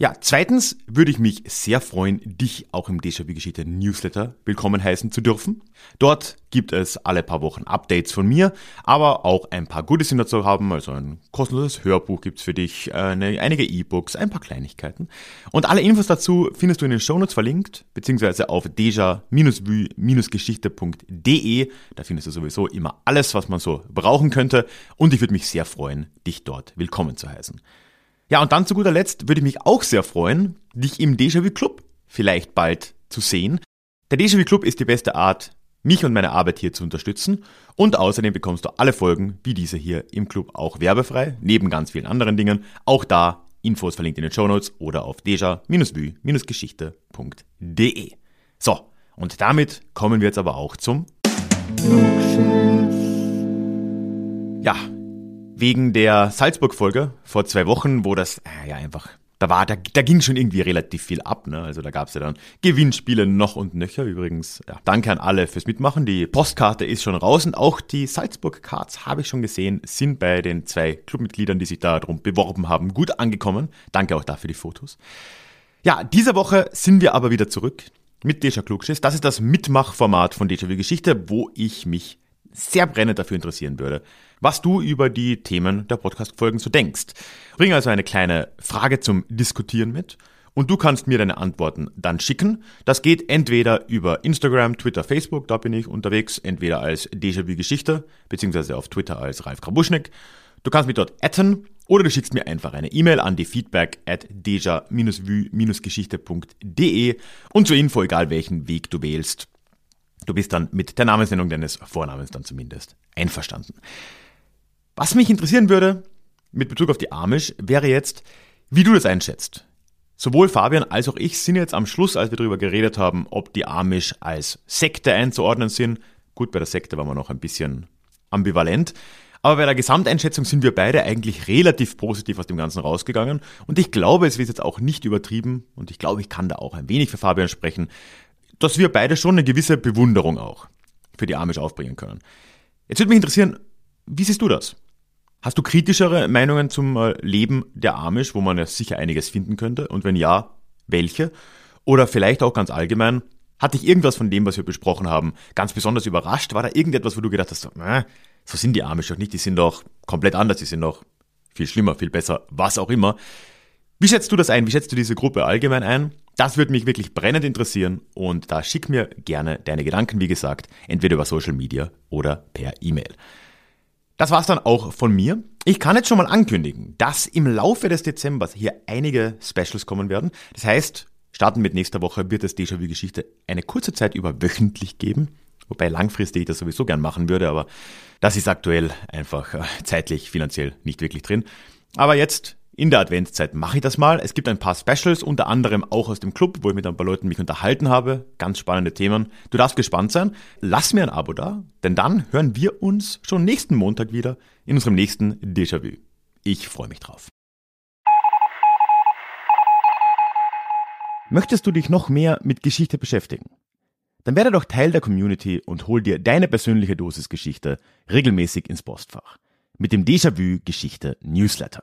Ja, zweitens würde ich mich sehr freuen, dich auch im Déjà-vu-Geschichte Newsletter willkommen heißen zu dürfen. Dort gibt es alle paar Wochen Updates von mir, aber auch ein paar Goodies dazu haben, also ein kostenloses Hörbuch gibt's für dich, eine, einige E-Books, ein paar Kleinigkeiten. Und alle Infos dazu findest du in den Shownotes verlinkt, beziehungsweise auf deja-geschichte.de. Da findest du sowieso immer alles, was man so brauchen könnte und ich würde mich sehr freuen, dich dort willkommen zu heißen. Ja, und dann zu guter Letzt würde ich mich auch sehr freuen, dich im Déjà-vu Club vielleicht bald zu sehen. Der Déjà-vu Club ist die beste Art, mich und meine Arbeit hier zu unterstützen. Und außerdem bekommst du alle Folgen wie diese hier im Club auch werbefrei, neben ganz vielen anderen Dingen. Auch da Infos verlinkt in den Show Notes oder auf deja-vue-geschichte.de. So, und damit kommen wir jetzt aber auch zum Ja, wegen der Salzburg-Folge vor zwei Wochen, wo das äh, ja einfach, da war, da, da ging schon irgendwie relativ viel ab. Ne? Also da gab's ja dann Gewinnspiele noch und nöcher. Übrigens, ja, danke an alle fürs Mitmachen. Die Postkarte ist schon raus und auch die Salzburg-Cards habe ich schon gesehen, sind bei den zwei Clubmitgliedern, die sich da drum beworben haben, gut angekommen. Danke auch dafür die Fotos. Ja, diese Woche sind wir aber wieder zurück mit Deja Klugschiss. Das ist das Mitmachformat von Deja Vu Geschichte, wo ich mich sehr brennend dafür interessieren würde, was du über die Themen der Podcast-Folgen so denkst. Bring also eine kleine Frage zum Diskutieren mit und du kannst mir deine Antworten dann schicken. Das geht entweder über Instagram, Twitter, Facebook, da bin ich unterwegs, entweder als Déjà-vu Geschichte, beziehungsweise auf Twitter als Ralf Krabuschnik. Du kannst mich dort adden oder du schickst mir einfach eine E-Mail an die feedback at deja-vue-geschichte.de und zur Info, egal welchen Weg du wählst, Du bist dann mit der Namensnennung deines Vornamens dann zumindest einverstanden. Was mich interessieren würde, mit Bezug auf die Amish, wäre jetzt, wie du das einschätzt. Sowohl Fabian als auch ich sind jetzt am Schluss, als wir darüber geredet haben, ob die Amish als Sekte einzuordnen sind. Gut, bei der Sekte waren wir noch ein bisschen ambivalent. Aber bei der Gesamteinschätzung sind wir beide eigentlich relativ positiv aus dem Ganzen rausgegangen. Und ich glaube, es wird jetzt auch nicht übertrieben. Und ich glaube, ich kann da auch ein wenig für Fabian sprechen, dass wir beide schon eine gewisse Bewunderung auch für die Amish aufbringen können. Jetzt würde mich interessieren, wie siehst du das? Hast du kritischere Meinungen zum äh, Leben der Amish, wo man ja sicher einiges finden könnte? Und wenn ja, welche? Oder vielleicht auch ganz allgemein, hat dich irgendwas von dem, was wir besprochen haben, ganz besonders überrascht? War da irgendetwas, wo du gedacht hast, äh, so sind die Amish doch nicht, die sind doch komplett anders, die sind doch viel schlimmer, viel besser, was auch immer. Wie schätzt du das ein? Wie schätzt du diese Gruppe allgemein ein? Das würde mich wirklich brennend interessieren und da schick mir gerne deine Gedanken, wie gesagt, entweder über Social Media oder per E-Mail. Das war's dann auch von mir. Ich kann jetzt schon mal ankündigen, dass im Laufe des Dezembers hier einige Specials kommen werden. Das heißt, starten mit nächster Woche wird es Déjà-vu-Geschichte eine kurze Zeit über wöchentlich geben. Wobei langfristig ich das sowieso gern machen würde, aber das ist aktuell einfach äh, zeitlich, finanziell nicht wirklich drin. Aber jetzt in der Adventszeit mache ich das mal. Es gibt ein paar Specials, unter anderem auch aus dem Club, wo ich mit ein paar Leuten mich unterhalten habe. Ganz spannende Themen. Du darfst gespannt sein. Lass mir ein Abo da, denn dann hören wir uns schon nächsten Montag wieder in unserem nächsten Déjà-vu. Ich freue mich drauf. Möchtest du dich noch mehr mit Geschichte beschäftigen? Dann werde doch Teil der Community und hol dir deine persönliche Dosis Geschichte regelmäßig ins Postfach. Mit dem Déjà-vu Geschichte Newsletter.